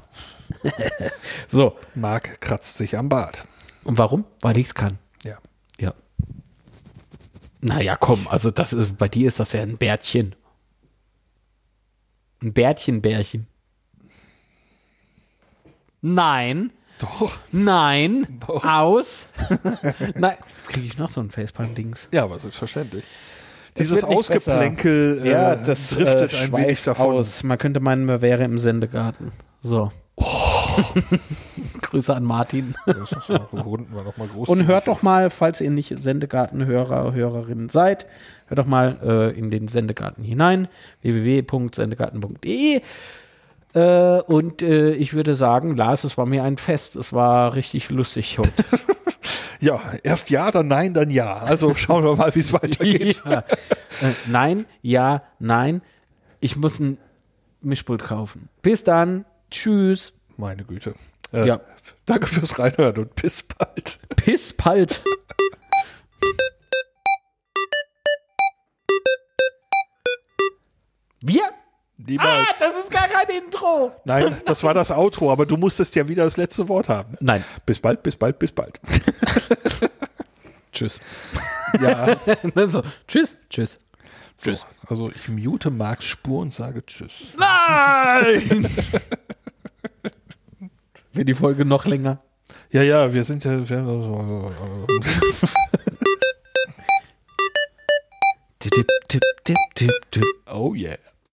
So, Marc kratzt sich am Bart. und warum? Weil ich es kann. Ja. Ja. Naja, komm, also das ist, bei dir ist das ja ein Bärtchen. Ein Bärtchen-Bärchen. Nein, Doch. nein, Doch. aus. nein, jetzt kriege ich noch so ein Facepalm-Dings. Ja, aber selbstverständlich. Es Dieses Ausgeplänkel äh, Ja, das driftet äh, ein wenig davon. aus. Man könnte meinen, man wäre im Sendegarten. So. Grüße an Martin. Und hört doch mal, falls ihr nicht Sendegarten-Hörer, Hörerinnen seid, hört doch mal äh, in den Sendegarten hinein, www.sendegarten.de. Äh, und äh, ich würde sagen, Lars, es war mir ein Fest. Es war richtig lustig heute. Ja, erst ja, dann nein, dann ja. Also schauen wir mal, wie es weitergeht. ja. äh, nein, ja, nein. Ich muss ein Mischpult kaufen. Bis dann. Tschüss. Meine Güte. Äh, Ja. Danke fürs Reinhören und bis bald. Bis bald. Wir? Niemals. Ah, das ist gar kein Intro. Nein, das war das Outro, aber du musstest ja wieder das letzte Wort haben. Nein. Bis bald, bis bald, bis bald. Tschüss. Ja, so, tschüss. Tschüss. Tschüss. also ich mute Marks Spur und sage Tschüss. Nein! Wird die Folge noch länger? Ja, ja, wir sind ja. Wir, Tipp, tipp, tipp, tipp, tipp. oh yeah.